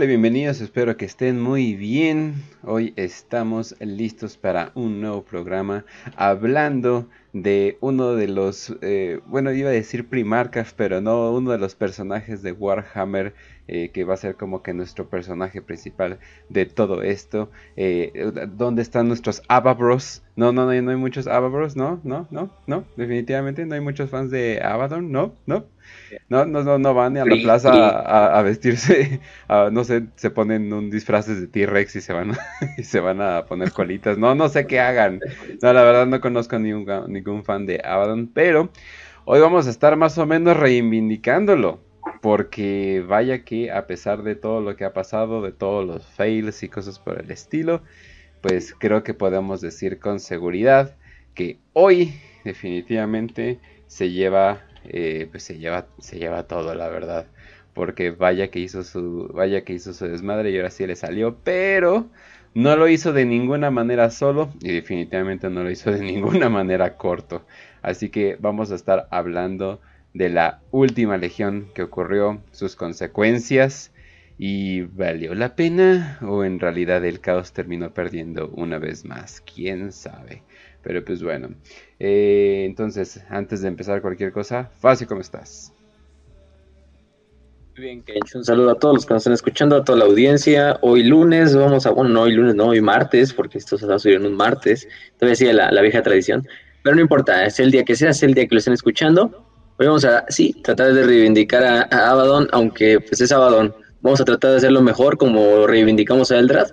Hola, bienvenidos, espero que estén muy bien. Hoy estamos listos para un nuevo programa hablando de uno de los, eh, bueno, iba a decir primarcas, pero no, uno de los personajes de Warhammer eh, que va a ser como que nuestro personaje principal de todo esto. Eh, ¿Dónde están nuestros Ababros? No, no, no, no hay muchos Ababros, no, no, no, no, definitivamente no hay muchos fans de Abaddon, no, no. No, no, no, no van a la plaza a, vestirse, no sé, se ponen un disfraces de T-Rex y se van y se van a poner colitas. No, no sé qué hagan. No, la verdad no conozco ningún, ningún fan de Abaddon, pero hoy vamos a estar más o menos reivindicándolo. Porque vaya que a pesar de todo lo que ha pasado, de todos los fails y cosas por el estilo, pues creo que podemos decir con seguridad que hoy definitivamente se lleva eh, pues se lleva, todo, la verdad. Porque vaya que hizo su, vaya que hizo su desmadre y ahora sí le salió, pero no lo hizo de ninguna manera solo y definitivamente no lo hizo de ninguna manera corto. Así que vamos a estar hablando de la última legión que ocurrió, sus consecuencias y valió la pena o en realidad el caos terminó perdiendo una vez más, quién sabe. Pero pues bueno, eh, entonces, antes de empezar cualquier cosa, Fácil, ¿cómo estás? Muy bien, Kench. Un saludo a todos los que nos están escuchando, a toda la audiencia. Hoy lunes vamos a, bueno, no hoy lunes, no, hoy martes, porque esto se va a subir en un martes. Todavía sigue la, la vieja tradición. Pero no importa, es el día que sea, es el día que lo estén escuchando. Hoy vamos a, sí, tratar de reivindicar a, Abaddon, aunque pues es Abaddon. Vamos a tratar de hacerlo mejor como reivindicamos a Eldrad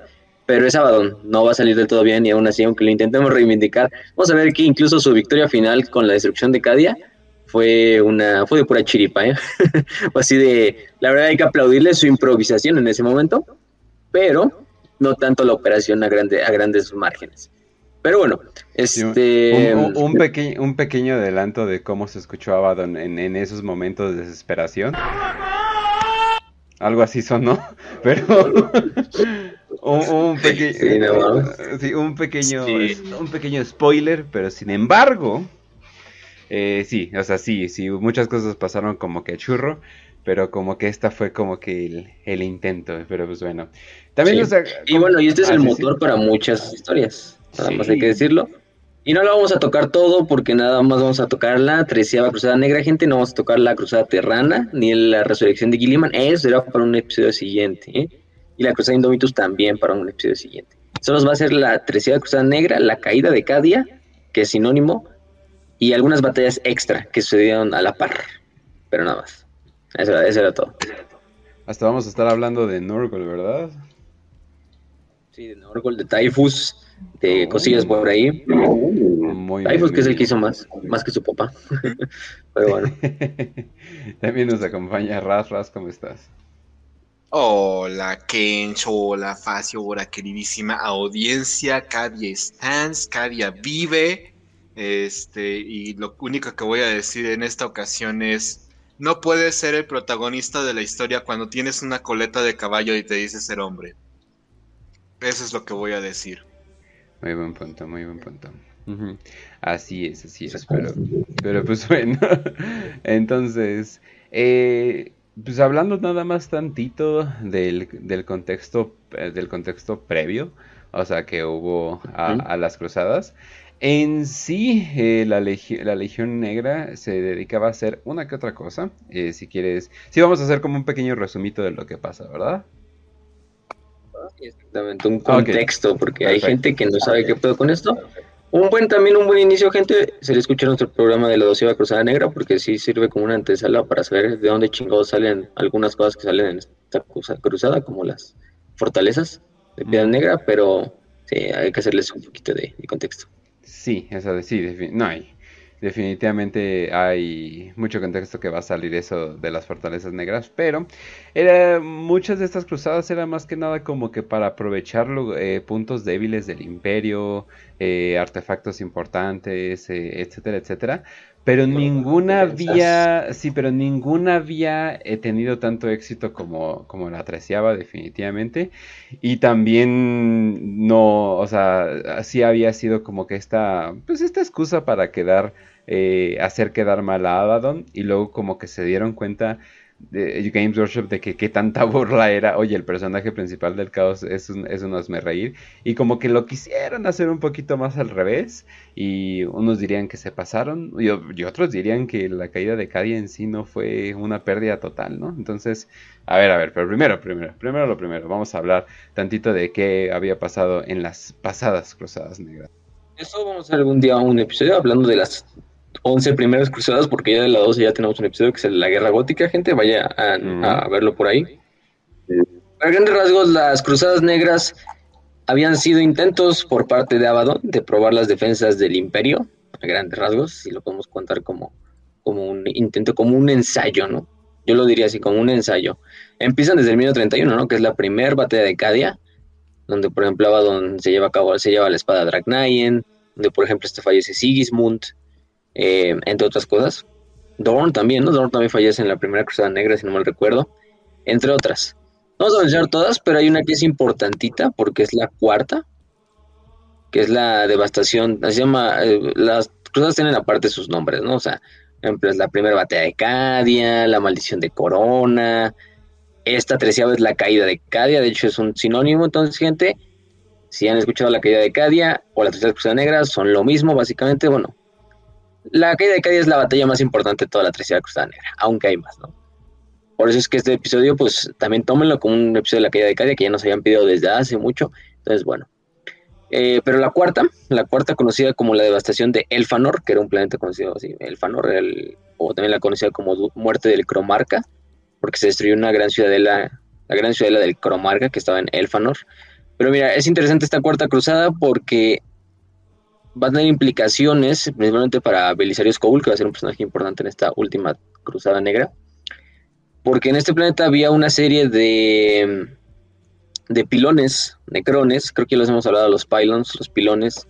pero es Abaddon, no va a salir del todo bien y aún así, aunque lo intentemos reivindicar, vamos a ver que incluso su victoria final con la destrucción de Cadia fue una fue de pura chiripa, ¿eh? así de, la verdad hay que aplaudirle su improvisación en ese momento, pero no tanto la operación a, grande, a grandes márgenes. Pero bueno, este... un, un, un, pequeño adelanto de cómo se escuchó Abaddon en, en esos momentos de desesperación. Algo así sonó, pero un, pequeño, un pequeño spoiler, pero sin embargo, eh, sí, o sea, sí, sí, muchas cosas pasaron como que churro, pero como que esta fue como que el, intento, pero pues bueno. También, y bueno, y este es el ah, motor para muchas historias, nada más hay que decirlo. Y no lo vamos a tocar todo porque nada más vamos a tocar la treceava cruzada negra, gente. No vamos a tocar la cruzada terrana ni la resurrección de Gilliman. Eso será para un episodio siguiente. ¿eh? Y la cruzada Indomitus también para un episodio siguiente. Solo va a ser la treceava cruzada negra, la caída de Cadia, que es sinónimo, y algunas batallas extra que sucedieron a la par. Pero nada más. Eso, eso era todo. Hasta vamos a estar hablando de Norgol, ¿verdad? Sí, de Norgol, de Typhus de cosillas por ahí. Muy pues que es el que hizo más, más que su papá. Pero bueno. También nos acompaña Raz, Raz, ¿cómo estás? Hola Kencho, hola Facio, hola queridísima audiencia, Cadia Stans, Cadia vive, este, y lo único que voy a decir en esta ocasión es, no puedes ser el protagonista de la historia cuando tienes una coleta de caballo y te dices ser hombre. Eso es lo que voy a decir. Muy buen punto, muy buen punto. Así es, así es, pero, pero pues bueno, entonces, eh, pues hablando nada más tantito del, del contexto, eh, del contexto previo, o sea, que hubo a, las cruzadas, en sí, eh, la, la, Legión Negra se dedicaba a hacer una que otra cosa. si quieres, sí, vamos a hacer como un pequeño resumito de lo que pasa, ¿verdad? Exactamente, un contexto, porque hay gente que no sabe qué puedo con esto. Un buen, también un buen inicio, gente, se le escucha nuestro programa de la doceava cruzada negra, porque sí sirve como una antesala para saber de dónde chingados salen algunas cosas que salen en esta cruzada, como las fortalezas de piedra negra, pero sí, hay que hacerles un poquito de, contexto. Sí, eso sí, no hay definitivamente hay mucho contexto que va a salir eso de las fortalezas negras, pero muchas de estas cruzadas eran más que nada como que para aprovechar eh, puntos débiles del imperio, eh, artefactos importantes, eh, etcétera, etcétera. Pero ninguna había, sí, pero ninguna había tenido tanto éxito como, como la treceava definitivamente. Y también no, o sea, sí había sido como que esta, pues esta excusa para quedar, eh, hacer quedar mal a Abaddon. Y luego como que se dieron cuenta de Games Workshop de que qué tanta burla era, oye, el personaje principal del caos es un, es un reír, y como que lo quisieron hacer un poquito más al revés, y unos dirían que se pasaron, y, otros dirían que la caída de Cadia en sí no fue una pérdida total, ¿no? Entonces, a ver, a ver, pero primero, primero, primero lo primero, vamos a hablar tantito de qué había pasado en las pasadas Cruzadas Negras. Eso vamos a hacer algún día un episodio hablando de las 11 primeras cruzadas, porque ya de la 12 ya tenemos un episodio que es la Guerra Gótica, gente, vaya a, verlo por ahí. A grandes rasgos, las cruzadas negras habían sido intentos por parte de Abaddon de probar las defensas del imperio, a grandes rasgos, si lo podemos contar como, como un intento, como un ensayo, ¿no? Yo lo diría así, como un ensayo. Empiezan desde el 1931, ¿no? Que es la primera batalla de Cadia, donde, por ejemplo, Abaddon se lleva a cabo, se lleva la espada Dragnayen, donde, por ejemplo, este fallece Sigismund, eh, entre otras cosas. Dorn también, ¿no? Dorn también fallece en la primera Cruzada Negra, si no mal recuerdo, entre otras. No vamos a mencionar todas, pero hay una que es importantita porque es la cuarta, que es la devastación, se llama, eh, las cruzadas tienen aparte sus nombres, ¿no? O sea, ejemplo, es la primera batalla de Cadia, la maldición de Corona, esta treceava es la caída de Cadia, de hecho es un sinónimo, entonces gente, si han escuchado la caída de Cadia o la tercera cruzada negra, son lo mismo, básicamente, bueno, la caída de Cadia es la batalla más importante de toda la tercera cruzada negra, aunque hay más, ¿no? Por eso es que este episodio, pues también tómenlo como un episodio de la caída de Cadia que ya nos habían pedido desde hace mucho. Entonces, bueno. Eh, pero la cuarta, la cuarta conocida como la devastación de Elfanor, que era un planeta conocido así, Elfanor, el, o también la conocida como muerte del Cromarca, porque se destruyó una gran ciudadela, la gran ciudadela del Cromarca que estaba en Elfanor. Pero mira, es interesante esta cuarta cruzada porque va a tener implicaciones, principalmente para Belisario Skoll, que va a ser un personaje importante en esta última cruzada negra. Porque en este planeta había una serie de, de pilones, necrones, creo que los hemos hablado, los pylons, los pilones,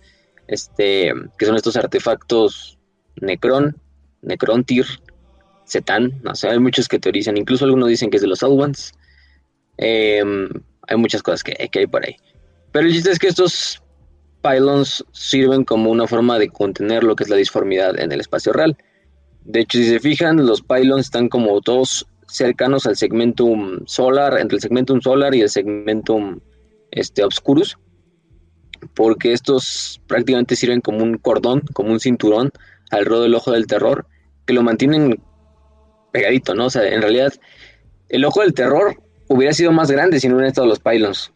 este, que son estos artefactos Necron, Necrontyr, Zetan, no sé, hay muchos que teorizan, incluso algunos dicen que es de los Ones. Em, hay muchas cosas que, que hay por ahí. Pero el chiste es que estos pylons sirven como una forma de contener lo que es la disformidad en el espacio real. De hecho, si se fijan, los pylons están como todos cercanos al segmentum solar, entre el segmentum solar y el segmentum este, obscurus, porque estos prácticamente sirven como un cordón, como un cinturón alrededor del ojo del terror, que lo mantienen pegadito, ¿no? O sea, en realidad, el ojo del terror hubiera sido más grande si no hubieran estado los pylons.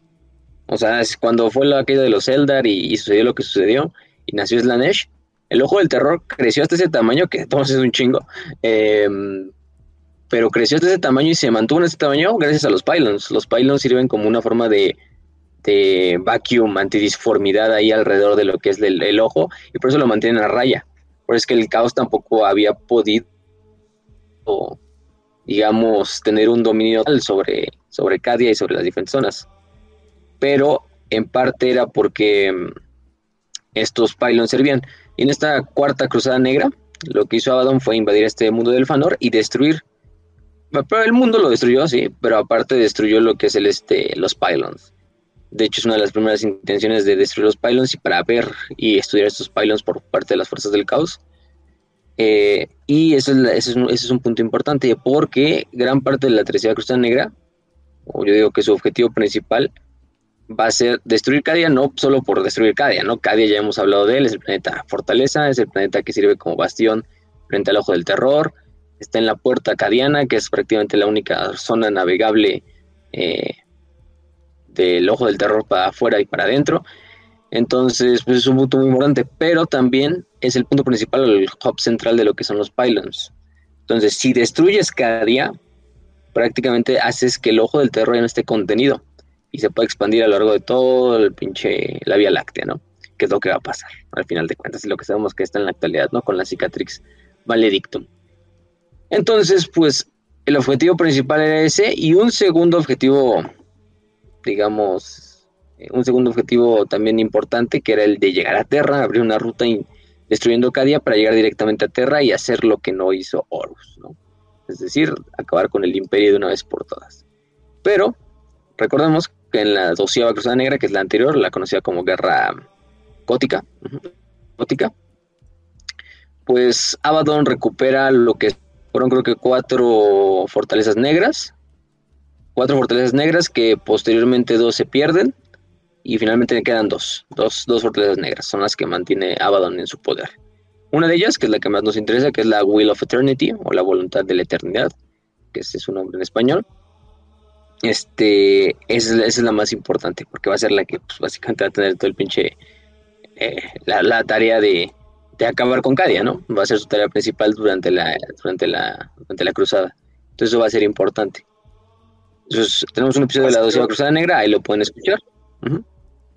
O sea, cuando fue la caída de los Eldar y, sucedió lo que sucedió y nació Slanesh, el ojo del terror creció hasta ese tamaño, que todos es un chingo, em, pero creció hasta ese tamaño y se mantuvo en ese tamaño gracias a los pylons. Los pylons sirven como una forma de, de vacuum, antidisformidad ahí alrededor de lo que es el, ojo y por eso lo mantienen a raya. Por eso es que el caos tampoco había podido, digamos, tener un dominio sobre, sobre Cadia y sobre las diferentes zonas pero en parte era porque mm, estos pylons servían. Y en esta cuarta cruzada negra, lo que hizo Abaddon fue invadir este mundo del Fanor y destruir. Pero el mundo lo destruyó, sí, pero aparte destruyó lo que es el este, los pylons. De hecho, es una de las primeras intenciones de destruir los pylons y para ver y estudiar estos pylons por parte de las fuerzas del caos. Eh, y eso es, ese, es un, punto importante porque gran parte de la tercera cruzada negra, o yo digo que su objetivo principal, va a ser destruir Cadia, no solo por destruir Cadia, ¿no? Cadia ya hemos hablado de él, es el planeta Fortaleza, es el planeta que sirve como bastión frente al ojo del terror, está en la puerta cadiana, que es prácticamente la única zona navegable eh, del ojo del terror para afuera y para adentro. Entonces, pues es un punto muy importante, pero también es el punto principal, el hub central de lo que son los pylons. Entonces, si destruyes Cadia, prácticamente haces que el ojo del terror ya no esté contenido y se puede expandir a lo largo de todo el pinche, la Vía Láctea, ¿no? Que es lo que va a pasar, al final de cuentas, y lo que sabemos que está en la actualidad, ¿no? Con la cicatrix Valedictum. Entonces, pues, el objetivo principal era ese, y un segundo objetivo, digamos, eh, un segundo objetivo también importante, que era el de llegar a Terra, abrir una ruta destruyendo Cadia para llegar directamente a Terra y hacer lo que no hizo Horus, ¿no? Es decir, acabar con el imperio de una vez por todas. Pero recordemos en la doceava Cruzada Negra, que es la anterior, la conocida como Guerra Gótica, gótica pues Abaddon recupera lo que Fueron creo que cuatro fortalezas negras. Cuatro fortalezas negras que posteriormente dos se pierden. Y finalmente quedan dos, dos, dos fortalezas negras. Son las que mantiene Abaddon en su poder. Una de ellas, que es la que más nos interesa, que es la Will of Eternity, o la voluntad de la eternidad, que ese es su nombre en español. Este, esa es, la más importante, porque va a ser la que pues, básicamente va a tener todo el pinche, eh, la, tarea de, acabar con Cadia, ¿no? Va a ser su tarea principal durante la, durante la, durante la cruzada. Entonces eso va a ser importante. Entonces, tenemos un episodio de la doceava cruzada negra, ahí lo pueden escuchar.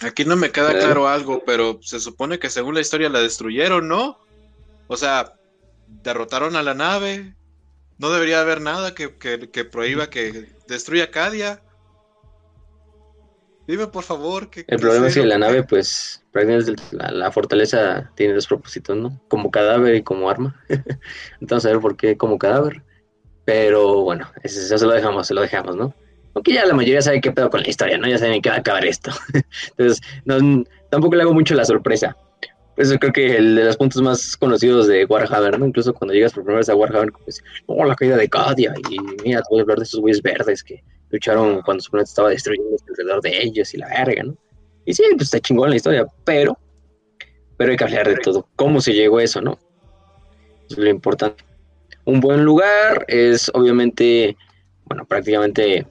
Aquí no me queda claro algo, pero se supone que según la historia la destruyeron, ¿no? O sea, derrotaron a la nave. No debería haber nada que, prohíba que destruya Cadia. Dime por favor que... El problema es que la nave, pues, prácticamente la, fortaleza tiene dos propósitos, ¿no? Como cadáver y como arma. Entonces, a ver por qué como cadáver. Pero bueno, eso se lo dejamos, se lo dejamos, ¿no? Aunque ya la mayoría sabe qué pedo con la historia, ¿no? Ya saben qué va a acabar esto. Entonces, tampoco le hago mucho la sorpresa. Eso creo que el de los puntos más conocidos de Warhammer, ¿no? Incluso cuando llegas por primera vez a Warhammer, pues, oh, la caída de Cadia, y mira, te voy a hablar de esos güeyes verdes que lucharon cuando su planeta estaba destruyendo alrededor de ellos y la verga, ¿no? Y sí, pues está chingón la historia, pero, pero hay que hablar de todo. ¿Cómo se llegó eso, no? es lo importante. Un buen lugar es, obviamente, bueno, prácticamente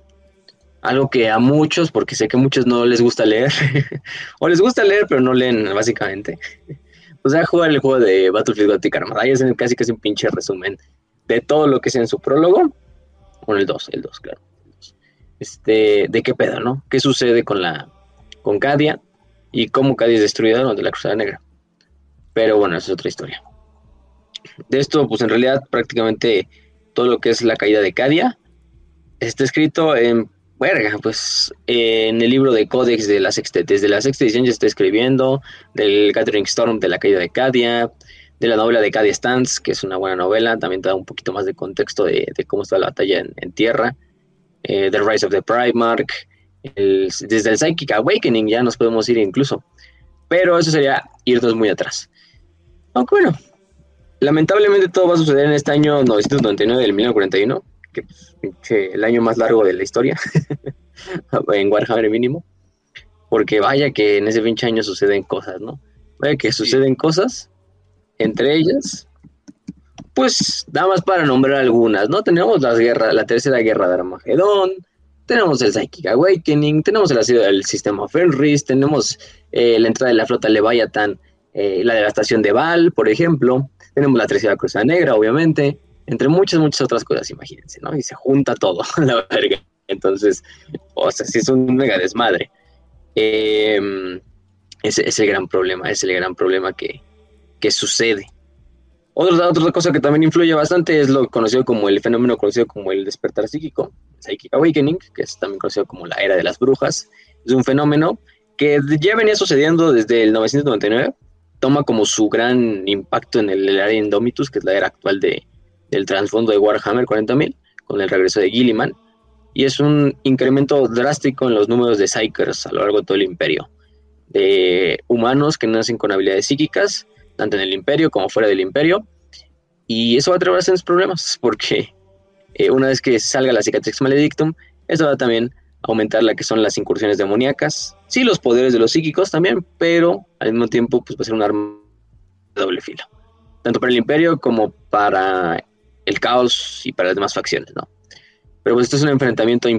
algo que a muchos, porque sé que a muchos no les gusta leer, o les gusta leer, pero no leen, básicamente. O sea, jugar el juego de Battlefield Gothic Armada. Ahí es casi casi un pinche resumen de todo lo que es en su prólogo. Con el 2, el 2, claro. Este, de qué pedo, ¿no? ¿Qué sucede con la con Cadia y cómo Cadia es destruida durante la Cruzada Negra? Pero bueno, esa es otra historia. De esto, pues en realidad prácticamente todo lo que es la caída de Cadia está escrito en Verga, pues en el libro de Codex de la sexta, desde la sexta edición ya está escribiendo, del Gathering Storm de la caída de Cadia, de la novela de Cadia Stance, que es una buena novela, también te da un poquito más de contexto de, cómo está la batalla en, tierra, eh, The Rise of the Primarch, desde el Psychic Awakening ya nos podemos ir incluso, pero eso sería irnos muy atrás. Aunque bueno, lamentablemente todo va a suceder en este año 999 del 1941 que el año más largo de la historia, en Warhammer mínimo, porque vaya que en ese pinche año suceden cosas, ¿no? Vaya que suceden cosas, entre ellas, pues nada más para nombrar algunas, ¿no? Tenemos la guerra, la tercera guerra de Armagedón, tenemos el Psychic Awakening, tenemos el ácido del sistema Fenris, tenemos eh, la entrada de la flota Leviathan, eh, la devastación de Val, por ejemplo, tenemos la tercera Cruzada Negra, obviamente, entre muchas, muchas otras cosas, imagínense, ¿no? Y se junta todo, la verga. Entonces, o sea, sí es un mega desmadre. Eh, ese es el gran problema, es el gran problema que, que sucede. Otra, otra cosa que también influye bastante es lo conocido como el fenómeno conocido como el despertar psíquico, Psychic Awakening, que es también conocido como la era de las brujas. Es un fenómeno que ya venía sucediendo desde el 999, toma como su gran impacto en el, el área Indomitus, que es la era actual de, del trasfondo de Warhammer 40.000 con el regreso de Gilliman y es un incremento drástico en los números de Psychers a lo largo de todo el imperio, de humanos que nacen con habilidades psíquicas, tanto en el imperio como fuera del imperio, y eso va a traer bastantes problemas, porque eh, una vez que salga la Cicatrix Maledictum, eso va a también aumentar la que son las incursiones demoníacas, sí los poderes de los psíquicos también, pero al mismo tiempo pues va a ser un arma de doble filo, tanto para el imperio como para el caos y para las demás facciones, ¿no? Pero pues esto es un enfrentamiento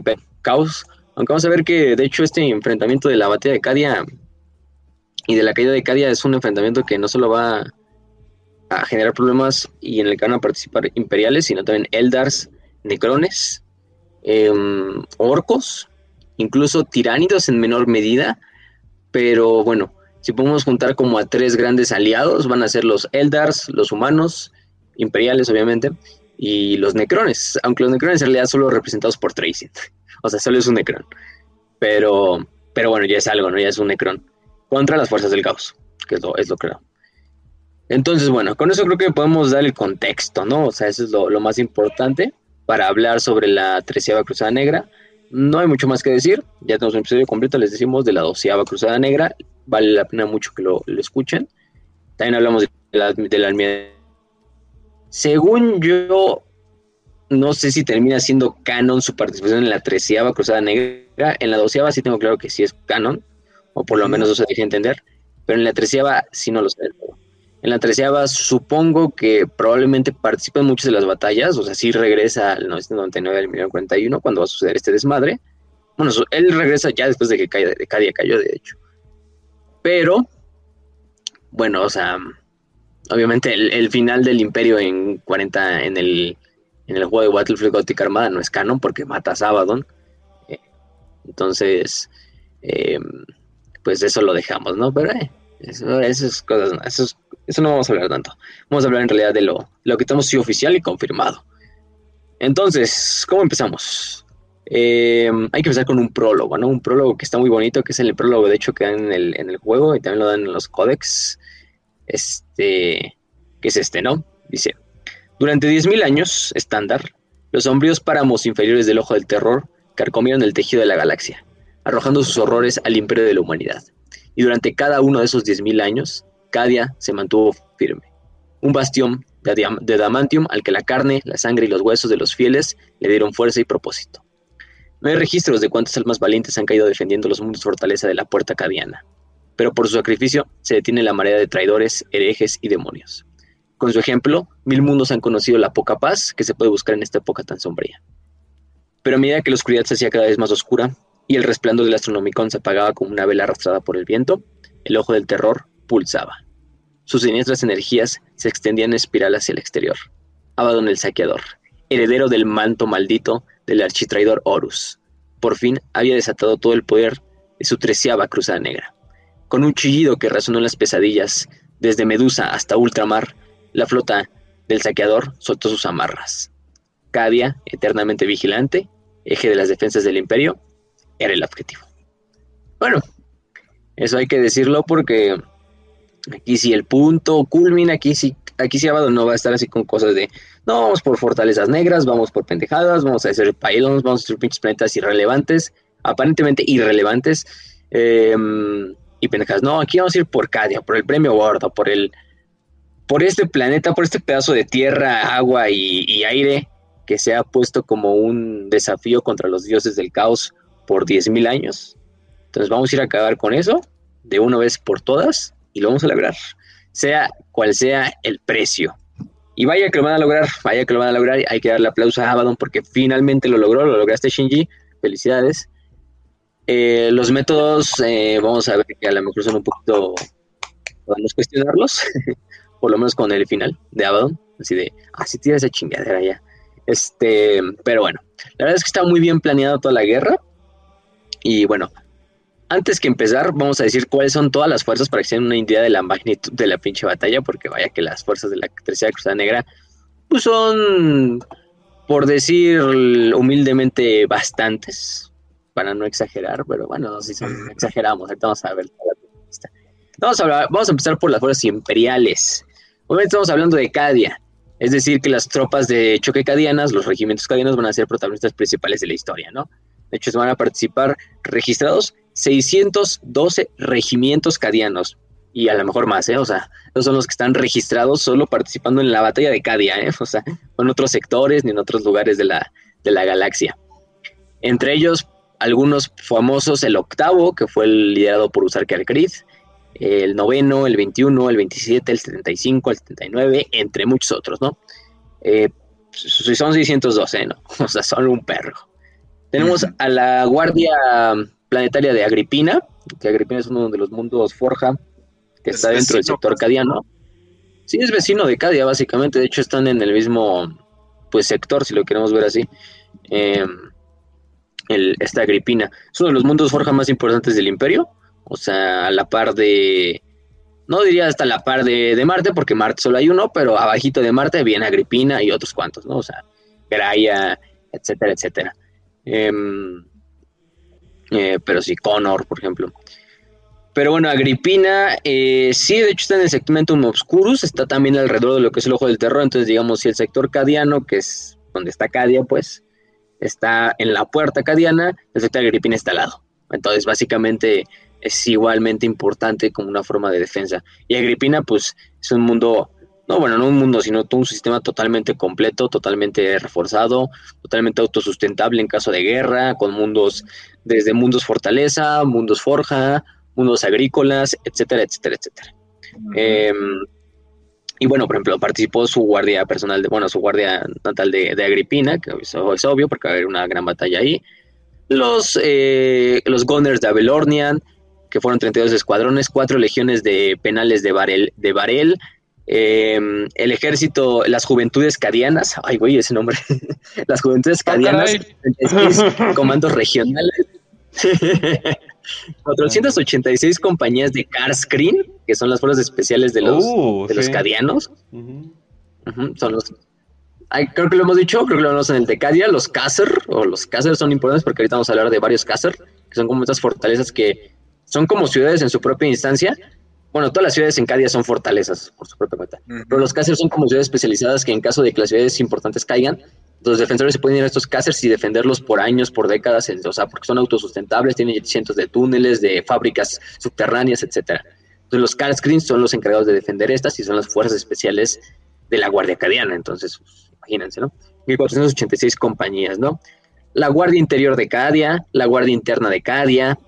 caos, aunque vamos a ver que de hecho este enfrentamiento de la batalla de Cadia y de la caída de Cadia es un enfrentamiento que no solo va a generar problemas y en el que van a participar imperiales, sino también Eldars, Necrones, em, orcos, incluso tiránidos en menor medida, pero bueno, si podemos juntar como a tres grandes aliados, van a ser los Eldars, los humanos imperiales, obviamente, y los necrones, aunque los necrones en realidad solo representados por Tracy. O sea, solo es un necron. Pero, pero bueno, ya es algo, ¿no? Ya es un necron. Contra las fuerzas del caos, que es lo, es lo. Entonces, bueno, con eso creo que podemos dar el contexto, ¿no? O sea, eso es lo, lo más importante para hablar sobre la treceava cruzada negra. No hay mucho más que decir. Ya tenemos un episodio completo, les decimos, de la doceava cruzada negra. Vale la pena mucho que lo, lo escuchen. También hablamos de la, de la según yo, no sé si termina siendo canon su participación en la treceava Cruzada Negra. En la doceava sí tengo claro que sí es canon, o por lo menos eso se deja entender, pero en la treceava sí no lo sé. En la treceava supongo que probablemente participa en muchas de las batallas, o sea, sí regresa al 1999 al 1941 cuando va a suceder este desmadre. Bueno, él regresa ya después de que Cadia cayó, de hecho. Pero, bueno, o sea, obviamente el, final del imperio en 40, en el, en el juego de Battlefield Gothic Armada no es canon porque mata a Sabadon. Eh, entonces, eh, pues eso lo dejamos, ¿no? Pero eh, eso, esas cosas, eso, eso, no vamos a hablar tanto. Vamos a hablar en realidad de lo, lo que tenemos sí oficial y confirmado. Entonces, ¿cómo empezamos? hay que empezar con un prólogo, ¿no? Un prólogo que está muy bonito, que es el prólogo, de hecho, que dan en el, en el juego y también lo dan en los códex. Este, que es este, ¿no? Dice, durante 10.000 años, estándar, los sombríos páramos inferiores del ojo del terror carcomieron el tejido de la galaxia, arrojando sus horrores al imperio de la humanidad. Y durante cada uno de esos 10.000 años, Cadia se mantuvo firme. Un bastión de, de damantium al que la carne, la sangre y los huesos de los fieles le dieron fuerza y propósito. No hay registros de cuántas almas valientes han caído defendiendo los mundos fortaleza de la puerta cadiana pero por su sacrificio se detiene la marea de traidores, herejes y demonios. Con su ejemplo, mil mundos han conocido la poca paz que se puede buscar en esta época tan sombría. Pero a medida que la oscuridad se hacía cada vez más oscura y el resplandor del astronomicón se apagaba como una vela arrastrada por el viento, el ojo del terror pulsaba. Sus siniestras energías se extendían en espiral hacia el exterior. Abaddon el saqueador, heredero del manto maldito del architraidor Horus, por fin había desatado todo el poder de su treceava cruzada negra. Con un chillido que resonó en las pesadillas, desde Medusa hasta ultramar, la flota del saqueador soltó sus amarras. Cadia, eternamente vigilante, eje de las defensas del imperio, era el objetivo. Bueno, eso hay que decirlo porque aquí sí el punto culmina, aquí sí, aquí sí Abado no va a estar así con cosas de, no, vamos por fortalezas negras, vamos por pendejadas, vamos a hacer pylons, vamos a hacer pinches planetas irrelevantes, aparentemente irrelevantes. Eh, y pendejas. No, aquí vamos a ir por Cadia, por el premio gordo, por el. por este planeta, por este pedazo de tierra, agua y, aire que se ha puesto como un desafío contra los dioses del caos por 10.000 años. Entonces vamos a ir a acabar con eso de una vez por todas y lo vamos a lograr, sea cual sea el precio. Y vaya que lo van a lograr, vaya que lo van a lograr. Hay que darle aplauso a Abaddon porque finalmente lo logró, lo lograste Shinji. Felicidades. Eh, los métodos, eh, vamos a ver que a lo mejor son un poquito, podemos cuestionarlos, por lo menos con el final de Abaddon, así de, así ah, tira esa chingadera ya. Este, pero bueno, la verdad es que está muy bien planeada toda la guerra. Y bueno, antes que empezar, vamos a decir cuáles son todas las fuerzas para que se den una idea de la magnitud de la pinche batalla, porque vaya que las fuerzas de la Tercera Cruzada Negra, pues son, por decir humildemente, bastantes para no exagerar, pero bueno, si son, exageramos, ahorita vamos a ver. Vamos a, vamos a empezar por las fuerzas imperiales. Obviamente estamos hablando de Cadia, es decir, que las tropas de choque cadianas, los regimientos cadianos van a ser protagonistas principales de la historia, ¿no? De hecho, se van a participar registrados 612 regimientos cadianos, y a lo mejor más, ¿eh? O sea, esos son los que están registrados solo participando en la batalla de Cadia, ¿eh? O sea, no en otros sectores ni en otros lugares de la, de la galaxia. Entre ellos, algunos famosos, el octavo, que fue el liderado por Usar Creed, el noveno, el 21, el 27, el 75, el 79, entre muchos otros, ¿no? Eh, son 612, ¿no? O sea, son un perro. Tenemos a la Guardia Planetaria de Agripina, que Agripina es uno de los mundos Forja, que está dentro del sector cadiano. Sí, es vecino de Cadia, básicamente. De hecho, están en el mismo pues sector, si lo queremos ver así. Eh, esta Agripina. Es uno de los mundos forja más importantes del imperio, o sea, a la par de, no diría hasta la par de, Marte, porque Marte solo hay uno, pero abajito de Marte viene Agripina y otros cuantos, ¿no? O sea, Graia, etcétera, etcétera. Em, eh, pero sí, Connor, por ejemplo. Pero bueno, Agripina, eh, sí, de hecho está en el segmentum obscurus, está también alrededor de lo que es el ojo del terror, entonces digamos, si el sector cadiano, que es donde está Cadia, pues, está en la puerta cadiana, el sector Agripina está al lado. Entonces, básicamente es igualmente importante como una forma de defensa. Y Agripina, pues, es un mundo no, bueno, no un mundo, sino todo un sistema totalmente completo, totalmente reforzado, totalmente autosustentable en caso de guerra, con mundos, desde mundos fortaleza, mundos forja, mundos agrícolas, etcétera, etcétera, etcétera. Y bueno, por ejemplo, participó su guardia personal, de, bueno, su guardia natal de, Agripina, que es, obvio porque va a haber una gran batalla ahí. Los, eh, los Gunners de Abelornian, que fueron 32 escuadrones, cuatro legiones de penales de Varel, de Varel em, el ejército, las juventudes cadianas, ay güey, ese nombre, las juventudes ah, cadianas, comandos regionales, 486 compañías de Carscreen, que son las fuerzas especiales de los, uh, de los cadianos. son los. creo que lo hemos dicho, creo que lo vemos en el de Cadia, los Cácer, o los Cácer son importantes porque ahorita vamos a hablar de varios Cácer, que son como estas fortalezas que son como ciudades en su propia instancia. Bueno, todas las ciudades en Cadia son fortalezas, por su propia cuenta. Pero los Cácer son como ciudades especializadas que en caso de que las ciudades importantes caigan, los defensores se pueden ir a estos casters y defenderlos por años, por décadas, o sea, porque son autosustentables, tienen cientos de túneles, de fábricas subterráneas, etcétera. Entonces los Carscreens son los encargados de defender estas y son las fuerzas especiales de la Guardia Cadiana. Entonces, pues, imagínense, ¿no? 1486 compañías, ¿no? La Guardia Interior de Cadia, la Guardia Interna de Cadia,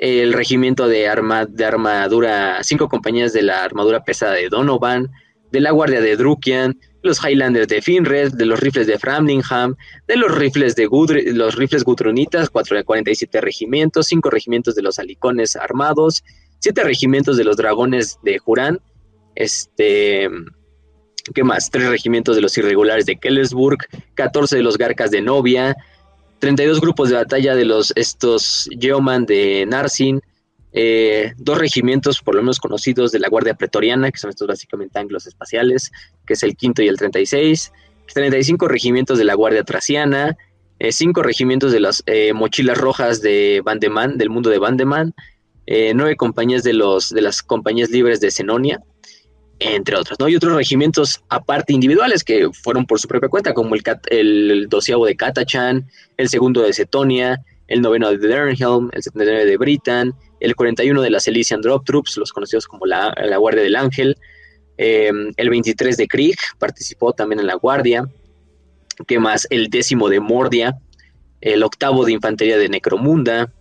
el Regimiento de, arma, de Armadura, cinco compañías de la Armadura Pesada de Donovan, de la Guardia de Drukian, los Highlanders de Finred, de los rifles de Framlingham, de los rifles de los rifles Gutrunitas, 47 regimientos, 5 regimientos de los Halicones armados, 7 regimientos de los Dragones de Jurán, este, ¿qué más? 3 regimientos de los Irregulares de Kellersburg, 14 de los Garcas de Novia, 32 grupos de batalla de los estos Geoman de Narsin, eh, dos regimientos por lo menos conocidos de la Guardia Pretoriana, que son estos básicamente anglos espaciales, que es el quinto y el 36, 35 regimientos de la Guardia Traciana, eh, cinco regimientos de las eh, mochilas rojas de Vandeman, del mundo de Vandeman, nueve compañías de, los, de las compañías libres de Zenonia, entre otros, ¿no? Y otros regimientos aparte individuales que fueron por su propia cuenta, como el, el doceavo de Katachan, el segundo de Cetonia, el noveno de Dernhelm, el 79 de Britain, el 41 de las Elysian Drop Troops, los conocidos como la, Guardia del Ángel, em, el 23 de Krieg, participó también en la Guardia, ¿qué más? El décimo de Mordia, el octavo de Infantería de Necromunda,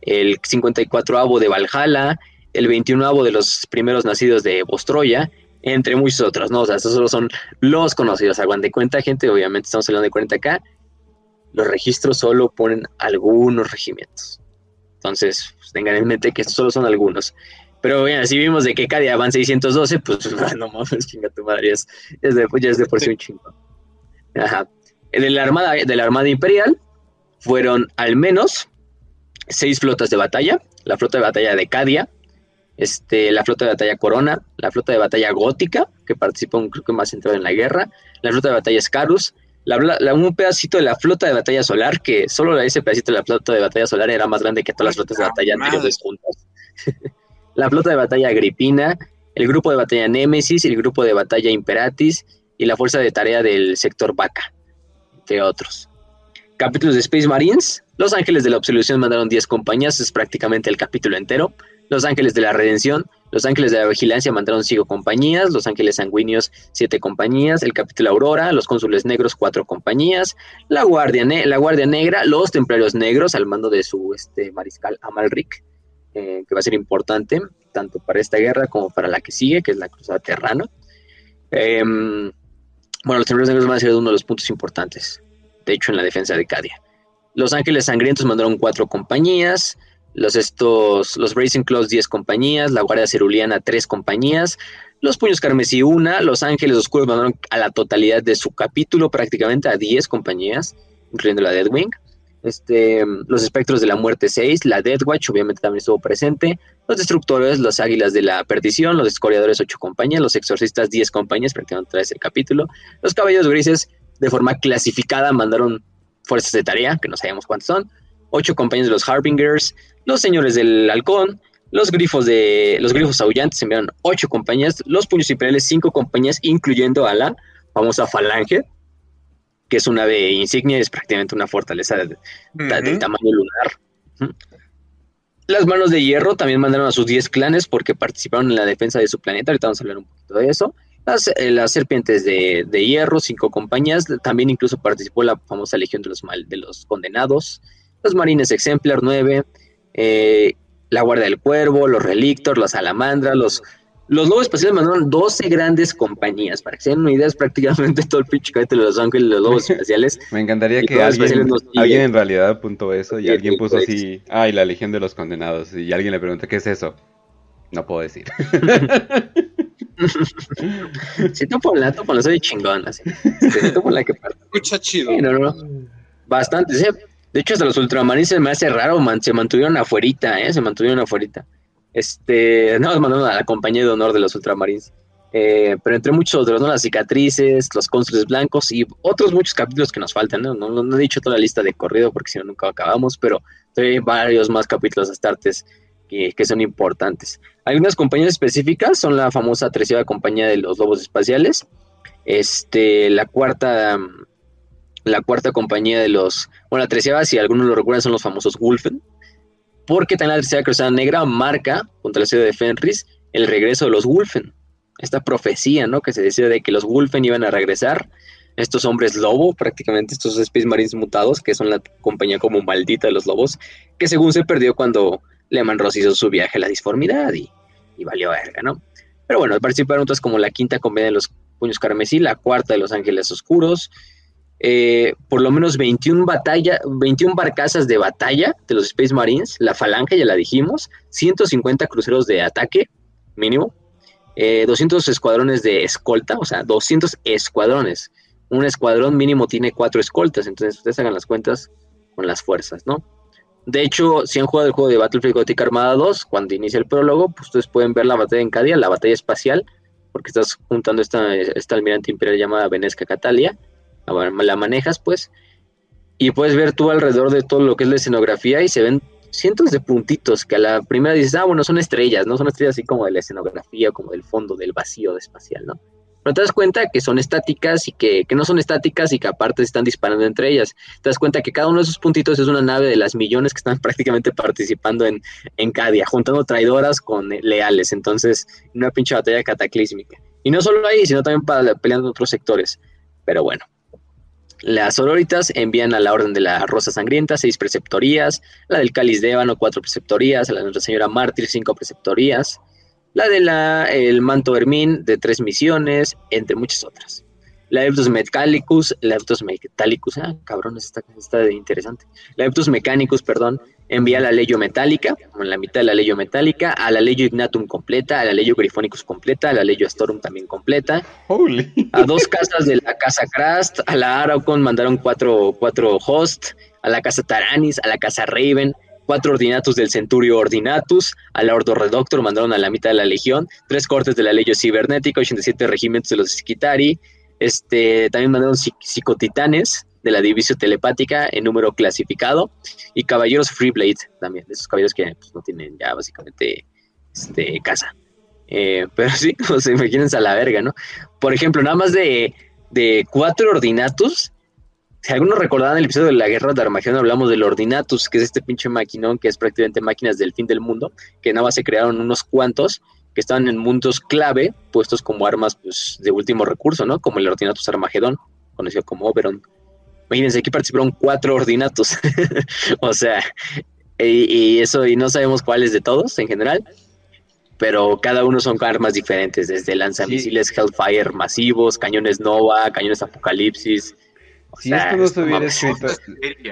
el 54avo de Valhalla, el 21avo de los primeros nacidos de Bostroya, entre muchos otros, ¿no? O sea, estos solo son los conocidos. Hagan de cuenta, gente, obviamente estamos hablando de 40 acá. Los registros solo ponen algunos regimientos. Entonces, pues, tengan en mente que estos solo son algunos. Pero bueno, si vimos de que cada día van 612, pues no mames, chinga tu madre, es, de, ya es de por sí un chingo. Ajá. De la, armada, de la Armada Imperial fueron al menos seis flotas de batalla. La flota de batalla de Cadia, este, la flota de batalla Corona, la flota de batalla Gótica, que participó creo que más centrado en la guerra, la flota de batalla Scarus, la, un pedacito de la flota de batalla solar, que solo ese pedacito de la flota de batalla solar era más grande que todas las flotas de batalla anteriores juntas. la flota de batalla Agripina, el grupo de batalla Némesis, el grupo de batalla Imperatis y la fuerza de tarea del sector Vaca, entre otros. Capítulos de Space Marines. Los Ángeles de la Absolución mandaron 10 compañías, es prácticamente el capítulo entero. Los Ángeles de la Redención los Ángeles de la Vigilancia mandaron cinco compañías, Los Ángeles Sanguíneos siete compañías, el Capítulo Aurora, los Cónsules Negros cuatro compañías, la Guardia, la Guardia Negra, los Templarios Negros al mando de su este, mariscal Amalric, eh, que va a ser importante tanto para esta guerra como para la que sigue, que es la Cruzada Terrana. Em, bueno, los Templarios Negros van a ser uno de los puntos importantes, de hecho, en la defensa de Cadia. Los Ángeles Sangrientos mandaron cuatro compañías, los estos, los Bracing Claws 10 compañías, la Guardia Ceruleana 3 compañías, los Puños Carmesí 1, los Ángeles Oscuros mandaron a la totalidad de su capítulo prácticamente a 10 compañías, incluyendo la Deadwing. Este, los Espectros de la Muerte 6, la Deathwatch obviamente también estuvo presente, los Destructores, los Águilas de la Perdición, los Escoriadores 8 compañías, los Exorcistas 10 compañías, prácticamente trae el capítulo, los Caballos Grises de forma clasificada mandaron fuerzas de tarea, que no sabemos cuántos son, 8 compañías de los Harbingers, los señores del halcón, los grifos de los grifos aullantes enviaron ocho compañías, los puños imperiales cinco compañías, incluyendo a la famosa falange, que es una ave insignia, es prácticamente una fortaleza del tamaño lunar. Las manos de hierro también mandaron a sus 10 clanes porque participaron en la defensa de su planeta. Ahorita vamos a hablar un poquito de eso. Las, eh, las serpientes de, de, hierro, cinco compañías. También incluso participó la famosa Legión de los, mal, de los Condenados. Los Marines Exemplar, nueve. Eh, la Guardia del Cuervo, los Relictor, los Salamandra, los los lobos espaciales mandaron 12 grandes compañías, para que se den una idea, es prácticamente todo el pinche de Los Ángeles los lobos espaciales. Me encantaría que alguien, alguien en realidad apuntó eso y alguien puso así, ay, la Legión de los Condenados, y alguien le pregunta, ¿qué es eso? No puedo decir. sí, tú ponla, tú ponla, soy chingón, así. tú la que parte. Escucha chido. no, no, Bastante, sí. De hecho, hasta los ultramarines se me hace raro, se mantuvieron afuerita, ¿eh? Se mantuvieron afuerita. Este, no, mandando a la compañía de honor de los ultramarines. Eh, pero entre muchos otros, ¿no? Las cicatrices, los cónsules blancos y otros muchos capítulos que nos faltan, ¿no? No, he dicho toda la lista de corrido porque si no nunca acabamos, pero hay varios más capítulos de Astartes que, son importantes. Algunas compañías específicas son la famosa treceava compañía de los lobos espaciales, este, la cuarta, la cuarta compañía de los, bueno, la treceava, si algunos lo recuerdan, son los famosos Wolfen, porque también la Tercera Cruzada Negra marca, contra la ciudad de Fenris, el regreso de los Wolfen. Esta profecía, ¿no? Que se decía de que los Wolfen iban a regresar, estos hombres lobo, prácticamente estos Space Marines mutados, que son la compañía como maldita de los lobos, que según se perdió cuando Lehman Ross hizo su viaje a la disformidad y, y valió verga, ¿no? Pero bueno, participaron otras como la quinta comedia de los puños carmesí, la cuarta de los ángeles oscuros, eh, por lo menos 21, batalla, 21 barcazas de batalla de los Space Marines, la Falange, ya la dijimos, 150 cruceros de ataque, mínimo, 200 eh, escuadrones de escolta, o sea, 200 escuadrones. Un escuadrón mínimo tiene cuatro escoltas, entonces ustedes hagan las cuentas con las fuerzas, ¿no? De hecho, si han jugado el juego de Battlefield Gothic Armada 2, cuando inicia el prólogo, pues ustedes pueden ver la batalla en Cadia, la batalla espacial, porque estás juntando esta, esta almirante imperial llamada Venesca Catalia, la manejas pues, y puedes ver tú alrededor de todo lo que es la escenografía y se ven cientos de puntitos que a la primera dices, ah, bueno, son estrellas, ¿no? Son estrellas así como de la escenografía, como del fondo, del vacío espacial, ¿no? Pero te das cuenta que son estáticas y que, no son estáticas y que aparte están disparando entre ellas. Te das cuenta que cada uno de esos puntitos es una nave de las millones que están prácticamente participando en, en Cadia, juntando traidoras con leales. Entonces, una pinche batalla cataclísmica. Y no solo ahí, sino también para, peleando en otros sectores. Pero bueno, las sororitas envían a la Orden de la Rosa Sangrienta seis preceptorías, la del Cáliz de Ébano cuatro preceptorías, la de Nuestra Señora Mártir cinco preceptorías, la de el Manto Hermín de tres misiones, entre muchas otras. La Eptos Metallicus, la Eptos Metallicus, ah, cabrón, está, está interesante. La Eptos Mechanicus, perdón, envía la Leyo Metálica, en la mitad de la Leyo Metálica, a la Leyo Ignatum completa, a la Leyo Grifonicus completa, a la Leyo Astorum también completa. A dos casas de la Casa Krast, a la Araucon mandaron cuatro, cuatro host, a la Casa Taranis, a la Casa Raven, cuatro ordinatus del Centurio Ordinatus, a la Ordo Redoctor mandaron a la mitad de la Legión, tres cortes de la Leyo Cibernética, 87 regimientos de los Skitari, este, también mandaron psicotitanes, de la división telepática en número clasificado y caballeros Freeblade también, esos caballeros que pues, no tienen ya básicamente este, casa. Eh, pero sí, pues imagínense a la verga, ¿no? Por ejemplo, nada más de, cuatro ordinatus. Si algunos recordaban el episodio de la guerra de Armagedón, hablamos del Ordinatus, que es este pinche maquinón que es prácticamente máquinas del fin del mundo, que nada más se crearon unos cuantos que estaban en mundos clave, puestos como armas pues, de último recurso, ¿no? Como el Ordinatus Armagedón, conocido como Oberon. Imagínense, aquí participaron cuatro ordinatos. o sea, y, eso, y no sabemos cuáles de todos en general, pero cada uno son armas diferentes, desde lanzamisiles Hellfire masivos, cañones Nova, cañones Apocalipsis. Si esto, no se hubiera escrito,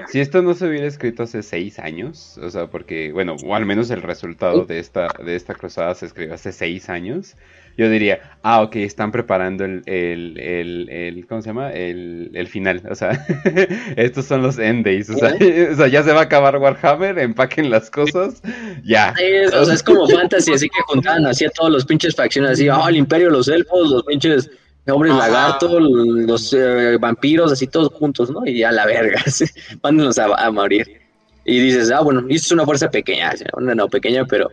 si esto no se hubiera escrito hace seis años, o sea, porque, bueno, o al menos el resultado de esta, de esta cruzada se escribió hace seis años, yo diría, ah, ok, están preparando el, el, el, ¿cómo se llama? El, el final, o sea, estos son los end days, o sea, o sea, ya se va a acabar Warhammer, empaquen las cosas, ya. o sea, es como fantasy, así que juntaban así a todos los pinches facciones, así, ah, el imperio, los elfos, los pinches hombres lagarto, los eh, vampiros, así todos juntos, ¿no? Y ya la verga, ¿sí? mándenlos a, a, morir. Y dices, ah, bueno, y esto es una fuerza pequeña, una no pequeña, pero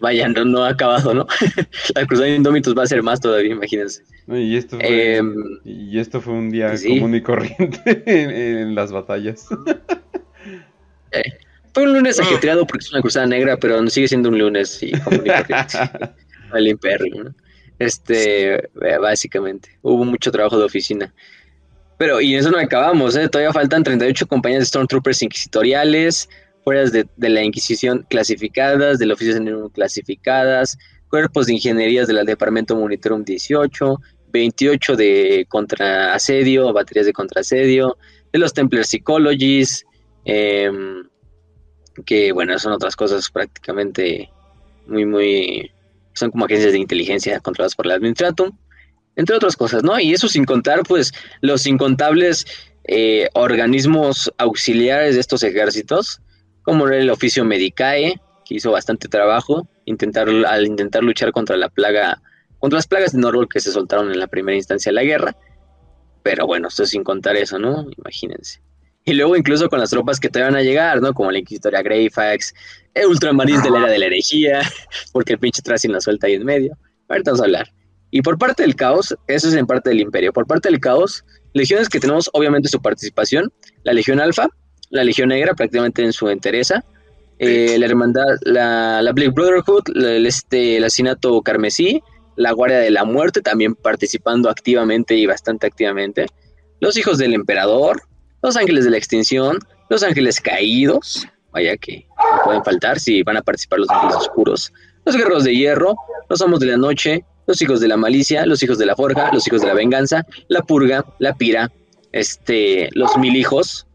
vaya, no, ha acabado, ¿no? la cruzada de Indómitos va a ser más todavía, imagínense. y, esto fue, em, y esto fue un día común y corriente en, las batallas. Eh, fue un lunes ajetreado porque es una cruzada negra, pero sigue siendo un lunes y común y corriente. El imperio, ¿no? Este, básicamente, hubo mucho trabajo de oficina. Pero, y eso no acabamos, ¿eh? todavía faltan 38 compañías de Stormtroopers inquisitoriales, fuerzas de, la Inquisición clasificadas, del oficio de clasificadas, cuerpos de ingenierías del Departamento Monitorum 18, 28 de contraasedio, baterías de contraasedio, de los Templar Psychologies, em, que bueno, son otras cosas prácticamente muy, muy, son como agencias de inteligencia controladas por el Administratum entre otras cosas, ¿no? Y eso sin contar, pues, los incontables eh, organismos auxiliares de estos ejércitos, como el oficio Medicae, que hizo bastante trabajo intentar, al intentar luchar contra la plaga, contra las plagas de Norwalk que se soltaron en la primera instancia de la guerra. Pero bueno, esto sin contar eso, ¿no? Imagínense. Y luego incluso con las tropas que te van a llegar, ¿no? Como la Inquisitoria Greyfax, el Ultramarines de la Era de la Herejía, porque el pinche Tracy la suelta ahí en medio. Ahorita vamos a hablar. Y por parte del caos, eso es en parte del imperio. Por parte del caos, legiones que tenemos obviamente su participación, la Legión Alfa, la Legión Negra prácticamente en su entereza, eh, la Hermandad, la, la Black Brotherhood, el, este, el asesinato carmesí, la Guardia de la Muerte también participando activamente y bastante activamente, los hijos del emperador, los ángeles de la extinción, los ángeles caídos, vaya que no pueden faltar si van a participar los ángeles oscuros, los guerreros de hierro, los amos de la noche, los hijos de la malicia, los hijos de la forja, los hijos de la venganza, la purga, la pira, este, los mil hijos,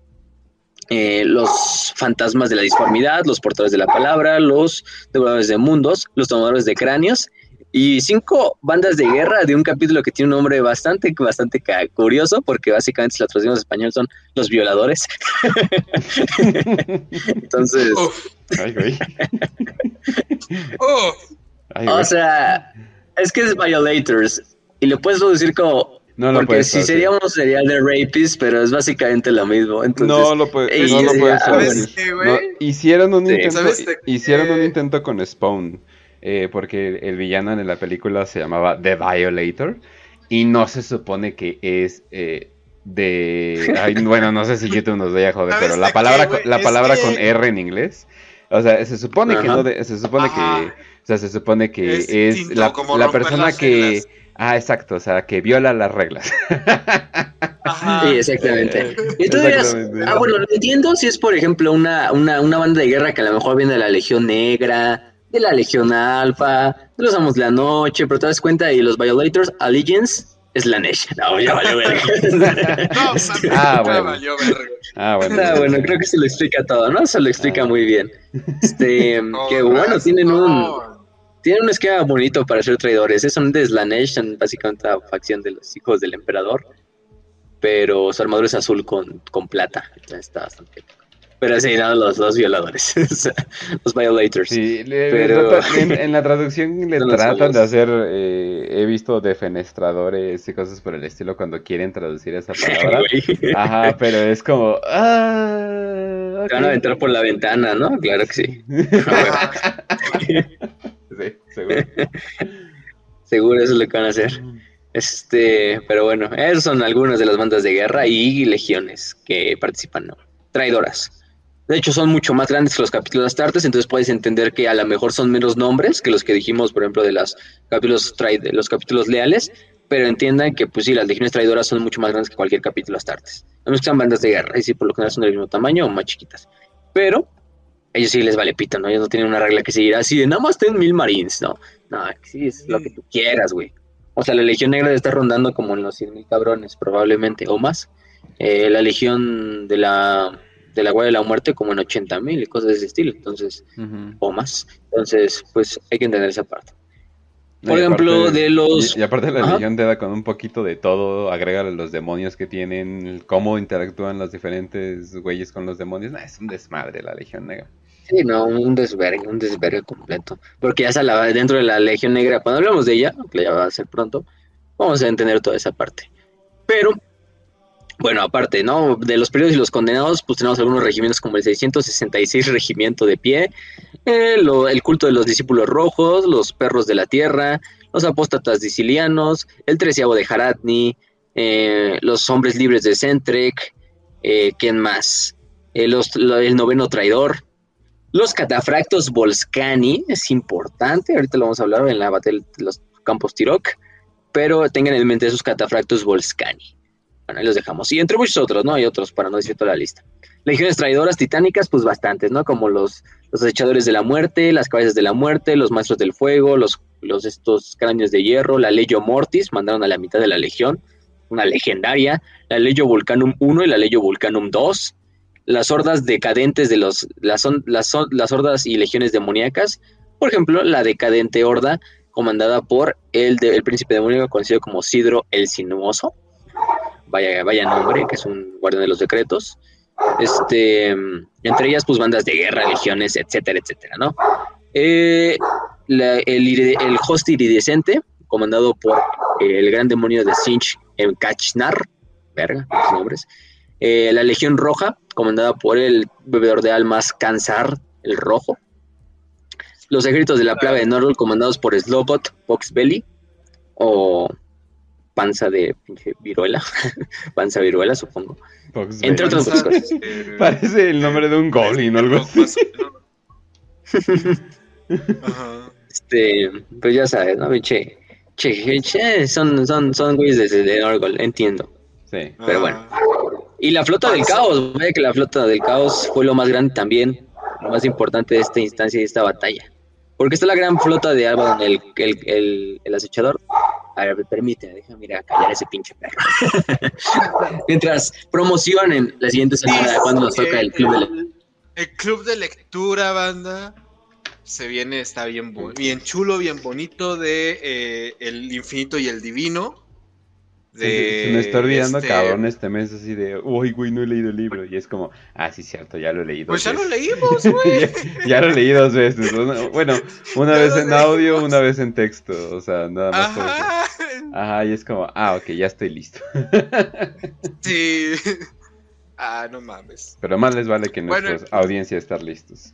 eh, los fantasmas de la disformidad, los portadores de la palabra, los devoradores de mundos, los tomadores de cráneos y cinco bandas de guerra de un capítulo que tiene un nombre bastante, bastante curioso, porque básicamente si la traducción en español son los violadores. Entonces. o sea, es que es Violators. Y lo puedes decir como. No porque si seríamos sería de Rapist, pero es básicamente lo mismo. no lo, puedes no lo puedes hicieron un intento, hicieron un intento con Spawn. Eh, porque el, villano en la película se llamaba The Violator. Y no se supone que es eh, de. bueno, no sé si YouTube nos vaya a joder, pero la palabra, la palabra con R en inglés. O sea, se supone que no se supone que o sea, se supone que es, la, persona que... Ah, exacto, o sea, que viola las reglas. Ajá. Sí, exactamente. Y tú dirás, ah, bueno, lo entiendo si es, por ejemplo, una, una, una banda de guerra que a lo mejor viene de la Legión Negra, de la Legión Alfa, de los Amos de la Noche, pero te das cuenta y los Violators, Allegiance, es la Nation. No, ya valió verga. no, ah, bueno. valió verga. Ah, bueno. Ah, bueno, creo que se lo explica todo, ¿no? Se lo explica ah. muy bien. Este, que bueno, tienen un tienen un esquema bonito para ser traidores. Son de Slanesh, son básicamente la facción de los hijos del emperador. Pero su armadura es azul con, con plata. Está bastante pero sí, no, los dos violadores, los violators. Sí, pero... en, la traducción le tratan de hacer, eh, he visto defenestradores y cosas por el estilo cuando quieren traducir esa palabra. Ajá, pero es como... Ah, van a entrar por la ventana, ¿no? Claro que sí. Sí, seguro. seguro eso es lo que van a hacer. Este, pero bueno, esas son algunas de las bandas de guerra y legiones que participan, ¿no? Traidoras. De hecho, son mucho más grandes que los capítulos astartes, entonces puedes entender que a lo mejor son menos nombres que los que dijimos, por ejemplo, de los capítulos, los capítulos leales, pero entiendan que, pues sí, las legiones traidoras son mucho más grandes que cualquier capítulo astartes. No es que sean bandas de guerra, y sí, por lo general son del mismo tamaño o más chiquitas. Pero ellos sí les vale pito, ¿no? Ellos no tienen una regla que seguir así de nada más ten mil marines, ¿no? No, sí, es lo que tú quieras, güey. O sea, la Legión Negra está rondando como en los 100 mil cabrones, probablemente, o más. Eh, la Legión de la, de la Guardia de la Muerte como en 80 mil y cosas de ese estilo, entonces, o más. Entonces, pues hay que entender esa parte. Por ejemplo, de los... Y, aparte la Legión te da con un poquito de todo, agrega los demonios que tienen, cómo interactúan los diferentes güeyes con los demonios. es un desmadre la Legión Negra. Sí, no, un desvergue, un desvergue completo. Porque ya la dentro de la Legión Negra, cuando hablamos de ella, que ya va a ser pronto, vamos a entender toda esa parte. Pero, bueno, aparte, ¿no? De los periodos y los condenados, pues tenemos algunos regimientos como el 666 Regimiento de Pie, eh, el culto de los discípulos rojos, los perros de la tierra, los apóstatas sicilianos, el treceavo de Haratni, eh, los hombres libres de Centrec, eh, ¿quién más? el noveno traidor, los catafractos Volscani, es importante, ahorita lo vamos a hablar en la batalla de los Campos Tirok, pero tengan en mente esos catafractos Volscani. Bueno, ahí los dejamos. Y entre muchos otros, ¿no? Hay otros, para no decir toda la lista. Legiones traidoras titánicas, pues bastantes, ¿no? Como los, los echadores de la muerte, las cabezas de la muerte, los maestros del fuego, los, los estos cráneos de hierro, la Legio Mortis, mandaron a la mitad de la legión, una legendaria, la Legio Vulcanum 1 y la Legio Vulcanum 2, las hordas decadentes de los, las, las, las hordas y legiones demoníacas, por ejemplo, la decadente horda comandada por el, el príncipe demoníaco conocido como Sidro el Sinuoso, vaya, vaya nombre, que es un guardián de los decretos, este, entre ellas, pues bandas de guerra, legiones, etcétera, etcétera, ¿no? Eh, el, el, host iridescente, comandado por el gran demonio de Sinch en Kachnar, verga, los nombres. Eh, la Legión Roja, comandada por el bebedor de almas Kansar, el rojo. Los ejércitos de la plaga de Norrol, comandados por Slowbot, Belly o panza de pinche viruela, panza viruela, supongo. Entre otras cosas. Parece el nombre de un goblin o algo así. Este, pues ya sabes, ¿no? Che, che, che, son, son, son güeyes de, de Norgol, entiendo. Sí. Pero bueno. Y la flota del caos, vaya que la flota del caos fue lo más grande también, lo más importante de esta instancia y de esta batalla. Porque está la gran flota de Abaddon, el, el, el, el acechador, a ver, permíteme, déjame ir a callar ese pinche perro. Mientras promocionen la siguiente semana cuando nos toca el club de lectura. El club de lectura, banda. Se viene, está bien, bien chulo, bien bonito de eh, El Infinito y el Divino. Se me está olvidando, este... cabrón, este mes así de, uy, güey, no he leído el libro. Y es como, ah, sí, cierto, ya lo he leído. Pues ya lo leímos, güey. ya, lo leí dos veces. Bueno, una vez en audio, una vez en texto. O sea, nada más. Ajá, y es como, ah, ok, ya estoy listo. sí. Ah, no mames. Pero más les vale que nuestra audiencia estar listos.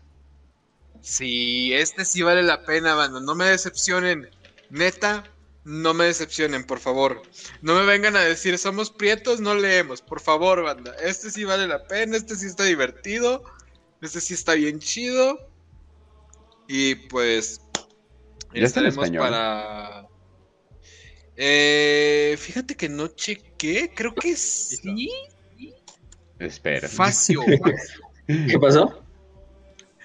Sí, este sí vale la pena, banda. No me decepcionen. Neta, no me decepcionen, por favor. No me vengan a decir, somos prietos, no leemos. Por favor, banda. Este sí vale la pena, este sí está divertido. Este sí está bien chido. Y pues... Ya está en español. para... Eh, fíjate que no chequé, creo que sí. Espera. Facio. ¿Qué pasó?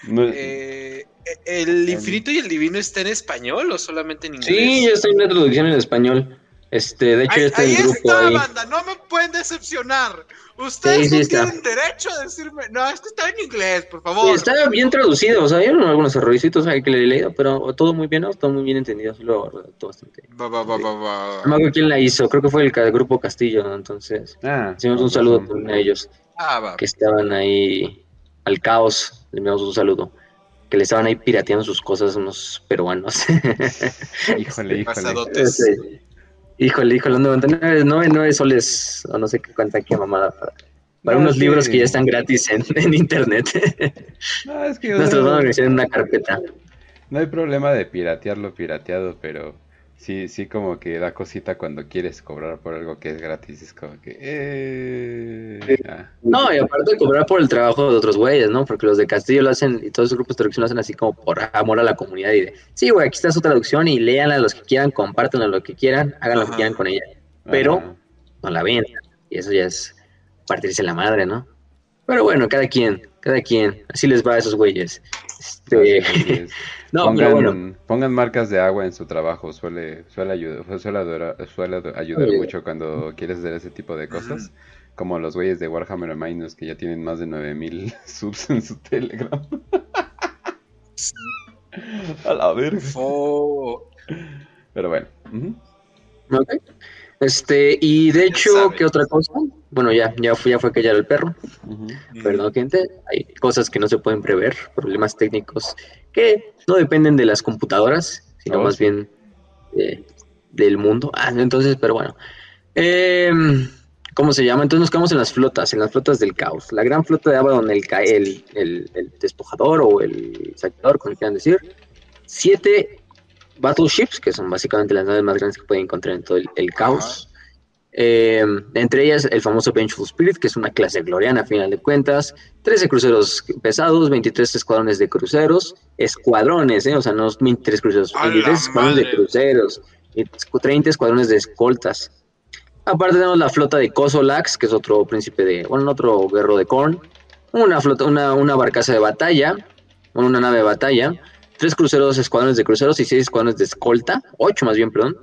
Eh, ¿El infinito y el divino está en español o solamente en inglés? Sí, ya está en la traducción en español. Este, de hecho, ahí, está el grupo está, ahí. banda, no me pueden decepcionar. Ustedes Sí, no está. tienen derecho a decirme. No, es que está en inglés, por favor. Sí, está bien traducido, o sea, hay algunos errorcitos ahí que le he leído, pero todo muy bien, ¿no? Todo muy bien entendido, sí lo redactó bastante. Va, va, va, va, va. No me acuerdo quién la hizo, creo que fue el grupo Castillo, ¿no? entonces. Ah, Hicimos un saludo a ellos, Ah, va. que estaban ahí al caos, le enviamos un saludo. Que le estaban ahí pirateando sus cosas unos peruanos. Híjole, híjole. Sí. Híjole, híjole, 99, 99 soles, o no sé qué cuánta qué mamada, para, para No, unos sí. libros que ya están gratis en, en internet. No, es que Nosotros no, vamos a organizar en una carpeta. no hay problema de piratearlo pirateado, pero sí, sí como que da cosita cuando quieres cobrar por algo que es gratis. Es como que... Eh... ah. No, y aparte de cobrar por el trabajo de otros güeyes, ¿no? Porque los de Castillo lo hacen, y todos esos grupos de traducción lo hacen así como por amor a la comunidad y de, sí, güey, aquí está su traducción y léanla los que quieran, compártanla lo que quieran, hagan lo que quieran con ella. Pero Ajá. no la vendan. Y eso ya es partirse la madre, ¿no? Pero bueno, cada quien, cada quien, así les va a esos güeyes. Este. no, pongan, pero bueno, pongan marcas de agua en su trabajo, suele, suele, ayudar, suele, adora- suele ayudar Oye. mucho cuando quieres hacer ese tipo de cosas. Como los güeyes de Warhammer Minus que ya tienen más de 9000 subs en su Telegram. A la verga. Oh, Pero bueno. ujú. ok. Este, y de hecho, sabe. ¿qué otra cosa? Bueno, ya, ya fue, ya fue que ya era el perro. Perdón, gente, hay cosas que no se pueden prever, problemas técnicos que no dependen de las computadoras, sino Oh, más sí. bien de- del mundo. Ah, entonces, pero bueno. Em, ¿Cómo se llama? Entonces nos quedamos en las flotas, en las flotas del caos. La gran flota de Abaddon, el, el, el, el despojador o el saqueador, como quieran decir. Siete battleships, que son básicamente las naves más grandes que pueden encontrar en todo el, el caos. Eh, entre ellas el famoso Vengeful Spirit, que es una clase gloriana a final de cuentas, 13 cruceros pesados, 23 escuadrones de cruceros, escuadrones, ¿eh? o sea, no 23 cruceros, ¡A la 23 escuadrones de cruceros, y 30 escuadrones de escoltas. Aparte tenemos la flota de Kozolax, que es otro príncipe de, bueno, otro guerrero de Korn, una flota, una, una barcaza de batalla, una nave de batalla, tres cruceros, escuadrones de cruceros y seis escuadrones de escolta, ocho más bien, perdón.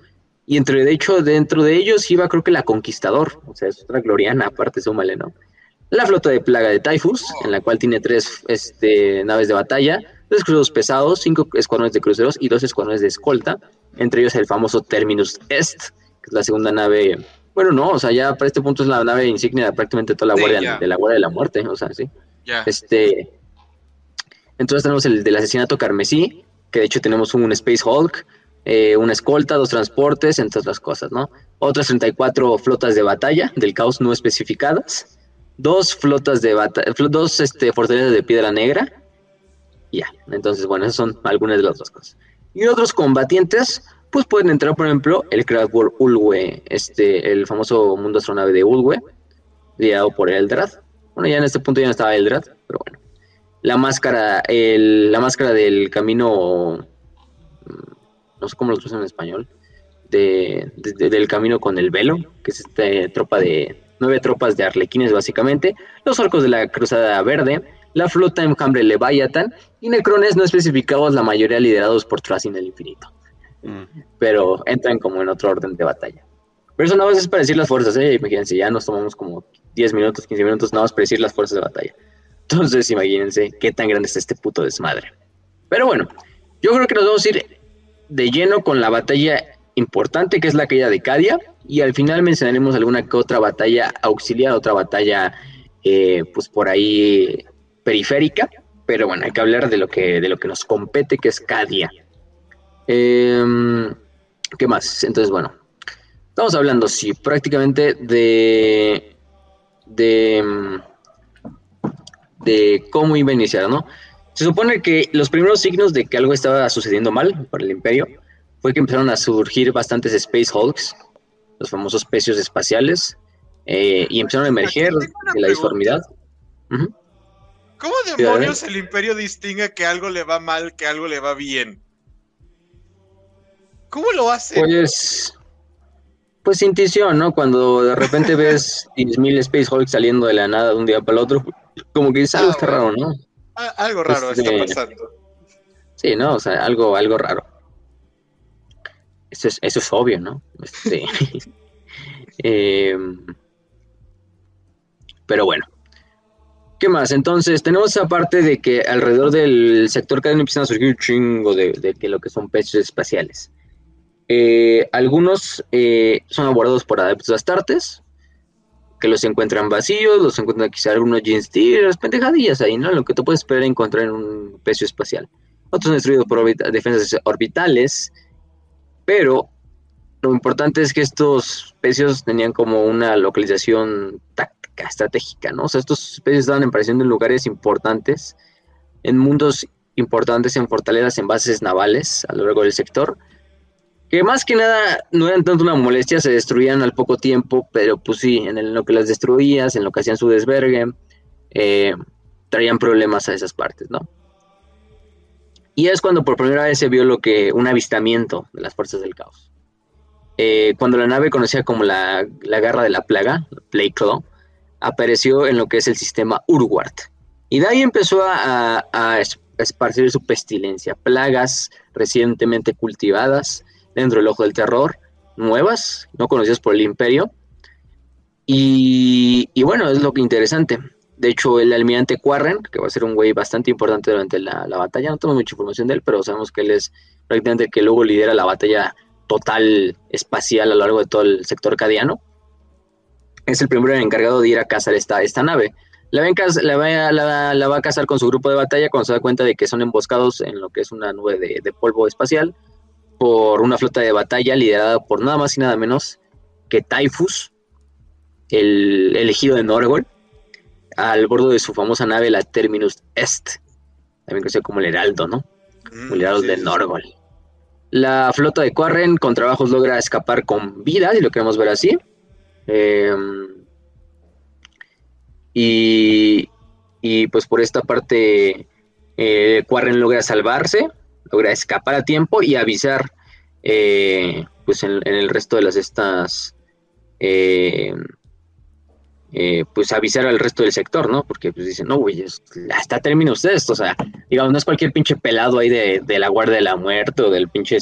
Y entre, de hecho, dentro de ellos iba creo que la Conquistador, o sea, es otra gloriana, aparte súmale, ¿no? La flota de plaga de Typhus, en la cual tiene tres este, naves de batalla, tres cruceros pesados, cinco escuadrones de cruceros y dos escuadrones de escolta, entre ellos el famoso Terminus Est, que es la segunda nave bueno, no, o sea, ya para este punto es la nave insignia de prácticamente toda la guardia de la guardia de la muerte, o sea, sí. Este, entonces tenemos el del asesinato carmesí, que de hecho tenemos un Space Hulk, eh, una escolta, dos transportes, entre otras cosas, ¿no? Otras 34 flotas de batalla del caos no especificadas, dos flotas de batalla, dos este, fortalezas de piedra negra, ya, entonces bueno, esas son algunas de las otras cosas. Y otros combatientes, pues pueden entrar, por ejemplo, el Craftworld Ulwe, este, el famoso mundo astronave de Ulwe, liderado por Eldrad. Bueno, ya en este punto ya no estaba Eldrad, pero bueno. La máscara, el, la máscara del camino, no sé cómo lo traducen en español, de, del camino con el velo, que es esta tropa de, nueve tropas de arlequines básicamente, los orcos de la Cruzada Verde, la flota enjambre Leviathan y necrones no especificados, la mayoría liderados por Tracing el Infinito. Mm. Pero entran como en otro orden de batalla. Pero eso nada más es para decir las fuerzas, ¿eh? Imagínense, ya nos tomamos como 10 minutos, 15 minutos nada más para decir las fuerzas de batalla. Entonces, imagínense qué tan grande está este puto desmadre. Pero bueno, yo creo que nos vamos a ir de lleno con la batalla importante que es la caída de Cadia y al final mencionaremos alguna que otra batalla auxiliar, otra batalla eh, pues por ahí periférica, pero bueno, hay que hablar de lo que, de lo que nos compete que es Cadia. Em, ¿Qué más? Entonces, bueno, estamos hablando, sí, prácticamente de, de, de cómo iba a iniciar, ¿no? Se supone que los primeros signos de que algo estaba sucediendo mal para el imperio fue que empezaron a surgir bastantes Space Hulks, los famosos pecios espaciales, eh, y empezaron a emerger de la disformidad. ¿Cómo demonios el imperio distingue que algo le va mal, que algo le va bien? ¿Cómo lo hace? Pues, pues intuición, ¿no? Cuando de repente ves 10.000 Space Hulk saliendo de la nada de un día para el otro, como que dices, algo ah, está raro, ¿no? Ah, algo raro está este, pasando. Sí, ¿no? O sea, algo, algo raro. Eso es, eso es obvio, ¿no? Este, em, pero bueno. ¿Qué más? Entonces, tenemos esa parte de que alrededor del sector cadena empiezan a surgir un chingo de, de, de lo que son peces espaciales. Eh, algunos eh, son abordados por adeptos astartes, que los encuentran vacíos, los encuentran quizá algunos jeans las pendejadillas ahí, ¿no? Lo que tú puedes esperar encontrar en un pecio espacial. Otros son destruidos por defensas orbitales, pero lo importante es que estos pecios tenían como una localización táctica, estratégica, ¿no? O sea, estos pecios estaban apareciendo en lugares importantes, en mundos importantes, en fortalezas, en bases navales a lo largo del sector, que más que nada no eran tanto una molestia, se destruían al poco tiempo, pero pues sí, en, lo que las destruías, en lo que hacían su desvergue, eh, traían problemas a esas partes, ¿no? Y es cuando por primera vez se vio lo que un avistamiento de las fuerzas del caos. Eh, cuando la nave conocida como la, garra de la plaga, Claw, apareció en lo que es el sistema Urwart. Y de ahí empezó a, a esparcir su pestilencia, plagas recientemente cultivadas, dentro del ojo del terror, nuevas, no conocidas por el imperio. Y, bueno, es lo que interesante. De hecho, el almirante Quarren, que va a ser un güey bastante importante durante la, batalla, no tengo mucha información de él, pero sabemos que él es prácticamente el que luego lidera la batalla total espacial a lo largo de todo el sector cadiano. Es el primero encargado de ir a cazar esta, esta nave. La, va, la, va, a cazar con su grupo de batalla cuando se da cuenta de que son emboscados en lo que es una nube de polvo espacial por una flota de batalla liderada por nada más y nada menos que Typhus, el elegido de Norgol, al bordo de su famosa nave, la Terminus Est, también conocido como el Heraldo, ¿no? Mm, el Heraldo de Norgol. La flota de Quarren con trabajos logra escapar con vida, si lo queremos ver así. Em, y, y, pues por esta parte, eh, Quarren logra salvarse logra escapar a tiempo y avisar eh, pues en, el resto de las estas, eh, eh, pues avisar al resto del sector, ¿no? Porque pues dicen, no, güey, hasta termina ustedes, o sea, digamos, no es cualquier pinche pelado ahí de, de, la guardia de la muerte o del pinche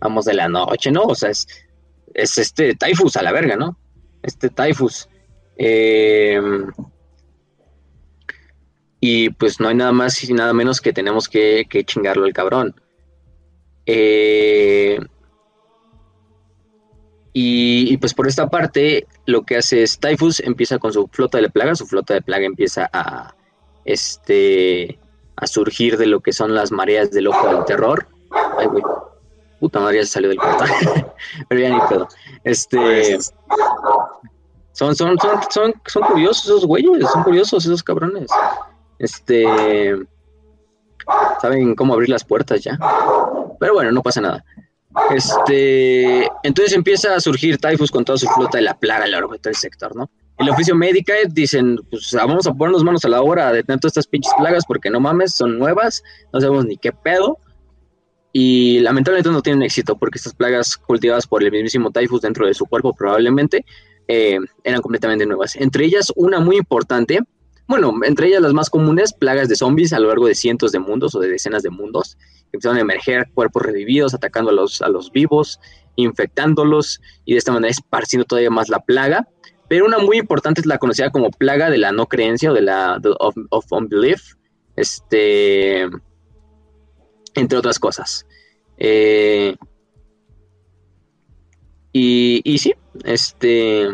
amos de la noche, ¿no? O sea, es, es este Typhus a la verga, ¿no? Este Typhus. Eh, y pues no hay nada más y nada menos que tenemos que, que chingarlo el cabrón. Eh, y, pues por esta parte, lo que hace es Typhus empieza con su flota de plaga, su flota de plaga empieza a este a surgir de lo que son las mareas del ojo del terror. Ay, güey. Puta madre, se salió del corta. Pero ya ni pedo. Este. Son, son, son, son, son curiosos esos güeyes, son curiosos esos cabrones. Este. Saben cómo abrir las puertas ya. Pero bueno, no pasa nada. Este, entonces empieza a surgir Typhus con toda su flota de la plaga a lo largo de todo el sector, ¿no? El oficio médica dicen, pues vamos a ponernos manos a la obra de todas estas pinches plagas porque no mames, son nuevas, no sabemos ni qué pedo. Y lamentablemente no tienen éxito porque estas plagas cultivadas por el mismísimo Typhus dentro de su cuerpo probablemente eh, eran completamente nuevas. Entre ellas, una muy importante, bueno, entre ellas las más comunes, plagas de zombies a lo largo de cientos de mundos o de decenas de mundos empezaron a emerger cuerpos revividos, atacando a los, a los vivos, infectándolos y de esta manera esparciendo todavía más la plaga. Pero una muy importante es la conocida como plaga de la no creencia o de la of, unbelief, este, entre otras cosas. Eh, y, y, sí, este,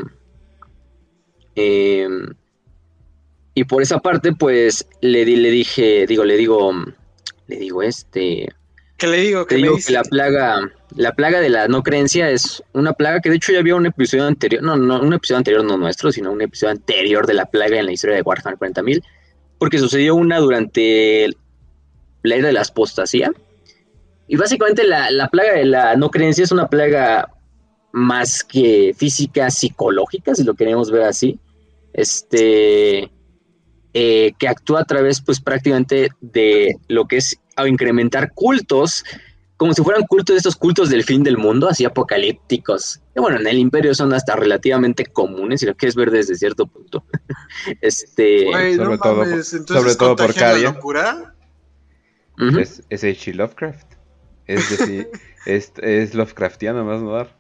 em, y por esa parte, pues le, le dije, digo, le digo, le digo, este... ¿Qué le digo? ¿Qué digo que la plaga, la plaga de la no creencia es una plaga que de hecho ya había un episodio anterior, no, no, un episodio anterior no nuestro, sino un episodio anterior de la plaga en la historia de Warhammer 40.000, porque sucedió una durante la era de la apostasía. Y básicamente la, la plaga de la no creencia es una plaga más que física, psicológica, si lo queremos ver así. Este, eh, que actúa a través, pues prácticamente de lo que es a incrementar cultos, como si fueran cultos de estos cultos del fin del mundo, así apocalípticos. Y bueno, en el imperio son hasta relativamente comunes, si lo quieres ver desde cierto punto. este, sobre, todo, sobre todo por Cadia. Es, es H. Lovecraft. Es decir, es, es Lovecraftiano más no dar.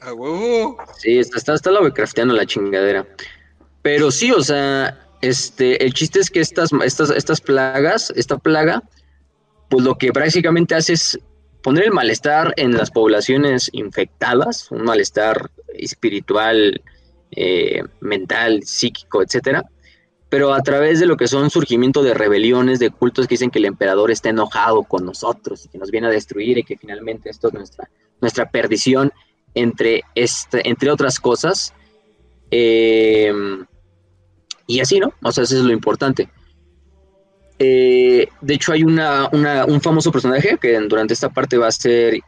A huevo. Sí, está, está Lovecraftiano la chingadera. Pero sí, o sea, este, el chiste es que estas, estas, estas plagas, esta plaga, pues lo que prácticamente hace es poner el malestar en las poblaciones infectadas, un malestar espiritual, eh, mental, psíquico, etcétera, pero a través de lo que son surgimiento de rebeliones, de cultos que dicen que el emperador está enojado con nosotros y que nos viene a destruir y que finalmente esto es nuestra, nuestra perdición, entre, este, entre otras cosas. Eh, y así, ¿no? O sea, eso es lo importante. Eh, de hecho, hay una, un famoso personaje que durante esta parte va a ser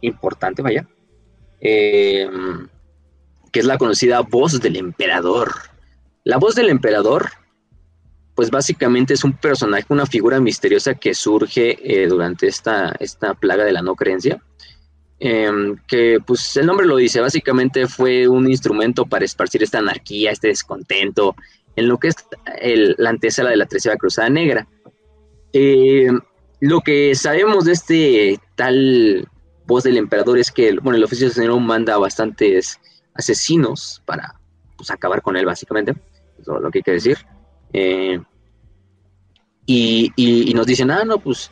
importante, vaya, eh, que es la conocida voz del emperador. La voz del emperador, pues básicamente es un personaje, una figura misteriosa que surge eh, durante esta, esta plaga de la no creencia. que pues el nombre lo dice, básicamente fue un instrumento para esparcir esta anarquía, este descontento, en lo que es la antesala de la Tercera Cruzada Negra. Eh, lo que sabemos de este tal voz del emperador es que bueno, el oficio de manda bastantes asesinos para pues, acabar con él, básicamente. Eso es lo que hay que decir. Eh, y, nos dicen, ah, no, pues,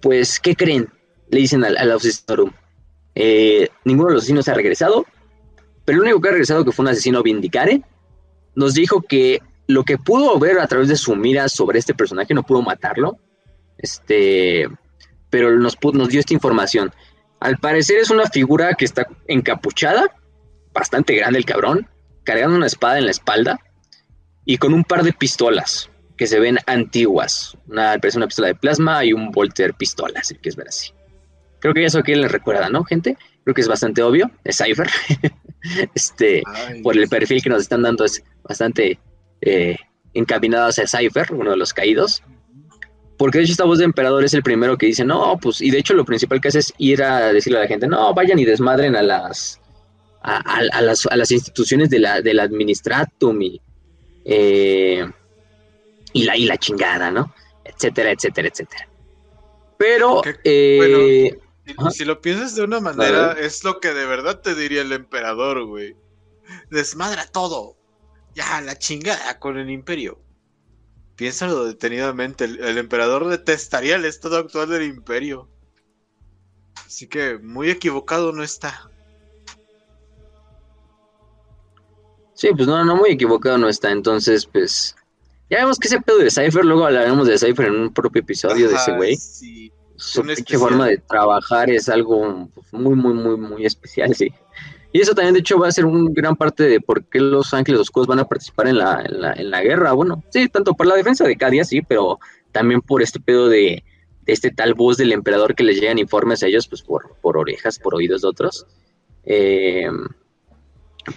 pues, ¿qué creen? Le dicen al, al eh, ninguno de los asesinos ha regresado, pero el único que ha regresado que fue un asesino Vindicare nos dijo que lo que pudo ver a través de su mira sobre este personaje no pudo matarlo, este, pero nos, nos dio esta información. Al parecer es una figura que está encapuchada, bastante grande el cabrón, cargando una espada en la espalda y con un par de pistolas que se ven antiguas. Una, parece una pistola de plasma y un Volter pistola, si quieres ver así. Creo que eso aquí les recuerda, ¿no, gente? Creo que es bastante obvio, es Cypher. este, por el perfil que nos están dando es bastante eh, encaminado hacia Cypher, uno de los caídos. porque de hecho esta voz de emperador es el primero que dice, no, pues, y de hecho lo principal que hace es ir a decirle a la gente, no, vayan y desmadren a las, a, las, a las, instituciones de la, del administratum y, eh, y, la, y la chingada, ¿no? Etcétera, etcétera, etcétera. Pero, eh, si, lo piensas de una manera, es lo que de verdad te diría el emperador, güey. Desmadra todo. Ya, la chingada con el imperio. Piénsalo detenidamente, el, emperador detestaría el estado actual del imperio. Así que muy equivocado no está. Sí, pues no, no muy equivocado no está. Entonces, pues. Ya vemos que ese pedo de Cypher, luego hablaremos de Cypher en un propio episodio de ese güey. Su forma de trabajar es algo pues, muy, muy, muy, muy especial, sí. Y eso también, de hecho, va a ser un gran parte de por qué los Ángeles Oscuros van a participar en la, en la, en la guerra. Bueno, sí, tanto por la defensa de Cadia, sí, pero también por este pedo de, este tal voz del emperador que les llegan informes a ellos, pues por, por orejas, por oídos de otros. Eh,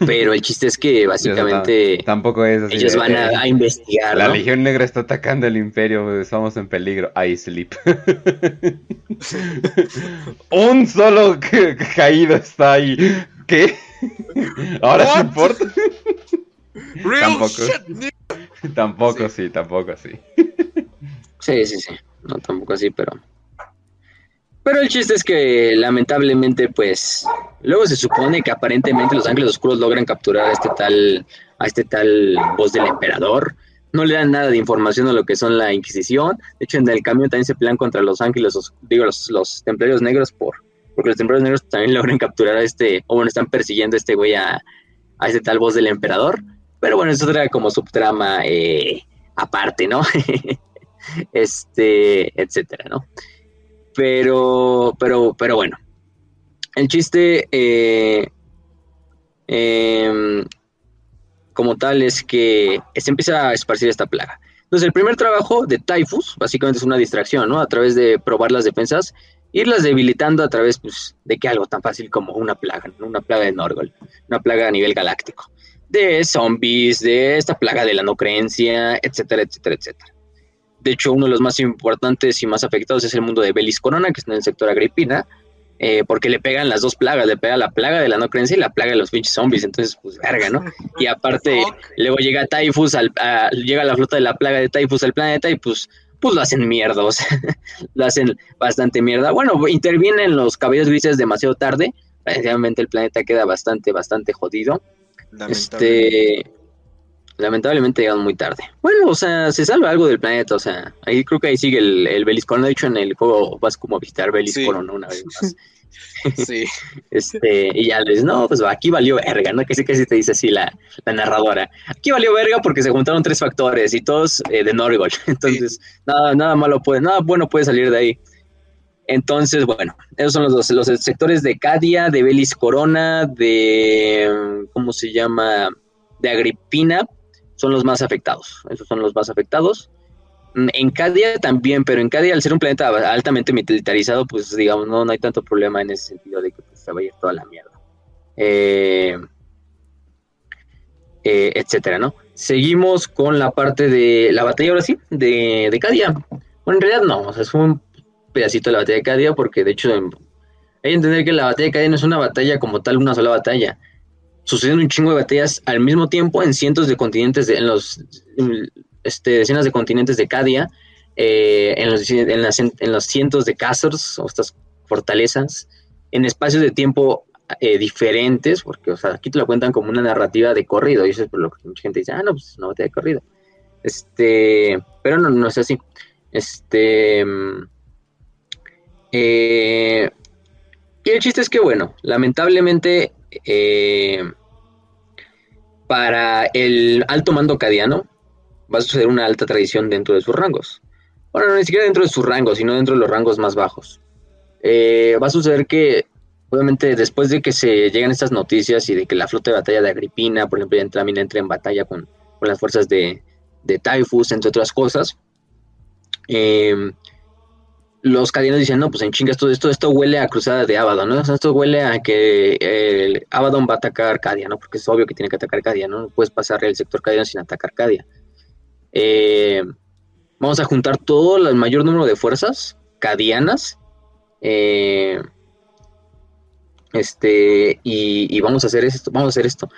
pero el chiste es que básicamente tampoco es ellos van a, investigar. La Legión Negra está atacando el Imperio, estamos en peligro. I sleep. Un solo caído está ahí. ¿Qué? ¿Ahora sí importa? tampoco. tampoco sí. tampoco sí. sí, sí, sí. No, tampoco así, pero. Pero el chiste es que lamentablemente, pues, luego se supone que aparentemente los ángeles oscuros logran capturar a este tal, a este tal voz del emperador. No le dan nada de información a lo que son la Inquisición. De hecho, en el camino también se pelean contra los ángeles, digo, los, los templarios negros por, porque los templarios negros también logran capturar a este, o bueno, están persiguiendo a este güey a, a este tal voz del emperador. Pero bueno, eso trae como subtrama eh, aparte, ¿no? este, etcétera, ¿no? Pero, pero, pero bueno. El chiste, eh, em, como tal, es que se empieza a esparcir esta plaga. Entonces, el primer trabajo de Typhus, básicamente es una distracción, ¿no? A través de probar las defensas irlas debilitando a través pues, de que algo tan fácil como una plaga, una plaga de Norgol, una plaga a nivel galáctico, de zombies, de esta plaga de la no creencia, etcétera, etcétera, etcétera. De hecho, uno de los más importantes y más afectados es el mundo de Belis Corona, que está en el sector Agripina, eh, porque le pegan las dos plagas, le pega la plaga de la no creencia y la plaga de los pinches zombies, entonces, pues, verga, ¿no? Y aparte, luego llega Typhus, al, llega la flota de la plaga de Typhus al planeta y pues pues lo hacen mierda, o sea, lo hacen bastante mierda. Bueno, intervienen los cabellos grises demasiado tarde, realmente el planeta queda bastante, bastante jodido. Este, lamentablemente llegan muy tarde. Bueno, o sea, se salva algo del planeta, o sea, ahí creo que ahí sigue el, el Beliscorno. De hecho, en el juego vas como a visitar Beliscorno una vez más. Sí. este, y ya les, no, pues aquí valió verga, ¿no? Que sí que sí te dice así la, narradora. Aquí valió verga porque se juntaron tres factores y todos eh, de Norgol. Entonces, nada, nada malo puede, nada bueno puede salir de ahí. Entonces, bueno, esos son los, los sectores de Cadia, de Belis Corona, de, ¿cómo se llama? De Agripina, son los más afectados. Esos son los más afectados. Mm, en Cadia también, pero en Cadia, al ser un planeta altamente militarizado, pues digamos, no, no hay tanto problema en ese sentido de que pues, se vaya toda la mierda. Eh, eh, etcétera, ¿no? Seguimos con la parte de la batalla, ahora sí, de, de Cadia. Bueno, en realidad no, o sea, es un pedacito de la batalla de Cadia, porque de hecho hay que entender que la batalla de Cadia no es una batalla como tal, una sola batalla. Suceden un chingo de batallas al mismo tiempo en cientos de continentes, en los este, decenas de continentes de Cadia, eh, en, los, en, los cientos de castles o estas fortalezas, en espacios de tiempo eh, diferentes, porque o sea, aquí te lo cuentan como una narrativa de corrido, y eso es por lo que mucha gente dice, ah, no, pues es una batalla de corrido. Este, pero no, no es así. Este. Eh, y el chiste es que, bueno, lamentablemente, para el alto mando cadiano, va a suceder una alta tradición dentro de sus rangos. Bueno, no ni siquiera dentro de sus rangos, sino dentro de los rangos más bajos. Eh, va a suceder que, obviamente, después de que se llegan estas noticias y de que la flota de batalla de Agripina, por ejemplo, ya también entra en batalla con, las fuerzas de, de, Typhus, entre otras cosas, eh, los cadianos dicen, no, pues en chingas todo esto, esto huele a cruzada de Abaddon, ¿no? esto huele a que el Abaddon va a atacar Cadia, ¿no? Porque es obvio que tiene que atacar Cadia, ¿no? No puedes pasar el sector cadiano sin atacar Cadia. Eh, vamos a juntar todo el mayor número de fuerzas cadianas. Eh, este, y, vamos a hacer esto, vamos a hacer esto.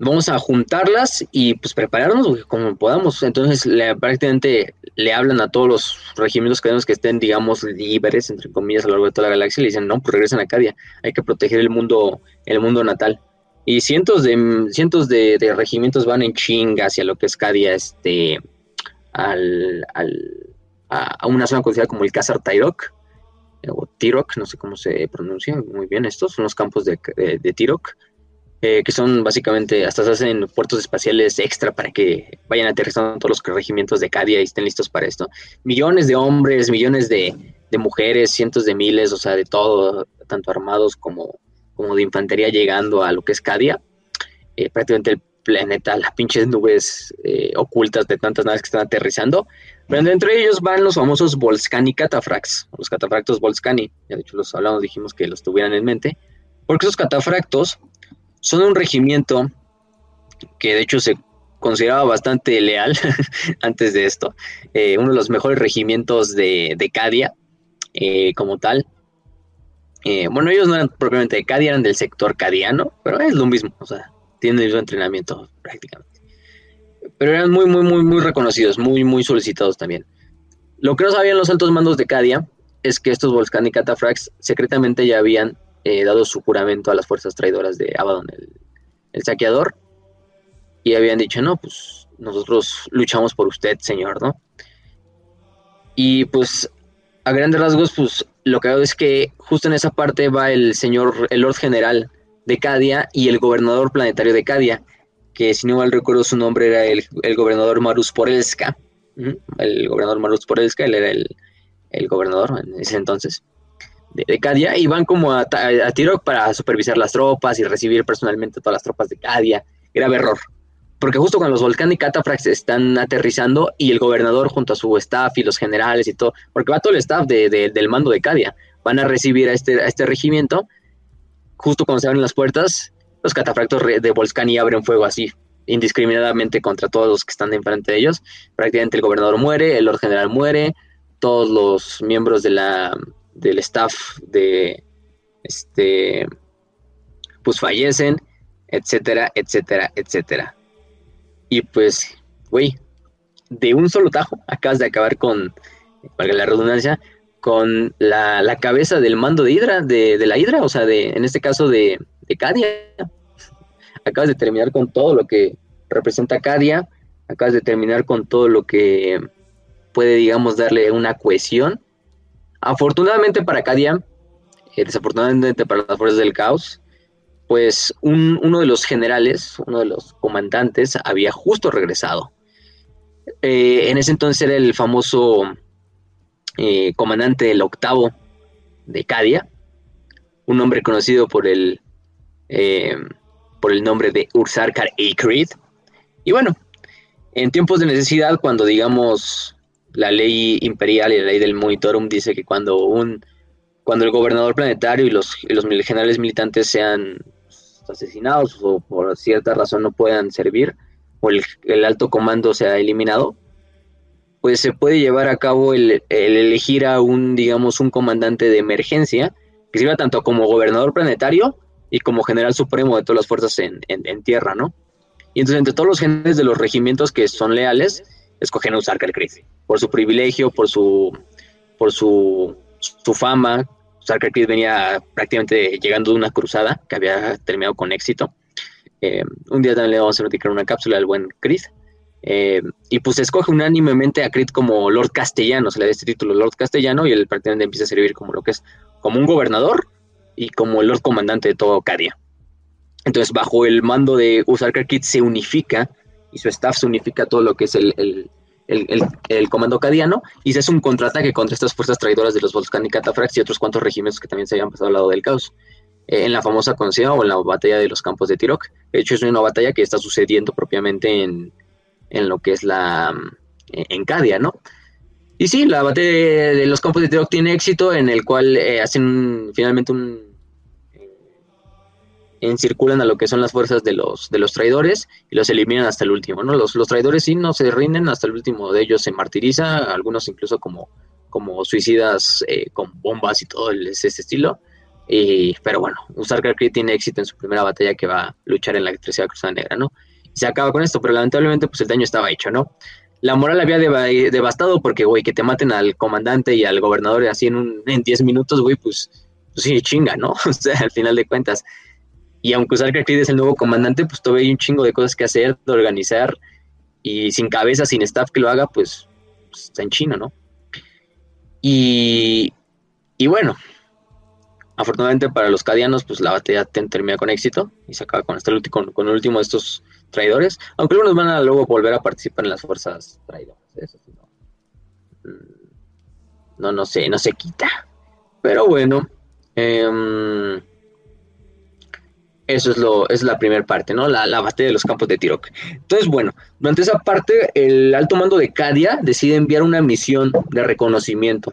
Vamos a juntarlas y pues prepararnos como podamos. Entonces le, prácticamente le hablan a todos los regimientos cadianos que estén, digamos, libres, entre comillas, a lo largo de toda la galaxia y le dicen, no, pues regresen a Cadia, hay que proteger el mundo, el mundo natal. Y cientos de cientos de, regimientos van en chinga hacia lo que es Cadia, este, al, a, una zona conocida como el Cázar Tyrok, o Tirok, no sé cómo se pronuncia muy bien estos, son los campos de, de, Tirok, eh, que son básicamente, hasta se hacen puertos espaciales extra para que vayan aterrizando todos los regimientos de Cadia y estén listos para esto. Millones de hombres, millones de, de mujeres, cientos de miles, o sea, de todo, tanto armados como, como de infantería llegando a lo que es Cadia. Eh, prácticamente el planeta, las pinches nubes eh, ocultas de tantas naves que están aterrizando. Pero entre ellos van los famosos Volscani Catafrax, los catafractos Volscani. Ya de hecho los hablamos, dijimos que los tuvieran en mente. Porque esos catafractos son un regimiento que de hecho se consideraba bastante leal antes de esto. Eh, uno de los mejores regimientos de, de Cadia, eh, como tal. bueno, ellos no eran propiamente de Cadia, eran del sector cadiano, pero es lo mismo, o sea, tienen el mismo entrenamiento prácticamente. Pero eran muy, muy, muy, muy reconocidos, muy, muy solicitados también. Lo que no sabían los altos mandos de Cadia es que estos Volcanic Catafrax secretamente ya habían eh, dado su juramento a las fuerzas traidoras de Abaddon, el, saqueador, y habían dicho, no, pues nosotros luchamos por usted, señor, ¿no? Y pues a grandes rasgos, pues lo que veo es que justo en esa parte va el señor, el Lord General de Cadia y el gobernador planetario de Cadia, que si no mal recuerdo su nombre era el, gobernador Marus Porelska. El gobernador Marus Porelska, él era el, gobernador en ese entonces de, Cadia, y van como a, a, Tirok para supervisar las tropas y recibir personalmente todas las tropas de Cadia. Grave error. Porque justo cuando los Volcán y Catafrax están aterrizando y el gobernador junto a su staff y los generales y todo, porque va todo el staff del mando de Cadia, van a recibir a este, a este regimiento justo cuando se abren las puertas, los catafractos de Volscani abren fuego así, indiscriminadamente contra todos los que están enfrente de ellos. Prácticamente el gobernador muere, el Lord General muere, todos los miembros de la, del staff de este pues fallecen, etcétera, etcétera, etcétera. Y pues, güey, de un solo tajo acabas de acabar con, valga la redundancia, con la, cabeza del mando de Hydra, de, la Hydra, o sea, de, en este caso de, de Cadia. Acabas de terminar con todo lo que representa Cadia, acabas de terminar con todo lo que puede, digamos, darle una cohesión. Afortunadamente para Cadia, eh, desafortunadamente para las fuerzas del caos, pues uno de los generales, uno de los comandantes, había justo regresado. Eh, en ese entonces era el famoso eh, comandante del octavo de Cadia, un hombre conocido por el, por el nombre de Ursarkar Akrid. Y bueno, en tiempos de necesidad, cuando digamos la ley imperial y la ley del monitorum dice que cuando un cuando el gobernador planetario y los, los generales militantes sean asesinados o por cierta razón no puedan servir o el, el alto comando sea eliminado, pues se puede llevar a cabo el, elegir a un, digamos, un comandante de emergencia que sirva tanto como gobernador planetario y como general supremo de todas las fuerzas en, tierra, ¿no? Y entonces entre todos los generales de los regimientos que son leales, escogen a Usarkar Creed, por su privilegio, por su, por su, su fama. Usarkar Creed venía prácticamente llegando de una cruzada que había terminado con éxito. Eh, un día también le vamos a notificar una cápsula al buen Chris, eh, y pues escoge unánimemente a Crit como Lord Castellano, se le da este título Lord Castellano y él prácticamente empieza a servir como lo que es, como un gobernador y como el Lord Comandante de todo Cadia. Entonces, bajo el mando de Usarkar Kit se unifica y su staff se unifica todo lo que es el, el, comando cadiano y se hace un contraataque contra estas fuerzas traidoras de los Volcán Catafrax y otros cuantos regimientos que también se habían pasado al lado del caos. Eh, en la famosa conocida o en la batalla de los campos de Tirok. De hecho, es una batalla que está sucediendo propiamente en, en lo que es la eh, en Cadia, ¿no? Y sí, la batalla de los campos de Tirok tiene éxito en el cual eh, hacen finalmente un encirculan a lo que son las fuerzas de los, de los traidores y los eliminan hasta el último, ¿no? Los, los traidores sí no se rinden, hasta el último de ellos se martiriza, algunos incluso como, como suicidas eh, con bombas y todo ese estilo. Y, pero bueno, Usarkar Creed tiene éxito en su primera batalla que va a luchar en la Tercera Cruzada Negra, ¿no? Y se acaba con esto, pero lamentablemente pues el daño estaba hecho, ¿no? La moral había devastado porque, güey, que te maten al comandante y al gobernador así en, un, en 10 minutos, güey, pues, pues sí, chinga, ¿no? O sea, al final de cuentas. Y aunque Usarkar Creed es el nuevo comandante, pues todavía hay un chingo de cosas que hacer, de organizar, y sin cabeza, sin staff que lo haga, pues, pues está en China, ¿no? Y, y bueno, afortunadamente para los cadianos, pues la batalla termina con éxito y se acaba con, este, con, con el último de estos traidores, aunque algunos van a luego volver a participar en las fuerzas traidoras. Eso no, mm, no, no sé, no se quita. Pero bueno, eh, eso es, lo, es la primera parte, ¿no? La, la, batalla de los campos de Tirok. Entonces, bueno, durante esa parte, el alto mando de Cadia decide enviar una misión de reconocimiento.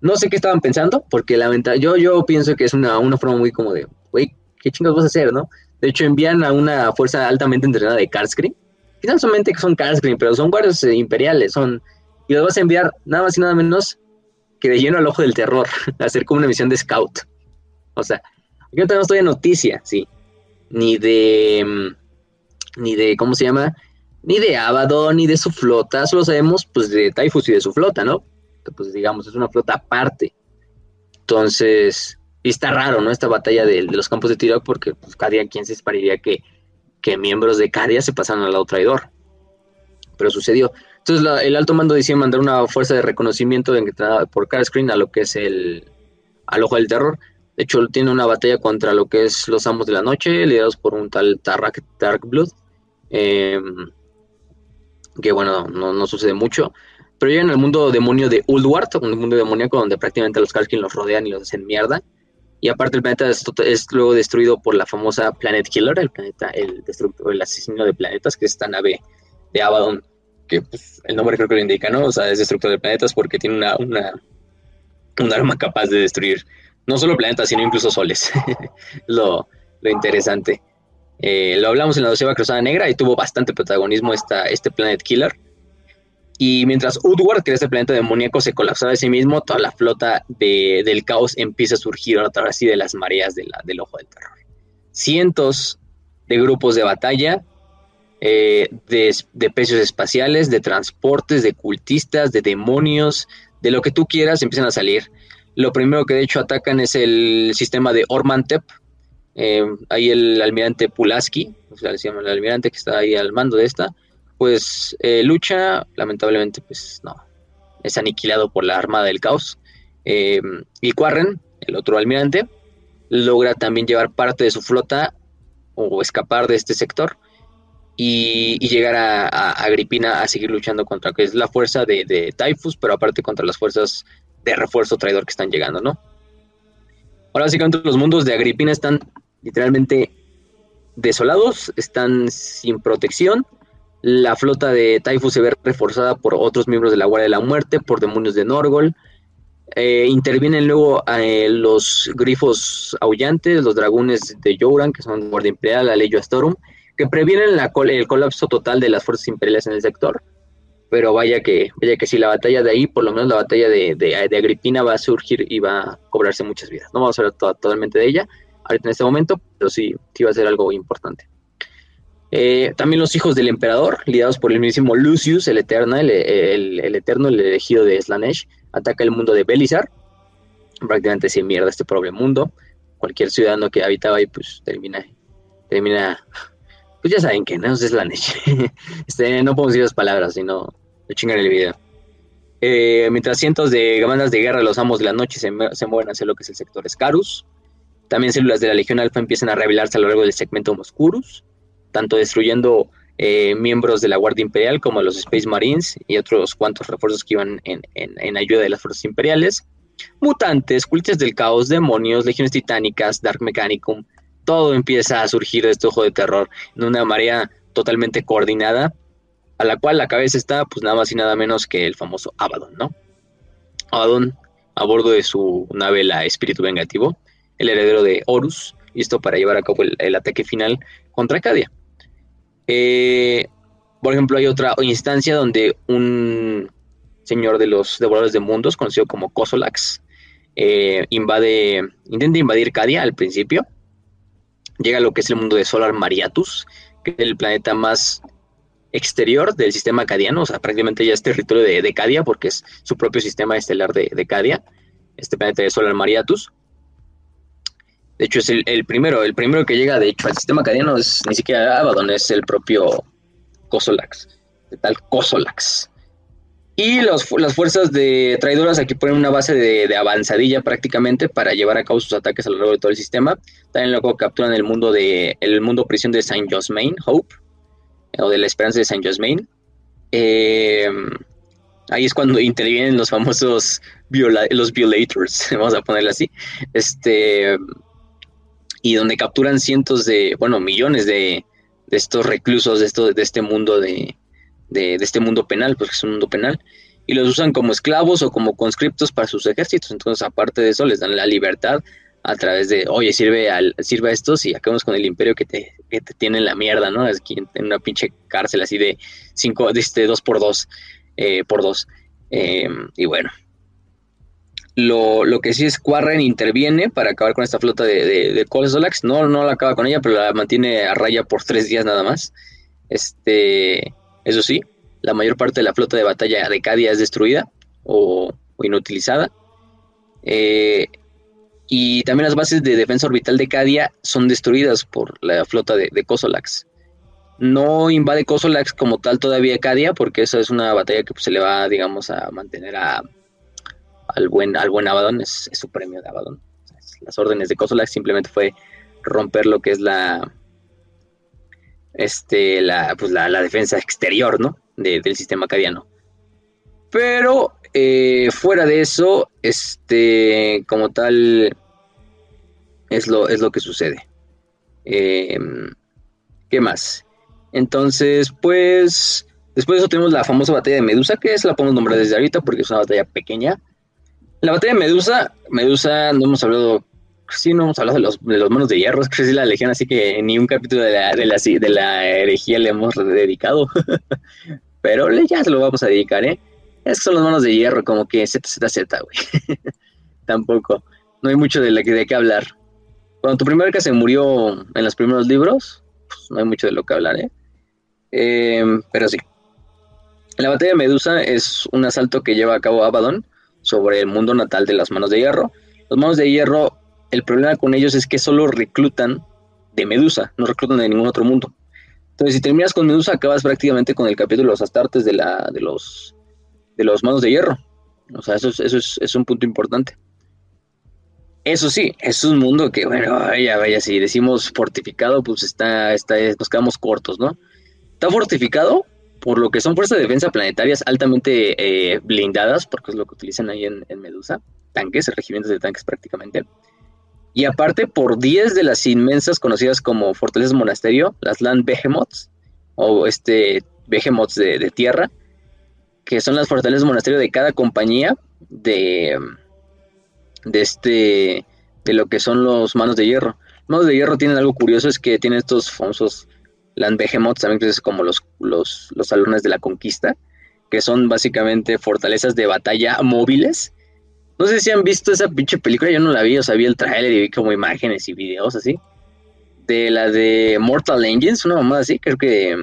No sé qué estaban pensando, porque la yo, yo pienso que es una, una forma muy como de, güey, ¿qué chingados vas a hacer, no? De hecho, envían a una fuerza altamente entrenada de. Finalmente que son Karscreen, pero son guardias eh, imperiales, son... Y los vas a enviar nada más y nada menos que de lleno al ojo del terror, a hacer como una misión de scout. O sea, yo no tenemos todavía noticia, sí, ni de, mm, ni de, ¿cómo se llama? Ni de Abaddon, ni de su flota, solo sabemos pues de Typhus y de su flota, ¿no? Pues digamos, es una flota aparte. Entonces, y está raro, ¿no? Esta batalla de, los campos de tiro, porque pues Cadia, ¿quién se esperaría que, que miembros de Cadia se pasaran al lado traidor? Pero sucedió. Entonces el alto mando decía mandar una fuerza de reconocimiento de, por Screen a lo que es el al ojo del terror de hecho, tiene una batalla contra lo que es los Amos de la Noche, liderados por un tal Tarrak Darkblood. Em, que bueno, no, sucede mucho. Pero en el mundo demonio de Uldwart, un mundo demoníaco donde prácticamente los Karkin los rodean y los hacen mierda. Y aparte el planeta es, luego destruido por la famosa Planet Killer, el planeta, el destructor, el asesino de planetas, que es esta nave de Abaddon, que pues, el nombre creo que lo indica, ¿no? O sea, es destructor de planetas porque tiene una, una, un arma capaz de destruir no solo planetas, sino incluso soles. lo, lo, interesante. Eh, lo hablamos en la doceava Cruzada Negra y tuvo bastante protagonismo esta, este Planet Killer. Y mientras Udward, que era este planeta demoníaco, se colapsaba de sí mismo, toda la flota de, del caos empieza a surgir a través de las mareas del ojo del terror. Cientos de grupos de batalla, eh, de, de precios espaciales, de transportes, de cultistas, de demonios, de lo que tú quieras, empiezan a salir. Lo primero que de hecho atacan es el sistema de Ormantep. Eh, ahí el almirante Pulaski, o sea, se llama el almirante que está ahí al mando de esta, pues eh, lucha, lamentablemente, pues no, es aniquilado por la Armada del Caos. Eh, y Quarren, el otro almirante, logra también llevar parte de su flota o escapar de este sector y, llegar a, Agripina a seguir luchando contra que es la fuerza de, de Typhus, pero aparte contra las fuerzas de refuerzo traidor que están llegando, ¿no? Ahora básicamente los mundos de Agripina están literalmente desolados, están sin protección. La flota de Taifu se ve reforzada por otros miembros de la Guardia de la Muerte, por demonios de Norgol. Eh, intervienen luego eh, los grifos aullantes, los dragones de Jouran, que son Guardia Imperial, la ley Astorum, que previenen el colapso total de las fuerzas imperiales en el sector pero vaya que, vaya que si la batalla de ahí, por lo menos la batalla de, de, Agripina va a surgir y va a cobrarse muchas vidas. No vamos a hablar totalmente de ella ahorita en este momento, pero sí, sí va a ser algo importante. Eh, también los hijos del emperador, lidados por el mismísimo Lucius, el eterno, el, eterno, el elegido de Slanesh, ataca el mundo de Belizar. Prácticamente se mierda este pobre mundo. Cualquier ciudadano que habitaba ahí, pues termina, termina pues ya saben que no es Slanesh. este, no podemos decir las palabras, sino lo chingan el video. Eh, mientras cientos de bandas de guerra, los amos de la noche, se, mueven hacia lo que es el sector Scarus. También células de la Legión Alfa empiezan a revelarse a lo largo del segmento Moscurus, tanto destruyendo eh, miembros de la Guardia Imperial como los Space Marines y otros cuantos refuerzos que iban en, ayuda de las fuerzas imperiales. Mutantes, cultos del caos, demonios, legiones titánicas, Dark Mechanicum, todo empieza a surgir de este ojo de terror en una marea totalmente coordinada, a la cual la cabeza está pues nada más y nada menos que el famoso Abaddon, ¿no? Abaddon, a bordo de su nave la Espíritu Vengativo, el heredero de Horus, y esto para llevar a cabo el, ataque final contra Cadia. Eh, por ejemplo, hay otra instancia donde un señor de los devoradores de mundos, conocido como Kosolax, eh, invade, intenta invadir Cadia al principio. Llega a lo que es el mundo de Solar Mariatus, que es el planeta más exterior del sistema cadiano, o sea, prácticamente ya es territorio de, Cadia, porque es su propio sistema estelar de, de Cadia, este planeta de Solar Mariatus. De hecho, es el, primero, el primero que llega, de hecho, al sistema cadiano es ni siquiera Abaddon, es el propio Kosolax, de tal Kosolax. Y las fuerzas de traidoras aquí ponen una base de, avanzadilla prácticamente para llevar a cabo sus ataques a lo largo de todo el sistema. También luego capturan el mundo de el mundo prisión de Saint Josmain, Hope, o de la esperanza de Saint Josmain. Eh, ahí es cuando intervienen los famosos los violators, vamos a ponerlo así. Este y donde capturan cientos de, bueno, millones de, de estos reclusos de, esto, de este mundo de, de, este mundo penal, porque es un mundo penal, y los usan como esclavos o como conscriptos para sus ejércitos. Entonces, aparte de eso, les dan la libertad a través de, oye, sirve, al, sirve a estos y acabamos con el imperio que te, que te tiene en la mierda, ¿no? Quien en una pinche cárcel así de cinco, de este dos por dos, eh, por dos. Em, y bueno, lo, lo, que sí es Quarren interviene para acabar con esta flota de, de, de No, no la acaba con ella, pero la mantiene a raya por tres días nada más. Este, eso sí, la mayor parte de la flota de batalla de Cadia es destruida o, inutilizada. Eh, y también las bases de defensa orbital de Cadia son destruidas por la flota de, de Kosolax. No invade Kosolax como tal todavía Cadia, porque esa es una batalla que pues, se le va, digamos, a mantener a, al buen, al buen Abaddon, es, su premio de Abaddon. Las órdenes de Kozolak simplemente fue romper lo que es la, este, la, pues la, defensa exterior, ¿no? del sistema cadiano. Pero eh, fuera de eso, este, como tal, es lo, es lo que sucede. Em, ¿Qué más? Entonces, pues, después de eso tenemos la famosa batalla de Medusa, que es la podemos nombrar desde ahorita porque es una batalla pequeña. La batalla de Medusa, Medusa, no hemos hablado, sí, no hemos hablado de los, de los manos de hierro, es que es la legión, así que ni un capítulo de la, de la, de la herejía le hemos dedicado. Pero ya se lo vamos a dedicar, ¿eh? Es que son los manos de hierro, como que ZZZ, güey. Tampoco. No hay mucho de, la, de qué hablar. Cuando tu primer que se murió en los primeros libros, pues no hay mucho de lo que hablar, ¿eh? eh pero sí. La batalla de Medusa es un asalto que lleva a cabo Abaddon sobre el mundo natal de las manos de hierro. Los manos de hierro, el problema con ellos es que solo reclutan de Medusa, no reclutan de ningún otro mundo. Entonces, si terminas con Medusa, acabas prácticamente con el capítulo de los astartes de, la, de, los, de los manos de hierro. O sea, eso, es, eso es, un punto importante. Eso sí, es un mundo que, bueno, vaya, vaya, si decimos fortificado, pues está, está, nos quedamos cortos, ¿no? Está fortificado, por lo que son fuerzas de defensa planetarias altamente eh, blindadas, porque es lo que utilizan ahí en, Medusa, tanques, regimientos de tanques prácticamente. Y aparte por 10 de las inmensas conocidas como fortalezas monasterio, las Land Behemoths, o este Behemoths de, tierra, que son las fortalezas monasterio de cada compañía de, este de lo que son los manos de hierro. Manos de hierro tienen algo curioso, es que tienen estos famosos Land Behemoth también es como los, los, los salones de la conquista, que son básicamente fortalezas de batalla móviles. No sé si han visto esa pinche película, yo no la vi, o sea, vi el trailer y vi como imágenes y videos así. De la de Mortal Engines, una mamada así, creo que.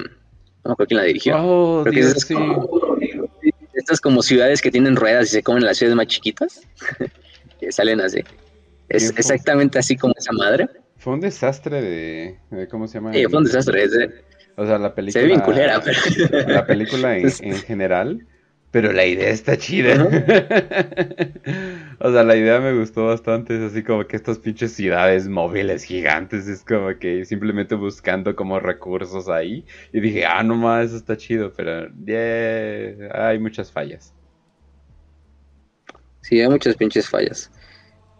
No creo quién la dirigió. Oh, estas, como, estas como ciudades que tienen ruedas y se comen las ciudades más chiquitas, que salen así. Es exactamente así como esa madre. Fue un desastre de, ¿cómo se llama? Sí, fue un desastre. o sea, la película. Se ve culera, pero... La película en, general, pero la idea está chida. o sea, la idea me gustó bastante. Es así como que estas pinches ciudades móviles gigantes. Es como que simplemente buscando como recursos ahí. Y dije, ah, no más, eso está chido. Pero yeah, hay muchas fallas. Sí, hay muchas pinches fallas.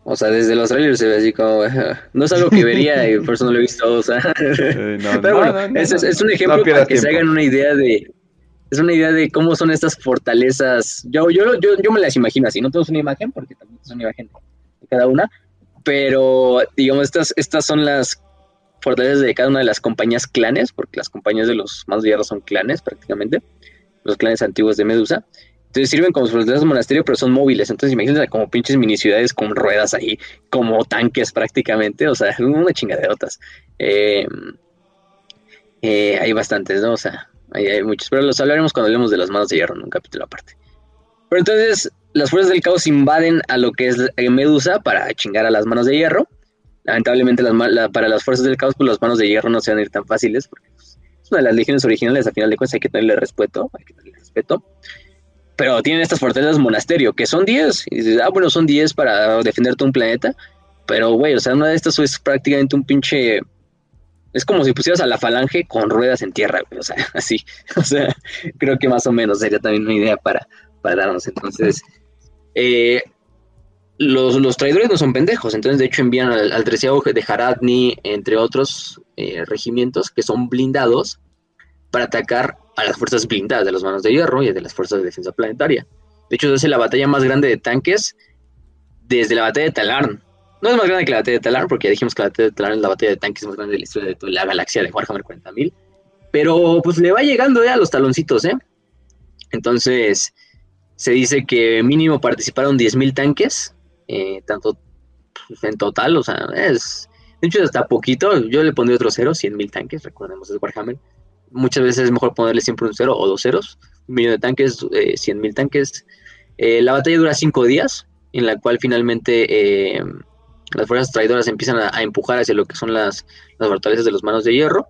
O sea, desde los trailers se ve así como. No es algo que vería y por eso no lo he visto. O sea. Pero bueno, es, un ejemplo para que se hagan una idea de. Es una idea de cómo son estas fortalezas. Yo, yo, yo, yo me las imagino así. No tengo una imagen, porque también es una imagen de cada una. Pero, digamos, estas, estas son las fortalezas de cada una de las compañías clanes, porque las compañías de los manos de hierro son clanes prácticamente, los clanes antiguos de Medusa. Entonces sirven como fortalezas de monasterio, pero son móviles. Entonces imagínense como pinches mini ciudades con ruedas ahí, como tanques prácticamente. O sea, una chingaderotas. Eh, eh, hay bastantes, ¿no? O sea, hay, muchos. Pero los hablaremos cuando hablemos de las manos de hierro en un capítulo aparte. Pero entonces las fuerzas del caos invaden a lo que es Medusa para chingar a las manos de hierro. Lamentablemente para las fuerzas del caos, pues las manos de hierro no se van a ir tan fáciles, porque pues, es una de las legiones originales, a final de cuentas hay que tenerle respeto, hay que tenerle respeto. Pero tienen estas fortalezas monasterio, que son 10. Y dices, ah, bueno, son 10 para defender todo un planeta. Pero, güey, o sea, una de estas es prácticamente un pinche. Es como si pusieras a la falange con ruedas en tierra, güey. O sea, así. O sea, creo que más o menos sería también una idea para, para darnos. Entonces, eh, los, traidores no son pendejos. Entonces, de hecho, envían al, al treceavo de Haradni, entre otros eh, regimientos, que son blindados para atacar a las fuerzas blindadas de los manos de hierro y de las fuerzas de defensa planetaria. De hecho, es la batalla más grande de tanques desde la batalla de Talarn. No es más grande que la batalla de Talarn, porque ya dijimos que la batalla de Talarn es la batalla de tanques más grande de la historia de toda la galaxia de Warhammer 40.000. Pero pues le va llegando ya a los taloncitos, ¿eh? Entonces, se dice que mínimo participaron 10.000 tanques, eh, tanto pues, en total, o sea, es... De hecho, hasta poquito, yo le pondría otro cero, 100.000 tanques, recordemos, es Warhammer muchas veces es mejor ponerle siempre un cero o dos ceros. Un millón de tanques, eh, cien mil tanques. Eh, la batalla dura cinco días, en la cual finalmente eh, las fuerzas traidoras empiezan a, empujar hacia lo que son las, fortalezas de los manos de hierro.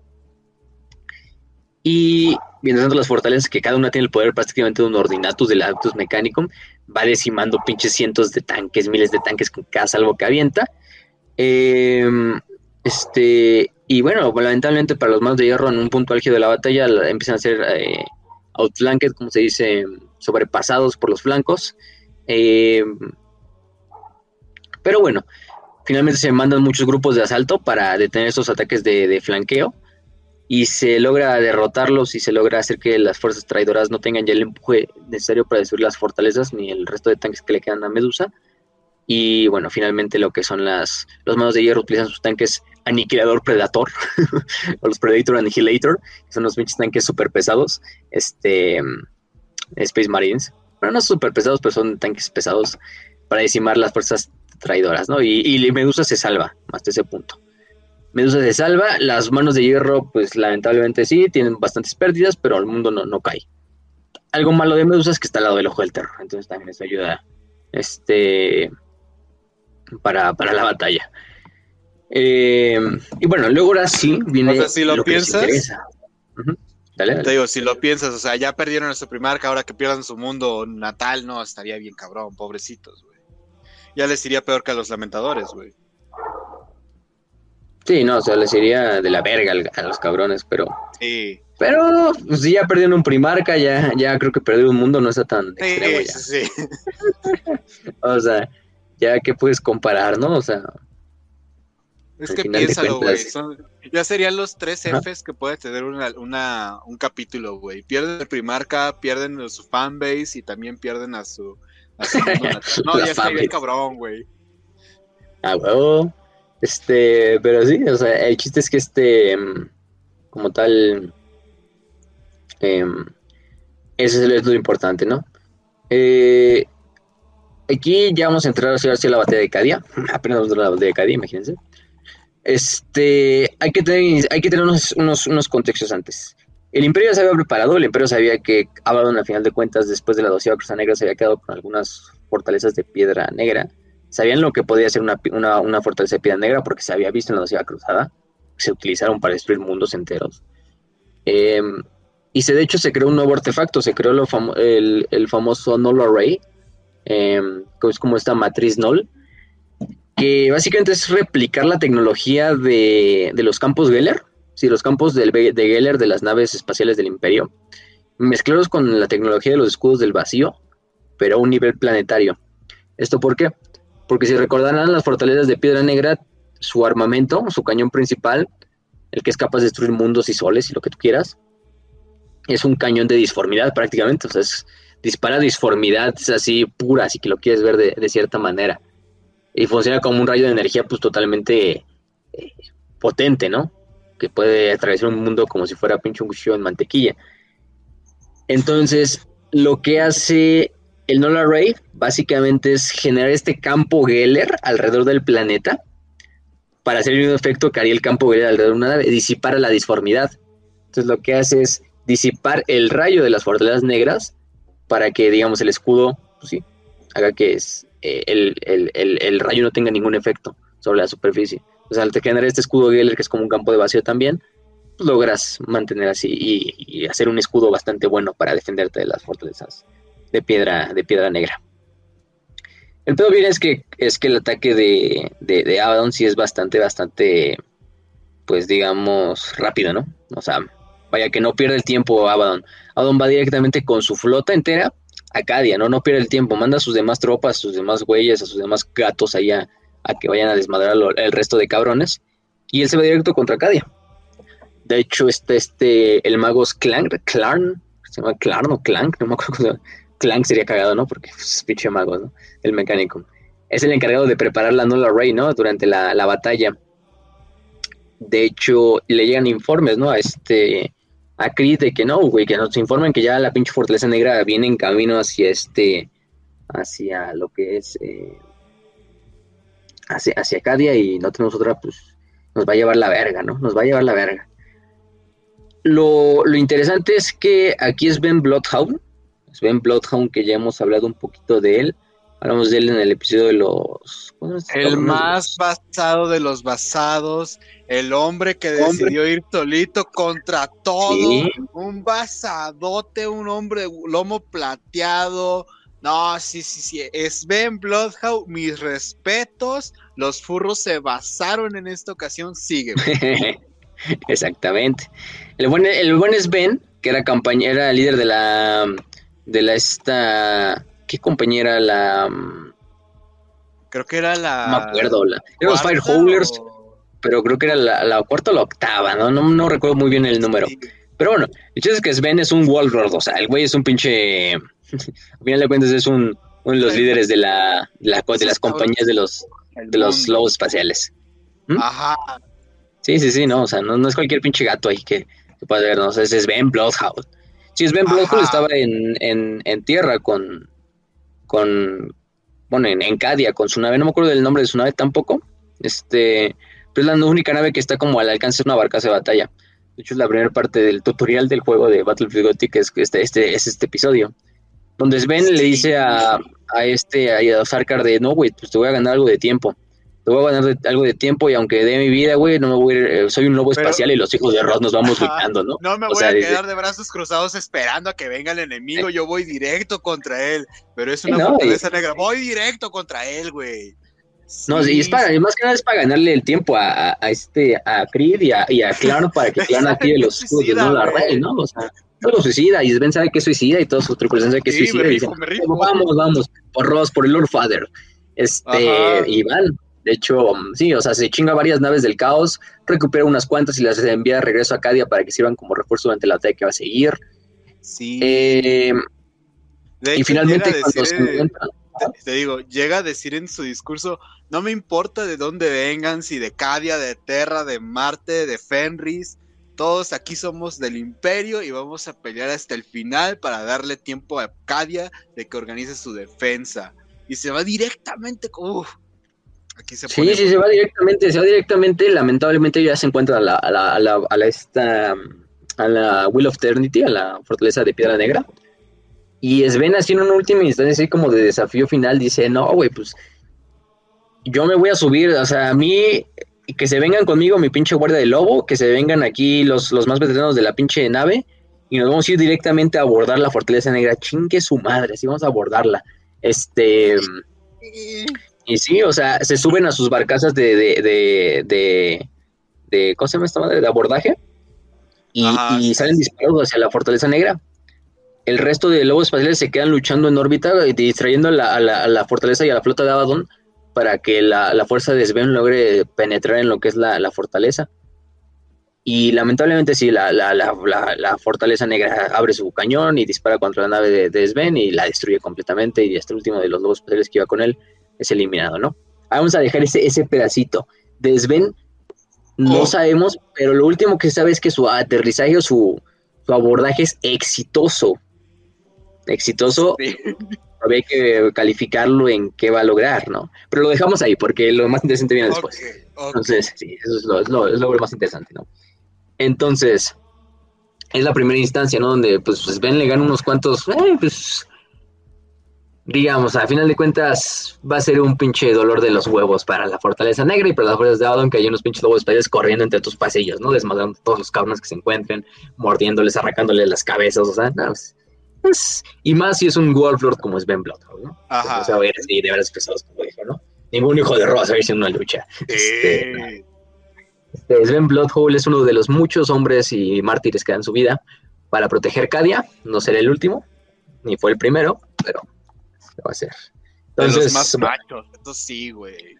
Y mientras tanto las fortalezas que cada una tiene el poder prácticamente de un ordinatus del Actus Mechanicum, va decimando pinches cientos de tanques, miles de tanques con cada salvo que avienta. este, y bueno, lamentablemente para los manos de hierro en un punto álgido de la batalla empiezan a ser eh, outflanked, como se dice, sobrepasados por los flancos. Eh, pero bueno, finalmente se mandan muchos grupos de asalto para detener estos ataques de, flanqueo y se logra derrotarlos y se logra hacer que las fuerzas traidoras no tengan ya el empuje necesario para destruir las fortalezas ni el resto de tanques que le quedan a Medusa. Y bueno, finalmente lo que son las los manos de hierro utilizan sus tanques Aniquilador Predator, o los Predator Annihilator, que son los pinches tanques súper pesados, este, Space Marines. Bueno, no súper pesados, pero son tanques pesados para decimar las fuerzas traidoras, ¿no? Y, Medusa se salva, hasta ese punto. Medusa se salva, las manos de hierro, pues lamentablemente sí, tienen bastantes pérdidas, pero el mundo no, no cae. Algo malo de Medusa es que está al lado del ojo del terror, entonces también eso ayuda este, para, para la batalla. Eh, y bueno, luego ahora sí viene. O sea, si lo, piensas. Te digo, si lo piensas, o sea, ya perdieron a su primarca, ahora que pierdan su mundo natal, no, estaría bien cabrón, pobrecitos, güey. Ya les iría peor que a los lamentadores, güey. Sí, no, o sea, les iría de la verga a los cabrones, pero. Sí. Pero, pues ya perdieron un primarca, ya, ya creo que perder un mundo no está tan sí, ya. Sí. o sea, ya que puedes comparar, ¿no? O sea, es que piénsalo, güey. Ya serían los tres Fs que puede tener una, un capítulo, güey. Pierden el Primarca, pierden a su fanbase y también pierden a su. no, ya está bien cabrón, güey. Ah, huevo. Este, pero sí, o sea, el chiste es que este, em, como tal, eh, ese es lo importante, ¿no? Eh, aquí ya vamos a entrar hacia, la batalla de Cadia. Apenas vamos a la batalla de Cadia, imagínense. Este, hay que tener, hay que tener unos, unos, contextos antes. El imperio ya se había preparado, el imperio sabía que Abaddon, a final de cuentas, después de la doceava Cruz Negra, se había quedado con algunas fortalezas de piedra negra. Sabían lo que podía ser una, fortaleza de piedra negra porque se había visto en la doceava cruzada. Se utilizaron para destruir mundos enteros. Em, y se, de hecho se creó un nuevo artefacto, se creó el, famoso Null Array, em, que es como esta matriz Null, que básicamente es replicar la tecnología de, los campos Geller, sí, los campos de Geller de las naves espaciales del Imperio, mezclados con la tecnología de los escudos del vacío, pero a un nivel planetario. ¿Esto por qué? Porque si recordarán las fortalezas de Piedra Negra, su armamento, su cañón principal, el que es capaz de destruir mundos y soles y lo que tú quieras, es un cañón de disformidad prácticamente, o sea, es, dispara disformidad así pura, así que lo quieres ver de cierta manera. y funciona como un rayo de energía pues totalmente eh, potente, ¿no? Que puede atravesar un mundo como si fuera pinche un cuchillo en mantequilla. Entonces, lo que hace el Null Array básicamente es generar este campo Geller alrededor del planeta para hacer el mismo efecto que haría el campo Geller alrededor de una nave, disipar la disformidad. Entonces lo que hace es disipar el rayo de las fortalezas negras para que, digamos, el escudo, pues sí, haga que eh, el, rayo no tenga ningún efecto sobre la superficie. O sea, al generar este escudo Geller, que es como un campo de vacío también, logras mantener así y, hacer un escudo bastante bueno para defenderte de las fortalezas de piedra, de piedra negra. El pedo bien es que, es que el ataque de, de, Abaddon sí es bastante, bastante, pues digamos, rápido, ¿no? O sea, vaya que no pierde el tiempo Abaddon. Abaddon va directamente con su flota entera a Cadia, ¿no? No pierde el tiempo, manda a sus demás tropas, a sus demás güeyes, a sus demás gatos allá a que vayan a desmadrar el resto de cabrones. Y él se va directo contra Cadia. De hecho, este, este, el mago es Clan, Clarn, se llama o Clank, no me acuerdo Clank sería cagado, ¿no? Porque es pinche mago, ¿no? El mecánico. Es el encargado de preparar la Null Array, ¿no? Durante la, batalla. De hecho, le llegan informes, ¿no? A este. A Creed de que no, güey, que nos informen que ya la pinche Fortaleza Negra viene en camino hacia este. Hacia lo que es. Eh, hacia, hacia Cadia y no tenemos otra, pues. Nos va a llevar la verga, ¿no? Nos va a llevar la verga. Lo, lo interesante es que aquí es Ben Bloodhound, Ben Bloodhound, que ya hemos hablado un poquito de él. Hablamos de él en el episodio de los... El más basado de los basados, el hombre que decidió ir solito contra todo, un basadote, un hombre lomo plateado. No, sí, sí, sí, es Ben Bloodhound, mis respetos, los furros se basaron en esta ocasión, sigue. Exactamente. El buen, el buen es Ben, que era, era líder de la de la esta ¿qué compañera la creo que era la no me acuerdo la eran los Firehowlers pero creo que era la, cuarta o la octava no no, recuerdo muy bien el número. Pero bueno el chiste es que Sven es un Wallrod o sea el güey es un pinche al final de cuentas es un uno de los líderes de la, de, las compañías de los de los lobos espaciales. ¿Mm? ajá. Sí sí sí no o sea no, no es cualquier pinche gato ahí que, que puede ver no o sea, es Sven Bloodhound. Sí, Sven Bloodhound estaba en, tierra con, con bueno, en, Cadia con su nave, no me acuerdo del nombre de su nave tampoco, este, pero es la única nave que está como al alcance de una barcaza de batalla. De hecho, es la primera parte del tutorial del juego de Battlefield Gothic, que es este, este, es este episodio, donde Sven le dice a, a este, a Sarkar de, no, güey, pues te voy a ganar algo de tiempo te voy a ganar algo de tiempo y aunque dé mi vida, güey, no me voy a ir, eh, soy un lobo espacial y los hijos de Ross nos vamos luchando, ¿no? No me voy a quedar de brazos cruzados esperando a que venga el enemigo, yo voy directo contra él, pero es una fortaleza negra, voy directo contra él, güey. No, y es para, más que nada es para ganarle el tiempo a, este, a Creed y a, y a Claro para que Claro active los escudos, ¿no? La rey, ¿no? O sea, todo suicida, y Sven sabe que es suicida y todos sus tripulación sabe que es suicida. y vamos, vamos, por Ross, por el Lord Father. Este, y van, de hecho, sí, o sea, se chinga varias naves del caos, recupera unas cuantas y las envía de regreso a Cadia para que sirvan como refuerzo durante la ataque que va a seguir. Sí. Eh, y finalmente cuando se encuentra... Te, digo, llega a decir en su discurso, no me importa de dónde vengan, si de Cadia, de Terra, de Marte, de Fenris, todos aquí somos del imperio y vamos a pelear hasta el final para darle tiempo a Cadia de que organice su defensa. Y se va directamente, uf, sí, sí, se va directamente, se va directamente, lamentablemente ya se encuentra a la, a la, a la, a la esta, a la Will of Eternity, a la fortaleza de Piedra Negra. Y Sven así en una última instancia, así como de desafío final, dice, no, güey, pues yo me voy a subir, o sea, a mí, que se vengan conmigo mi pinche guardia de lobo, que se vengan aquí los, los más veteranos de la pinche nave, y nos vamos a ir directamente a abordar la fortaleza negra, chingue su madre, así vamos a abordarla. Este... Y sí, o sea, se suben a sus barcazas de, de, de, de, ¿cómo se llama esta madre? De abordaje y, salen disparados hacia la Fortaleza Negra. El resto de lobos espaciales se quedan luchando en órbita y distrayendo a la, a la, fortaleza y a la flota de Abaddon para que la, fuerza de Sven logre penetrar en lo que es la, fortaleza. Y lamentablemente sí, la, fortaleza negra abre su cañón y dispara contra la nave de, de Sven y la destruye completamente y este último de los lobos espaciales que iba con él es eliminado, ¿no? Vamos a dejar ese, ese pedacito. De Sven no Oh. sabemos, pero lo último que se sabe es que su aterrizaje o su, su abordaje es exitoso. Exitoso, Sí. Habría que calificarlo en qué va a lograr, ¿no? Pero lo dejamos ahí porque lo más interesante viene después. Entonces, sí, eso es lo, es lo- es lo más interesante, ¿no? Entonces, es la primera instancia, ¿no? Donde, pues, Sven le gana unos cuantos, eh, pues, digamos, a final de cuentas, va a ser un pinche dolor de los huevos para la Fortaleza Negra y para las fuerzas de Adon, que hay unos pinches lobos espaciales corriendo entre tus pasillos, ¿no? Desmadrando todos los cabrones que se encuentren, mordiéndoles, arrancándoles las cabezas, o sea, no, pues, pues, y más si es un Wolflord como Sven Bloodhound, ¿no? Ajá. O sea, ir así de veras pesados, como dijo, ¿no? Ningún hijo de Rosa va a irse en una lucha. Este, Eh, este, Sven Bloodhole es uno de los muchos hombres y mártires que dan su vida para proteger Cadia. No será el último, ni fue el primero, pero lo va a ser. de Entonces, los más machos. Eso sí, güey.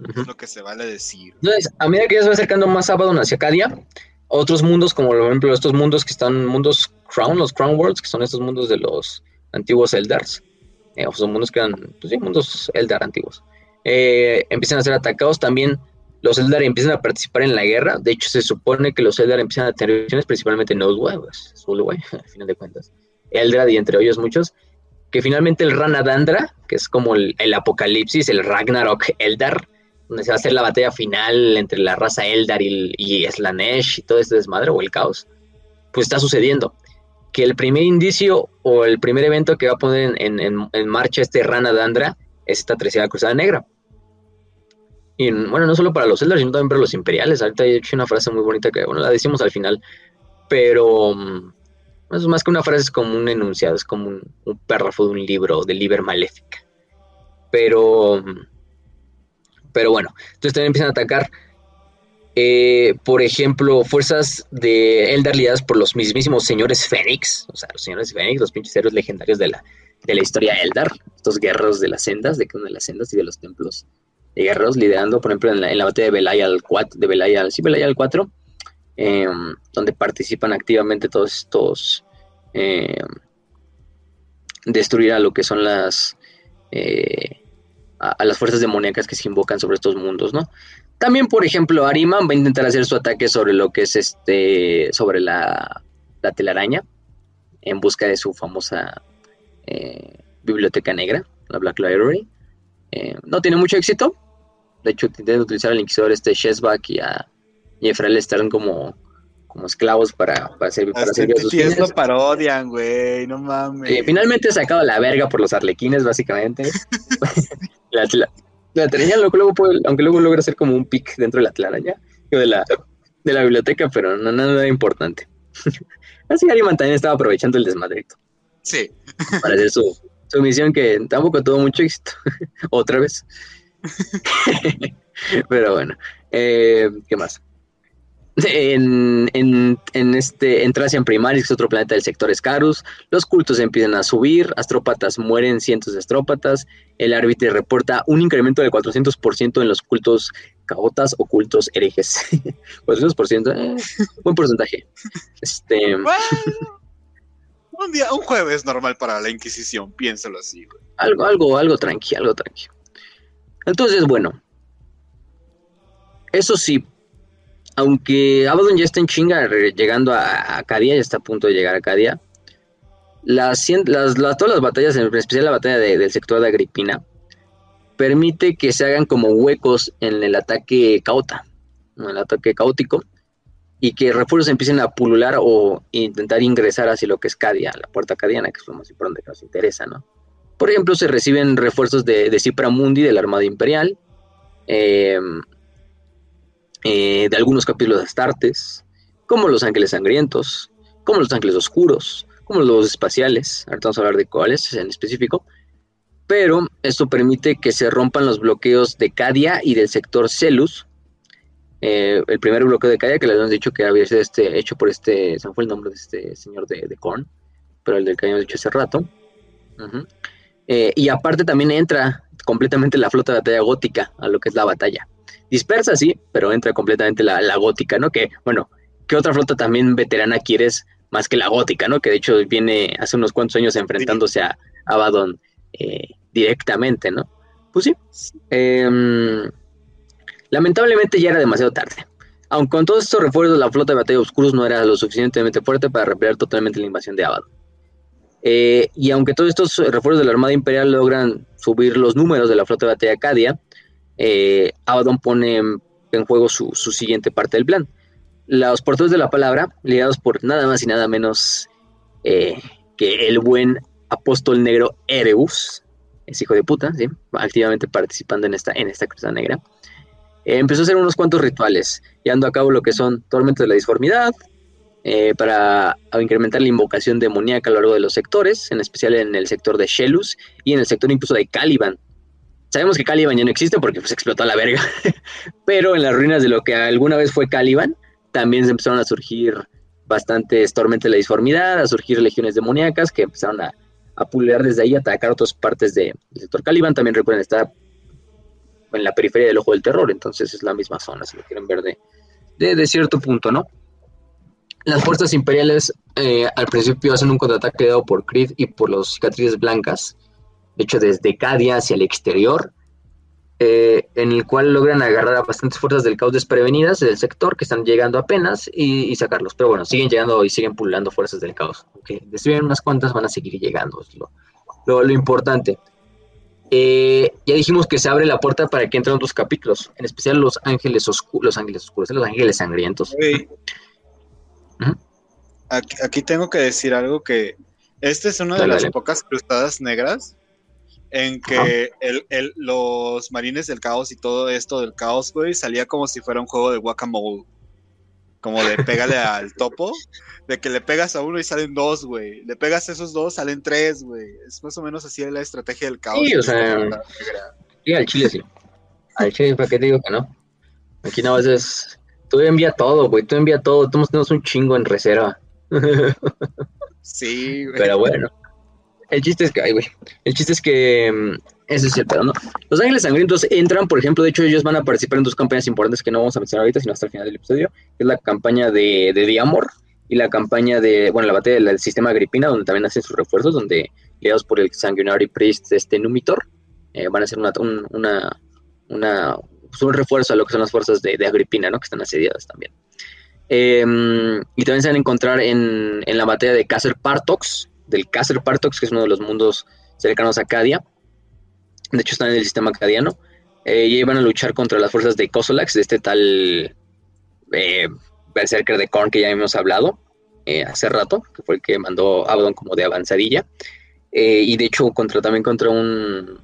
ujú. Es lo que se vale decir. Entonces, a medida que ya se va acercando más Abaddon hacia Cadia, otros mundos, como por ejemplo estos mundos que están mundos Crown, los Crown Worlds, que son estos mundos de los antiguos Eldars, eh, son mundos que eran, pues mundos Eldar antiguos, eh, empiezan a ser atacados también. Los Eldar empiezan a participar en la guerra. De hecho, se supone que los Eldar empiezan a tener visiones, principalmente Nosway, pues, Zulway, al final de cuentas. Eldrad y entre ellos muchos. Que finalmente el Ranadandra, que es como el, el apocalipsis, el Ragnarok Eldar, donde se va a hacer la batalla final entre la raza Eldar y, y Slanesh y todo este desmadre o el caos, pues está sucediendo. Que el primer indicio o el primer evento que va a poner en, en- en marcha este Rana Dandra es esta tercera cruzada negra. Y bueno, no solo para los Eldar, sino también para los imperiales. Ahorita he hecho una frase muy bonita que, bueno, la decimos al final, pero mm, es más que una frase, es como un enunciado, es como un, un párrafo de un libro, de Liber Maléfica. Pero, mm, pero bueno, entonces también empiezan a atacar, eh, por ejemplo, fuerzas de Eldar lidadas por los mismísimos señores Fénix, o sea, los señores Fénix, los pinches héroes legendarios de la, de la historia Eldar, estos guerreros de las sendas, de cada una de las sendas y de los templos de guerreros, liderando, por ejemplo, en la, en la batalla de Belaya 4, de Belaya, sí, Belaya 4, eh, donde participan activamente todos estos eh, destruir a lo que son las eh, a, a las fuerzas demoníacas que se invocan sobre estos mundos, ¿no? También, por ejemplo, Ariman va a intentar hacer su ataque sobre lo que es este, sobre la, la telaraña, en busca de su famosa eh, biblioteca negra, la Black Library. Eh, no tiene mucho éxito. De hecho, intenta utilizar al inquisidor este Shesbak y a y a Efrael Stern como, como esclavos para, para, servir, para servir a sus fines. lo parodian, güey. No mames. Eh, finalmente sacado a la verga por los arlequines, básicamente. la, la, la telaraña, luego, luego puede- aunque luego logra ser como un pic dentro de la telaraña, de la, de la biblioteca, pero no nada importante. Así Ariman también estaba aprovechando el desmadrito Sí. para hacer su, su misión que tampoco tuvo mucho éxito. Otra vez. Pero bueno, eh, ¿qué más? En, en, en este, en Tracian Primaris, que es otro planeta del sector Scarus, los cultos empiezan a subir, astrópatas mueren cientos de astrópatas, el árbitro reporta un incremento del 400% en los cultos caotas o cultos herejes. 400%, eh, buen porcentaje. Este, Bueno, un día, un jueves normal para la Inquisición, piénsalo así, güey. algo, algo, algo tranqui, algo tranqui. Entonces, bueno, eso sí, aunque Abaddon ya está en chinga llegando a Acadia, ya está a punto de llegar a Acadia, las, todas las batallas, en especial la batalla de- del sector de Agripina, permite que se hagan como huecos en el ataque caota, en el ataque caótico, y que refuerzos empiecen a pulular o intentar ingresar hacia lo que es Cadia, la puerta cadiana, que es lo más importante que nos interesa, ¿no? Por ejemplo, se reciben refuerzos de, de Cipra Mundi, de la Armada Imperial, eh, eh, de algunos capítulos de Astartes, como los Ángeles Sangrientos, como los Ángeles Oscuros, como los Espaciales, ahorita vamos a hablar de cuáles en específico, pero esto permite que se rompan los bloqueos de Cadia y del sector Celus. Eh, el primer bloqueo de Cadia, que les habíamos dicho que había sido este, hecho por este, se me fue el nombre de este señor de, de Korn, pero el del que habíamos dicho hace rato. Eh, y aparte también entra completamente la flota de batalla gótica a lo que es la batalla. Dispersa, sí, pero entra completamente la, la gótica, ¿no? Que, bueno, ¿qué otra flota también veterana quieres más que la gótica, ¿no? Que de hecho viene hace unos cuantos años enfrentándose a Abaddon eh, directamente, ¿no? pues sí. Em, lamentablemente ya era demasiado tarde. Aunque con todos estos refuerzos, la flota de batalla oscuros no era lo suficientemente fuerte para repeler totalmente la invasión de Abaddon. Eh, y aunque todos estos refuerzos de la Armada Imperial logran subir los números de la flota de batalla Acadia, eh, Abaddon pone en juego su, siguiente parte del plan. Los portadores de la palabra, ligados por nada más y nada menos eh, que el buen apóstol negro Ereus, es hijo de puta, ¿sí? activamente participando en esta, en esta cruzada negra, eh, empezó a hacer unos cuantos rituales, llevando a cabo lo que son tormentos de la disformidad, eh, para incrementar la invocación demoníaca a lo largo de los sectores, en especial en el sector de Shelus y en el sector incluso de Caliban. Sabemos que Caliban ya no existe porque pues explotó a la verga, pero en las ruinas de lo que alguna vez fue Caliban, también se empezaron a surgir bastantes tormentos de la disformidad, a surgir legiones demoníacas que empezaron a, a pulear desde ahí, a atacar otras partes del sector Caliban. También recuerden, está en la periferia del ojo del terror, entonces es la misma zona, si lo quieren ver de, cierto punto, ¿no? Las fuerzas imperiales eh, al principio hacen un contraataque dado por Creed y por los cicatrices blancas, hecho desde Cadia hacia el exterior, eh, en el cual logran agarrar a bastantes fuerzas del caos desprevenidas del sector que están llegando apenas y, sacarlos. Pero bueno, siguen llegando y siguen pululando fuerzas del caos. Aunque destruyen unas cuantas, van a seguir llegando, es lo, lo importante. Eh, ya dijimos que se abre la puerta para que entren otros capítulos, en especial los ángeles oscuros, los ángeles oscuros, los ángeles sangrientos. aquí, tengo que decir algo que esta es una de las pocas cruzadas negras en que los marines del caos y todo esto del caos, güey, salía como si fuera un juego de guacamole como de pégale al topo, de que le pegas a uno y salen dos, güey. Le pegas a esos dos, salen tres, güey. Es más o menos así la estrategia del caos. Sí, o sea, sí, al chile sí. Al chile, ¿para qué te digo que no? Aquí no, es... Tú envía todo, güey, tú envía todo. Todos tenemos un chingo en reserva. sí, güey. Pero bueno. El chiste es que, ay, güey. El chiste es que mm, ese es el pedo, ¿no? Los Ángeles Sangrientos entran, por ejemplo, de hecho, ellos van a participar en dos campañas importantes que no vamos a mencionar ahorita, sino hasta el final del episodio, que es la campaña de, de y la campaña de, bueno, la batalla del sistema Agripina, donde también hacen sus refuerzos, donde, guiados por el Sanguinary Priest, este Numitor, eh, van a hacer una, una, una pues, un refuerzo a lo que son las fuerzas de, Agripina, ¿no? Que están asediadas también. Em, y también se van a encontrar en, en la batalla de Caser Partox, del Caser Partox, que es uno de los mundos cercanos a Cadia, de hecho, están en el sistema acadiano. Eh, y iban a luchar contra las fuerzas de Kosolax, de este tal eh, Berserker de Korn que ya hemos hablado eh, hace rato, que fue el que mandó Abaddon como de avanzadilla. Y de hecho, contra, también contra un,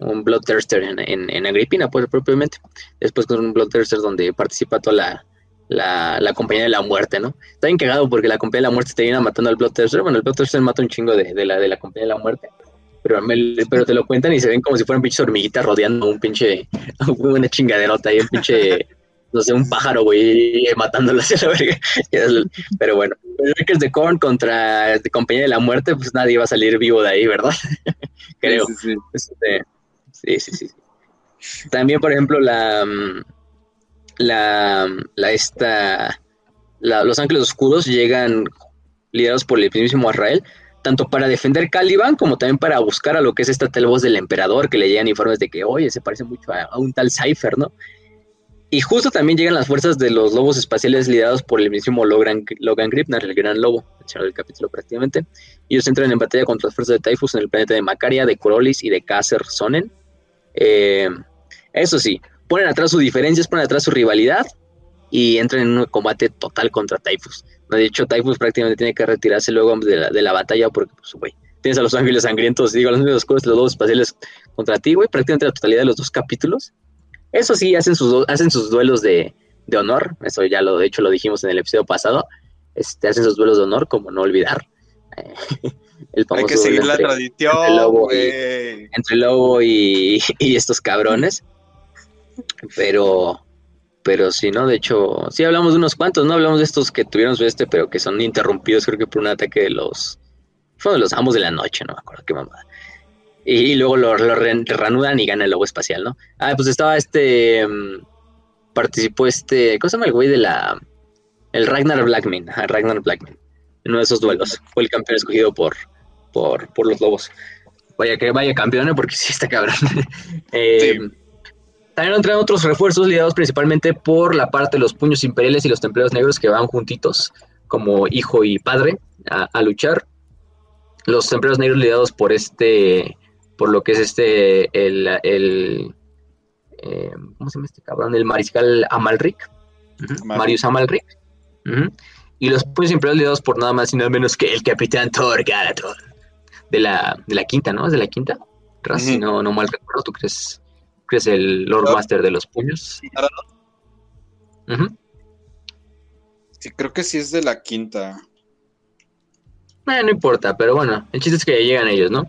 un Bloodthirster en, en, en, Agripina, pues propiamente. Después con un Bloodthirster donde participa toda la, la, compañía de la muerte, ¿no? Está bien cagado porque la compañía de la muerte termina matando al Bloodthirster. Bueno, el Bloodthirster mata un chingo de, de, la, de la compañía de la muerte pero, pero te lo cuentan y se ven como si fueran pinches hormiguitas rodeando un pinche, una chingaderota ahí, un pinche, no sé, un pájaro, güey, matándolo hacia la verga. Pero bueno, Lakers de Korn contra de Compañía de la Muerte, pues nadie va a salir vivo de ahí, ¿verdad? Creo. Este, sí sí. sí, sí, También, por ejemplo, la, la, la esta, la, los Ángeles Oscuros llegan liderados por el mismísimo Israel, tanto para defender Caliban como también para buscar a lo que es esta tal voz del emperador, que le llegan informes de que, oye, se parece mucho a, un tal Cypher, ¿no? Y justo también llegan las fuerzas de los lobos espaciales liderados por el mismo Logan, Logan Gripnar, el gran lobo, el capítulo prácticamente. Ellos entran en batalla contra las fuerzas de Typhus en el planeta de Macaria, de Corolis y de Kasser Sonen. Eh, eso sí, ponen atrás sus diferencias, ponen atrás su rivalidad y entran en un combate total contra Typhus. De hecho, Typhus prácticamente tiene que retirarse luego de la, batalla porque, pues, güey, tienes a los ángeles sangrientos, digo, a los ángeles oscuros, los dos espaciales contra ti, güey, prácticamente la totalidad de los dos capítulos. Eso sí, hacen sus, hacen sus duelos de, honor, eso ya lo, de hecho lo dijimos en el episodio pasado, este, hacen sus duelos de honor, como no olvidar. el Hay que seguir la tradición, entre Lobo, y, entre Lobo y, y estos cabrones. Pero, pero sí, ¿no? De hecho, sí hablamos de unos cuantos, ¿no? Hablamos de estos que tuvieron su este, pero que son interrumpidos, creo que por un ataque de los. Fue los amos de la noche, no me acuerdo qué mamada. Y, luego lo, lo reanudan y gana el lobo espacial, ¿no? Ah, pues estaba este. Mm, participó este. ¿Cómo se llama el güey de la. El Ragnar Blackman, Ragnar Blackman. En uno de esos duelos. Fue el campeón escogido por, por, por los lobos. vaya que vaya campeón, ¿eh? porque sí está cabrón. eh, También entran otros refuerzos liderados principalmente por la parte de los puños imperiales y los templeros negros que van juntitos como hijo y padre a, a luchar. Los templeros negros liderados por este, por lo que es este, el, el eh, ¿cómo se llama este cabrón? El mariscal Amalric, Marius Amalric. Y los puños imperiales liderados por nada más y nada menos que el capitán Thor Galator. De la, de la quinta, ¿no? ¿Es de la quinta? Si Ujú. no, no mal recuerdo, ¿tú crees, crees el Lord. Master de los puños? Sí, creo que sí es de la quinta. Eh, no importa, pero bueno, el chiste es que llegan ellos, ¿no?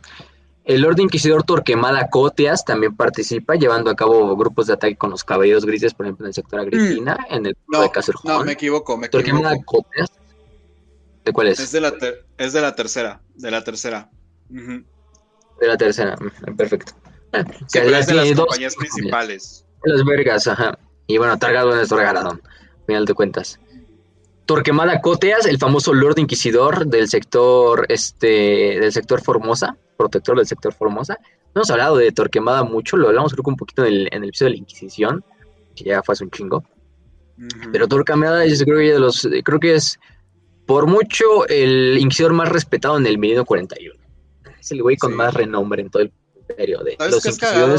El Lord Inquisidor Torquemada Coteas también participa, llevando a cabo grupos de ataque con los caballeros grises, por ejemplo, en el sector Agripina, en el No, de no, me equivoco, me Torquemada equivoco. Coteas. ¿De cuál es? Es de la, ter- es de la tercera, de la tercera. De la tercera. Mm, Perfecto. Sí, que es de las dos compañías principales. Las vergas, ajá. Y bueno, Targadón es Targadón, al final de cuentas. Torquemada Coteas, el famoso Lord Inquisidor del sector, este, del sector Formosa, protector del sector Formosa. No hemos hablado de Torquemada mucho, lo hablamos creo que un poquito en el, en el episodio de la Inquisición, que ya fue hace un chingo. Pero Torquemada es, creo que de los, creo que es por mucho el Inquisidor más respetado en el Milenio 41. Es el güey con Sí. más renombre en todo el imperio de ¿Sabes los cagado?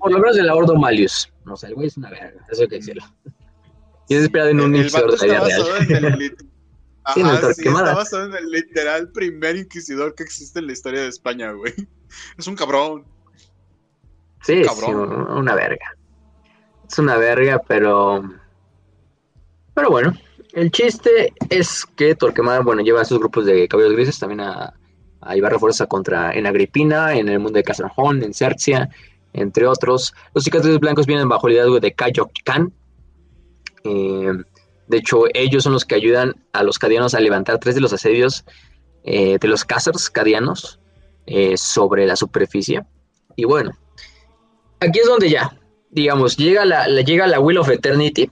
Por lo menos de la Ordo Malius. No sé, el güey es una verga, eso hay que decirlo. Y es esperado en un el inquisidor de la vida real. el Sí, el Ajá, sí, está basado en el literal primer inquisidor que existe en la historia de España, güey. Es un cabrón. Sí, sí, cabrón. una verga. Es una verga, pero. Pero bueno, el chiste es que Torquemada, bueno, lleva a sus grupos de cabellos grises también a, a llevar refuerza contra en Agripina, en el mundo de Casarjón, en Cercia, entre otros. Los cicatrices blancos vienen bajo el liderazgo de Kayok Khan. Eh, de hecho, ellos son los que ayudan a los cadianos a levantar tres de los asedios eh, de los cazars cadianos eh, sobre la superficie. Y bueno, aquí es donde ya, digamos, llega la, la- llega la Will of Eternity.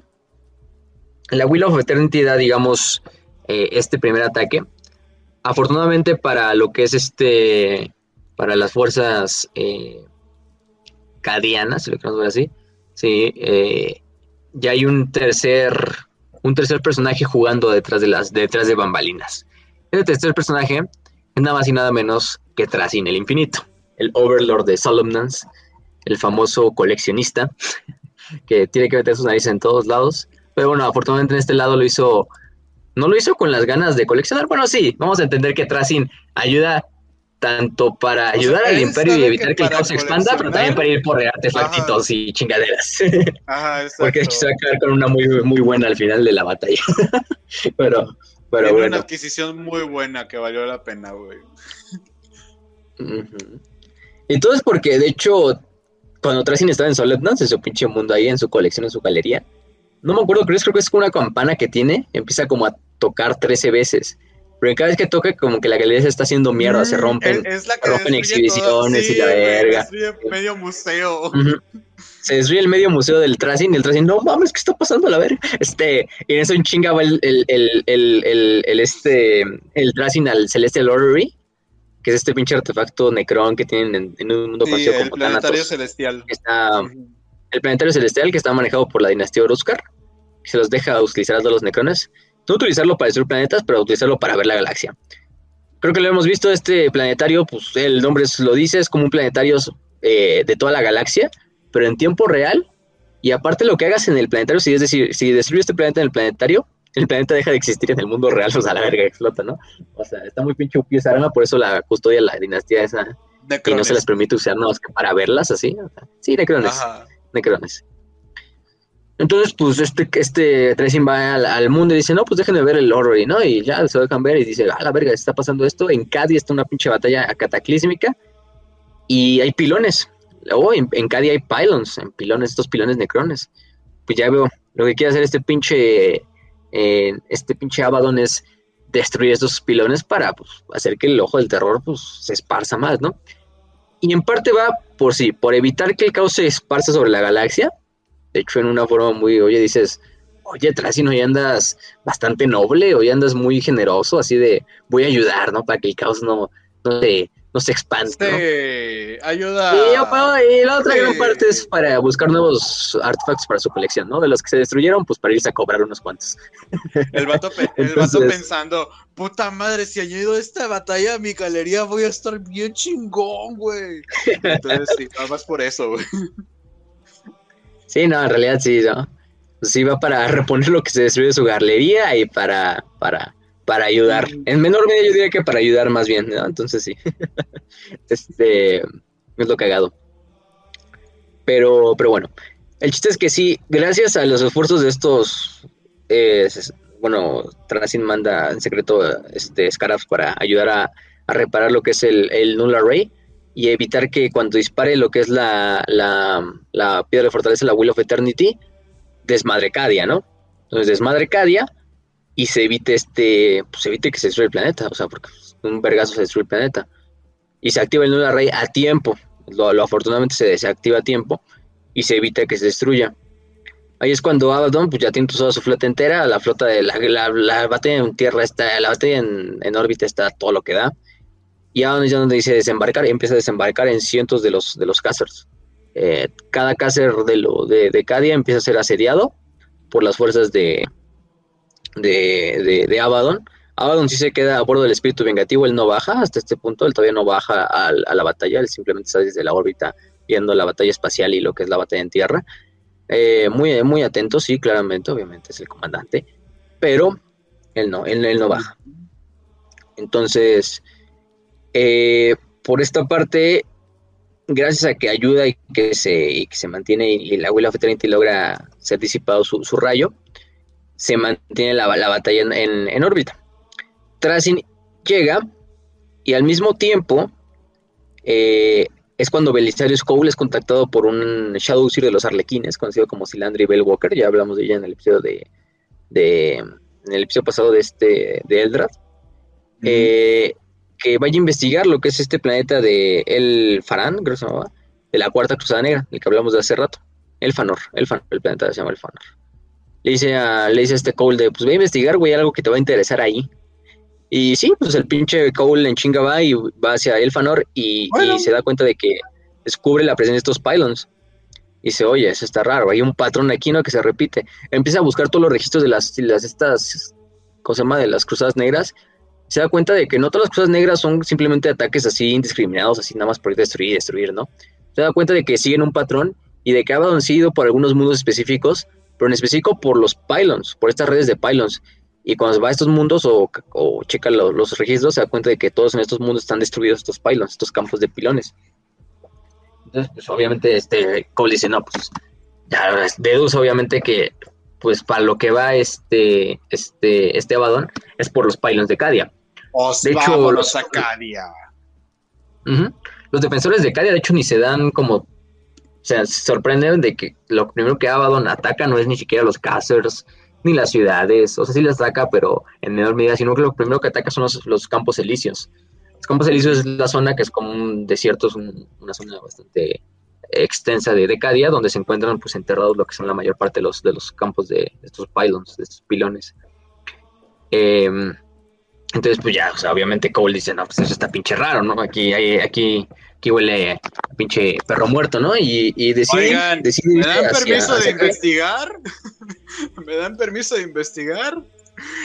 La Will of Eternity da, digamos, este primer ataque. Afortunadamente para lo que es este, para las fuerzas eh, cadianas, si lo queremos ver así, sí, eh, ya hay un tercer, un tercer personaje jugando detrás de las, detrás de bambalinas. Ese tercer personaje es nada más y nada menos que Trasin el Infinito, el Overlord de Solomnance, el famoso coleccionista, que tiene que meter sus narices en todos lados. Pero bueno, afortunadamente en este lado lo hizo, no lo hizo con las ganas de coleccionar. Bueno, sí, vamos a entender que Trasin ayuda tanto para sea, ayudar al imperio y evitar que que el caos se expanda, pero también para ir por artefactitos y chingaderas. Ajá, exacto. Porque se va a quedar con una muy, muy buena al final de la batalla. pero, pero Tiene una bueno. adquisición muy buena que valió la pena, güey. Ujú. Entonces, porque de hecho, cuando Trasin estaba en Solemnance, en su pinche mundo ahí, en su colección, en su galería, no me acuerdo, creo, creo que es una campana que tiene, empieza como a tocar 13 veces. Pero cada vez que toca, como que la galería se está haciendo mierda, se Mm, rompen. Es, es la que rompen exhibiciones y la verga. destruye medio museo. Se destruye el medio museo del Trasin y el Trasin, no mames, ¿qué está pasando a la verga? Este, y en eso en chinga va el, el, el, el, el, el este, el Trasin al Celestial Orrery, que es este pinche artefacto Necron que tienen en, en un mundo Sí, conocido el como planetario Thanatos. celestial. está el planetario celestial que está manejado por la dinastía Oruscar, que se los deja utilizar a todos los necrones. No utilizarlo para destruir planetas, pero utilizarlo para ver la galaxia. Creo que lo hemos visto, este planetario, pues el nombre lo dice, es como un planetario eh, de toda la galaxia, pero en tiempo real. Y aparte lo que hagas en el planetario, si es decir, si destruyes este planeta en el planetario, el planeta deja de existir en el mundo real, o sea, la verga explota, ¿no? O sea, está muy pinche upio esa arma, por eso la custodia la dinastía esa, y no Necrones. se les permite usar nada más que para verlas así. o sea, sí, necrones. Ajá. Necrones. Entonces, pues este, este Tracing va al, mundo y dice, no, pues déjenme ver el Orrery, ¿no? Y ya se lo dejan ver y dice, ah, la verga, está pasando esto. En Cadi está una pinche batalla cataclísmica y hay pilones. Oh, en, en hay pylons, en pilones, estos pilones necrones. Pues ya veo, lo que quiere hacer este pinche, eh, este pinche Abaddon es destruir estos pilones para pues, hacer que el ojo del terror pues, se esparza más, ¿no? Y en parte va por sí, por evitar que el caos se esparza sobre la galaxia. De hecho, en una forma muy, oye, dices, oye, Tracin, hoy andas bastante noble, hoy andas muy generoso, así de, voy a ayudar, ¿no? Para que el caos no, no, se, no se expande. Sí, ayuda. Y, la otra gran parte es para buscar nuevos artefactos para su colección, ¿no? De los que se destruyeron, pues para irse a cobrar unos cuantos. El vato, el vato pensando, puta madre, si añado esta batalla a mi galería voy a estar bien chingón, güey. Entonces, sí, nada más por eso, güey. Sí, no, en realidad sí, ¿no? Sí va para reponer lo que se destruye de su galería y para, para para ayudar. En menor medida yo diría que para ayudar más bien, ¿no? Entonces sí. este es lo cagado. Pero, pero bueno, el chiste es que sí, gracias a los esfuerzos de estos, eh, bueno, Transin manda en secreto este Scarabs para ayudar a, reparar lo que es el, el, Null Array y evitar que cuando dispare lo que es la, la, la piedra de fortaleza, la Will of Eternity, desmadre Cadia, ¿no? Entonces desmadre Cadia y se evite este, pues se evite que se destruya el planeta, o sea, porque un vergazo se destruye el planeta. Y se activa el nudo rey a tiempo, lo, afortunadamente se desactiva a tiempo y se evita que se destruya. Ahí es cuando Abaddon pues ya tiene toda su flota entera, la flota de la, la, la batalla en tierra está, la batalla en, en, órbita está todo lo que da. Y Abaddon es donde dice desembarcar empieza a desembarcar en cientos de los, de los casters. Eh, cada caster de, lo, de, de Cadia empieza a ser asediado por las fuerzas de, de, de, Abaddon. Abaddon sí se queda a bordo del espíritu vengativo, él no baja hasta este punto, él todavía no baja a, la batalla, él simplemente está desde la órbita viendo la batalla espacial y lo que es la batalla en tierra. Eh, muy, muy atento, sí, claramente, obviamente es el comandante, pero él no, él, no baja. Entonces, eh, por esta parte, gracias a que ayuda y que se, que se mantiene y la Will of Eternity logra ser disipado su, su rayo, se mantiene la, batalla en, órbita. Trasin llega y al mismo tiempo eh, es cuando Belisarius Cole es contactado por un Shadow Sir de los Arlequines, conocido como Silandri Bellwalker, ya hablamos de ella en el episodio de, en el episodio pasado de este de Eldrad, eh, que vaya a investigar lo que es este planeta de El Farán, creo que se llamaba, de la Cuarta Cruzada Negra, el que hablamos de hace rato, El Fanor, el, el planeta se llama El Fanor le dice a, le dice este Cole de, pues voy a investigar, güey, algo que te va a interesar ahí. Y sí, pues el pinche Cole en chinga va y va hacia Elfanor y, y se da cuenta de que descubre la presencia de estos pylons. Y dice, oye, eso está raro, hay un patrón aquí, ¿no? Que se repite. Empieza a buscar todos los registros de las, las estas, ¿cómo se llama? De las cruzadas negras. Se da cuenta de que no todas las cruzadas negras son simplemente ataques así indiscriminados, así nada más por destruir destruir, ¿no? Se da cuenta de que siguen un patrón y de que ha sido por algunos mundos específicos pero en específico por los pylons, por estas redes de pylons. Y cuando va a estos mundos o, checa los registros, se da cuenta de que todos en estos mundos están destruidos estos pylons, estos campos de pilones. Entonces, pues obviamente, este, Cole dice, no, pues ya deduce obviamente que pues para lo que va este, este, este Abaddon es por los pylons de Cadia. de hecho, los a Cadia. Los defensores de Cadia, de hecho, ni se dan como o sea, se sorprenden de que lo primero que Abaddon ataca no es ni siquiera los casters, ni las ciudades, o sea, sí las ataca, pero en menor medida, sino que lo primero que ataca son los, campos elíseos. Los campos elíseos es la zona que es como un desierto, es una zona bastante extensa de Decadia, donde se encuentran pues enterrados lo que son la mayor parte de los, de los campos de, estos pylons, de estos pilones. Em, entonces, pues ya, o sea, obviamente Cole dice, no, pues eso está pinche raro, ¿no? Aquí, aquí aquí huele pinche perro muerto, ¿no? Y, y decide, ¿me dan permiso de investigar? ¿Me dan permiso de investigar?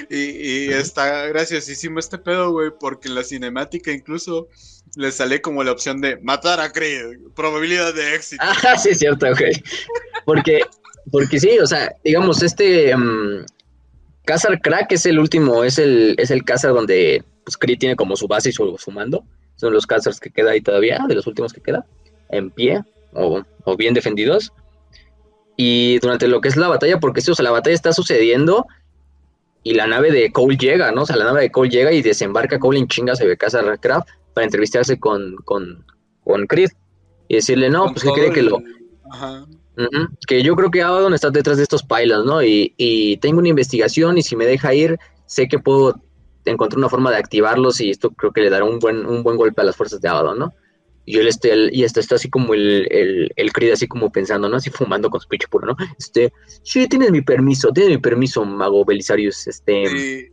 Y, y está graciosísimo este pedo, güey, porque en la cinemática incluso le sale como la opción de matar a Creed, probabilidad de éxito. Ah, sí, es cierto, güey. Porque, porque sí, o sea, digamos, este um, Crack es el último, es el, es el Cazar donde pues, tiene como su base y su, su mando son los casters que queda ahí todavía, de los últimos que queda, en pie o, bien defendidos. Y durante lo que es la batalla, porque o sea, la batalla está sucediendo y la nave de Cole llega, ¿no? O sea, la nave de Cole llega y desembarca Cole en chingas se ve casa Craft para entrevistarse con, con, con Creed y decirle, no, pues que cree que lo... que yo creo que Abaddon está detrás de estos pylons, ¿no? Y, y tengo una investigación y si me deja ir, sé que puedo encontré una forma de activarlos y esto creo que le dará un buen, un buen golpe a las fuerzas de Abaddon, ¿no? Y él este, y este está así como el, el, el Creed así como pensando, ¿no? Así fumando con su pinche puro, ¿no? Este, sí, tienes mi permiso, tienes mi permiso, mago Belisarius, este...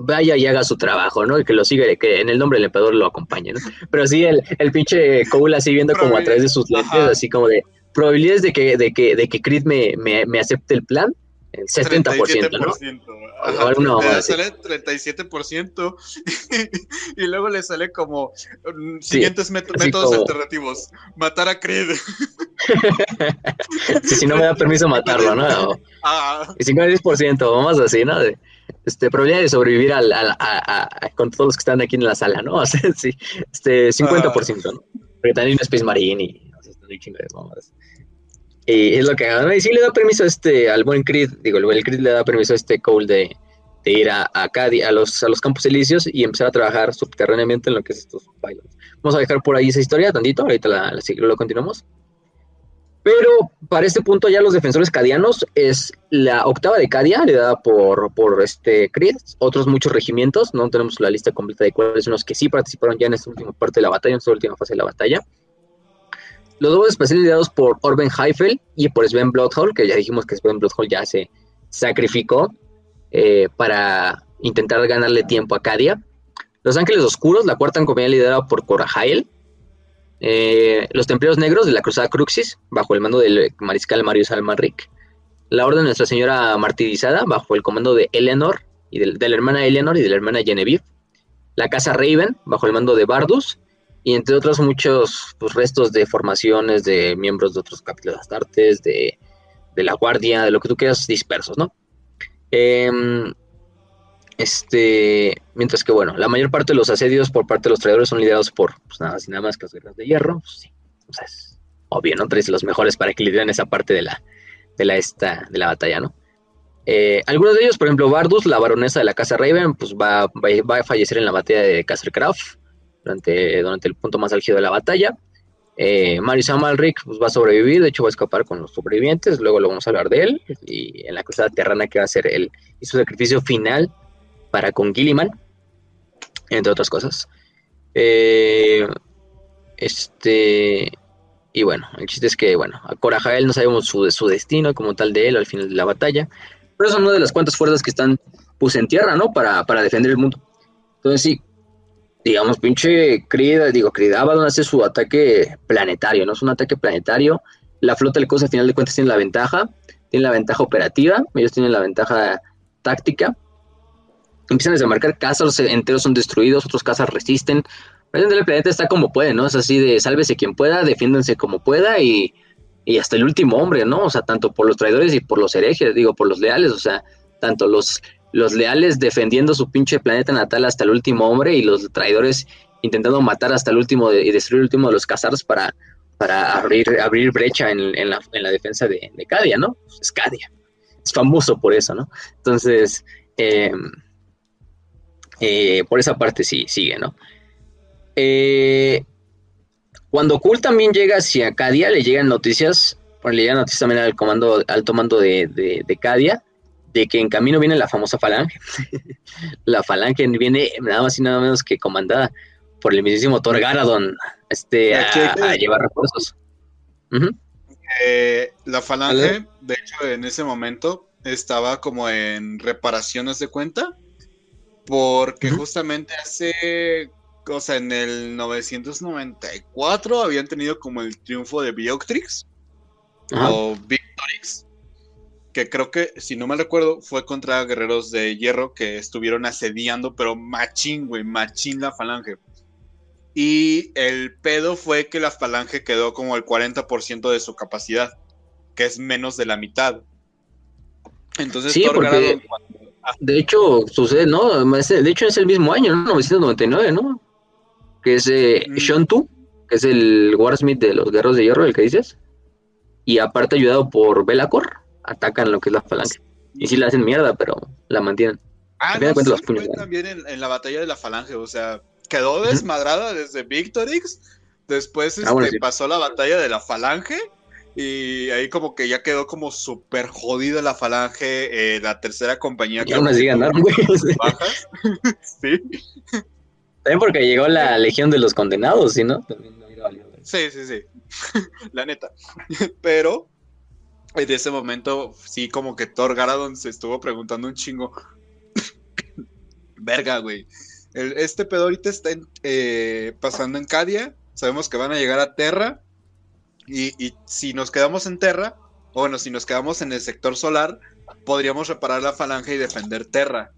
vaya y haga su trabajo, ¿no? Y que lo siga, que en el nombre del emperador lo acompañe, ¿no? Pero sí, el, el pinche Cole así viendo como a través de sus lentes, así como de probabilidades de que, de que, de que Creed me, me, me acepte el plan, el 70%, ¿no? Ajá, no, le sale 37% y luego le sale como mm, siguientes métodos alternativos. Matar a Creed. si no me da permiso matarlo, ¿no? Ah. Y 50% vamos así, ¿no? De, este, probabilidad de sobrevivir al, al, a, con todos los que están aquí en la sala, ¿no? O sea, sí, este, 50%, ¿no? Porque también un Space Marine y o sea, y es lo que hagan. Y sí le da permiso este, al buen Creed, digo, el Creed le da permiso a este Cole de, de ir a, a a los, a los campos elíseos y empezar a trabajar subterráneamente en lo que es estos pilots. Vamos a dejar por ahí esa historia tantito, ahorita la, la, lo continuamos. Pero para este punto ya los defensores cadianos es la octava de Cadia, dada por, por este Creed, otros muchos regimientos, no tenemos la lista completa de cuáles son los que sí participaron ya en esta última parte de la batalla, en esta última fase de la batalla. Los dos especiales liderados por Orben Heifel y por Sven Bloodhole, que ya dijimos que Sven Bloodhole ya se sacrificó eh, para intentar ganarle tiempo a Cadia. Los Ángeles Oscuros, la cuarta compañía liderada por Corahael. Eh, los Templarios Negros de la Cruzada Cruxis, bajo el mando del mariscal Marius Almanric. La Orden de Nuestra Señora Martirizada, bajo el comando de Eleanor, y de, la hermana Eleanor y de la hermana Genevieve. La Casa Raven, bajo el mando de Bardus y entre otros muchos pues, restos de formaciones de miembros de otros capítulos de Astartes, de, de la Guardia, de lo que tú quieras, dispersos, ¿no? Em, este, mientras que, bueno, la mayor parte de los asedios por parte de los traidores son liderados por, pues nada y nada más que las guerras de hierro, pues, sí, obvio, ¿no? Traes los mejores para que lideren esa parte de la, de la, esta, de la batalla, ¿no? Eh, algunos de ellos, por ejemplo, Bardus, la baronesa de la Casa Raven, pues va, va, a fallecer en la batalla de Craft durante, durante el punto más álgido de la batalla. Eh, Marius pues, va a sobrevivir, de hecho va a escapar con los sobrevivientes, luego lo vamos a hablar de él, y en la cruzada terrana que va a ser él y su sacrificio final para con Gilliman, entre otras cosas. Eh, este, y bueno, el chiste es que, bueno, a Corajael no sabemos su, su destino como tal de él al final de la batalla, pero son una de las cuantas fuerzas que están pues en tierra, ¿no? Para, para defender el mundo. Entonces sí, digamos, pinche Creed, digo, Creed Abaddon hace su ataque planetario, ¿no? Es un ataque planetario. La flota del cosa al final de cuentas tiene la ventaja, tiene la ventaja operativa, ellos tienen la ventaja táctica. Empiezan a desembarcar, casas enteros son destruidos, otros casas resisten. El planeta está como puede, ¿no? Es así de sálvese quien pueda, defiéndanse como pueda y, y hasta el último hombre, ¿no? O sea, tanto por los traidores y por los herejes, digo, por los leales, o sea, tanto los los leales defendiendo su pinche planeta natal hasta el último hombre y los traidores intentando matar hasta el último y destruir el último de los cazars para, para abrir, abrir brecha en, la, defensa de, Cadia, ¿no? Es Cadia. Es famoso por eso, ¿no? Entonces, em, eh, por esa parte sí, sigue, ¿no? Eh, cuando Kul también llega hacia Cadia, le llegan noticias, bueno, le llegan noticias también al comando, alto mando de Cadia, de que en camino viene la famosa falange. la falange viene nada más y nada menos que comandada por el mismísimo Thor Garadon este, a, llevar refuerzos. Eh, la falange, de hecho, en ese momento estaba como en reparaciones de cuenta, porque justamente hace, o sea, en el 994 habían tenido como el triunfo de Bioctrix o Victorix que creo que, si no me recuerdo, fue contra guerreros de hierro que estuvieron asediando, pero machín, güey, machín la falange. Y el pedo fue que la falange quedó como el 40% de su capacidad, que es menos de la mitad. Entonces, sí, porque, de hecho, sucede, ¿no? De hecho, es el mismo año, ¿no? 999, ¿no? Que es eh, mm. que es el Warsmith de los guerreros de hierro, el que dices. Y aparte ayudado por Belacor atacan lo que es la falange. Y sí la hacen mierda, pero la mantienen. Ah, no, sí, fue también en, la batalla de la falange, o sea, quedó desmadrada desde Victorix, después ah, este, pasó la batalla de la falange, y ahí como que ya quedó como súper jodida la falange, eh, la tercera compañía. que aún así ganaron, güey. sí. También porque llegó la Legión de los Condenados, ¿sí, no? Sí, sí, sí. la neta. Pero en ese momento, sí, como que Thor Garadon se estuvo preguntando un chingo. verga, güey. este pedo ahorita está eh, pasando en Cadia. Sabemos que van a llegar a Terra. Y, si nos quedamos en Terra, o bueno, si nos quedamos en el sector solar, podríamos reparar la falange y defender Terra.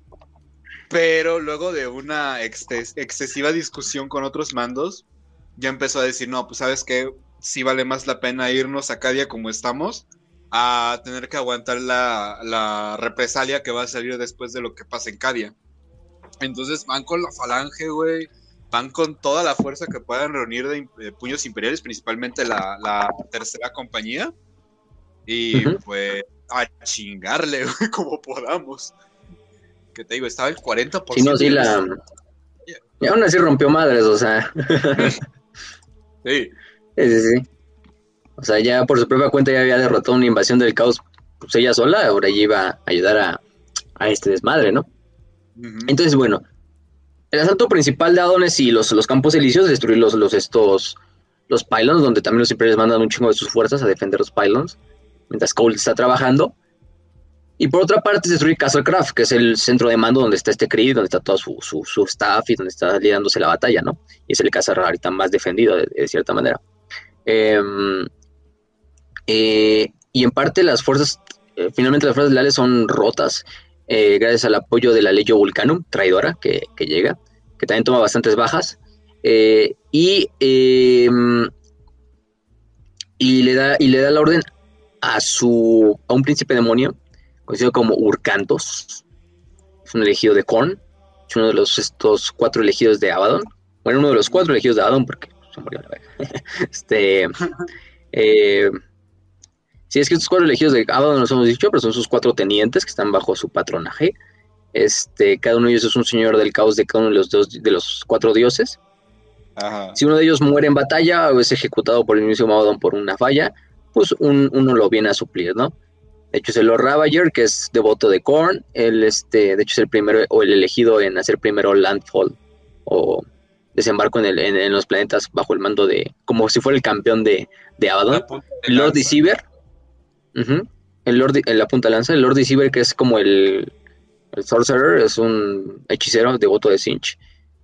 Pero luego de una excesiva discusión con otros mandos, ya empezó a decir, no, pues sabes que sí vale más la pena irnos a Cadia como estamos a tener que aguantar la, represalia que va a salir después de lo que pasa en Cadia. Entonces van con la falange, güey. Van con toda la fuerza que puedan reunir de, puños imperiales, principalmente la, tercera compañía. Y pues a chingarle, güey, como podamos. Que te digo, estaba el 40%. Sí, no, sí, la. Y aún así rompió madres, o sea. sí. Sí, sí, sí. O sea, ya por su propia cuenta ya había derrotado una invasión del caos, pues ella sola, ahora ya iba a ayudar a, este desmadre, ¿no? Entonces, bueno, el asalto principal de Adonis y los, los campos elíseos, destruir los, los, estos, los pylons, donde también los imperios mandan un chingo de sus fuerzas a defender los pylons, mientras Cole está trabajando. Y por otra parte, destruir Castlecraft, que es el centro de mando donde está este Creed, donde está todo su, su, staff y donde está lidándose la batalla, ¿no? Y es el caza ahorita más defendido, de, cierta manera. Eh, eh, y en parte las fuerzas, eh, finalmente las fuerzas leales son rotas, eh, gracias al apoyo de la Legio Vulcanum, traidora, que, llega, que también toma bastantes bajas. y, em, y, le da, y le da la orden a, su, a un príncipe demonio, conocido como Urcantos. Es un elegido de Korn, es uno de los estos cuatro elegidos de Abaddon. Bueno, uno de los cuatro elegidos de Abaddon, porque se murió la vez. este. Si es que estos cuatro elegidos de Abaddon no los hemos dicho, pero son sus cuatro tenientes que están bajo su patronaje. Este, cada uno de ellos es un señor del caos de cada uno de los, dos, de los cuatro dioses. Si uno de ellos muere en batalla o es ejecutado por el mismo Abaddon por una falla, pues uno lo viene a suplir, ¿no? De hecho, es el Lord Ravager, que es devoto de Korn. Él, este, de hecho, es el primero o el elegido en hacer primero Landfall o desembarco en, el, en, los planetas bajo el mando de, como si fuera el campeón de, de Abaddon. Lord Deceiver, el Lord, en la punta lanza, el Lord Deceiver, que es como el, el Sorcerer, es un hechicero devoto de Sinch.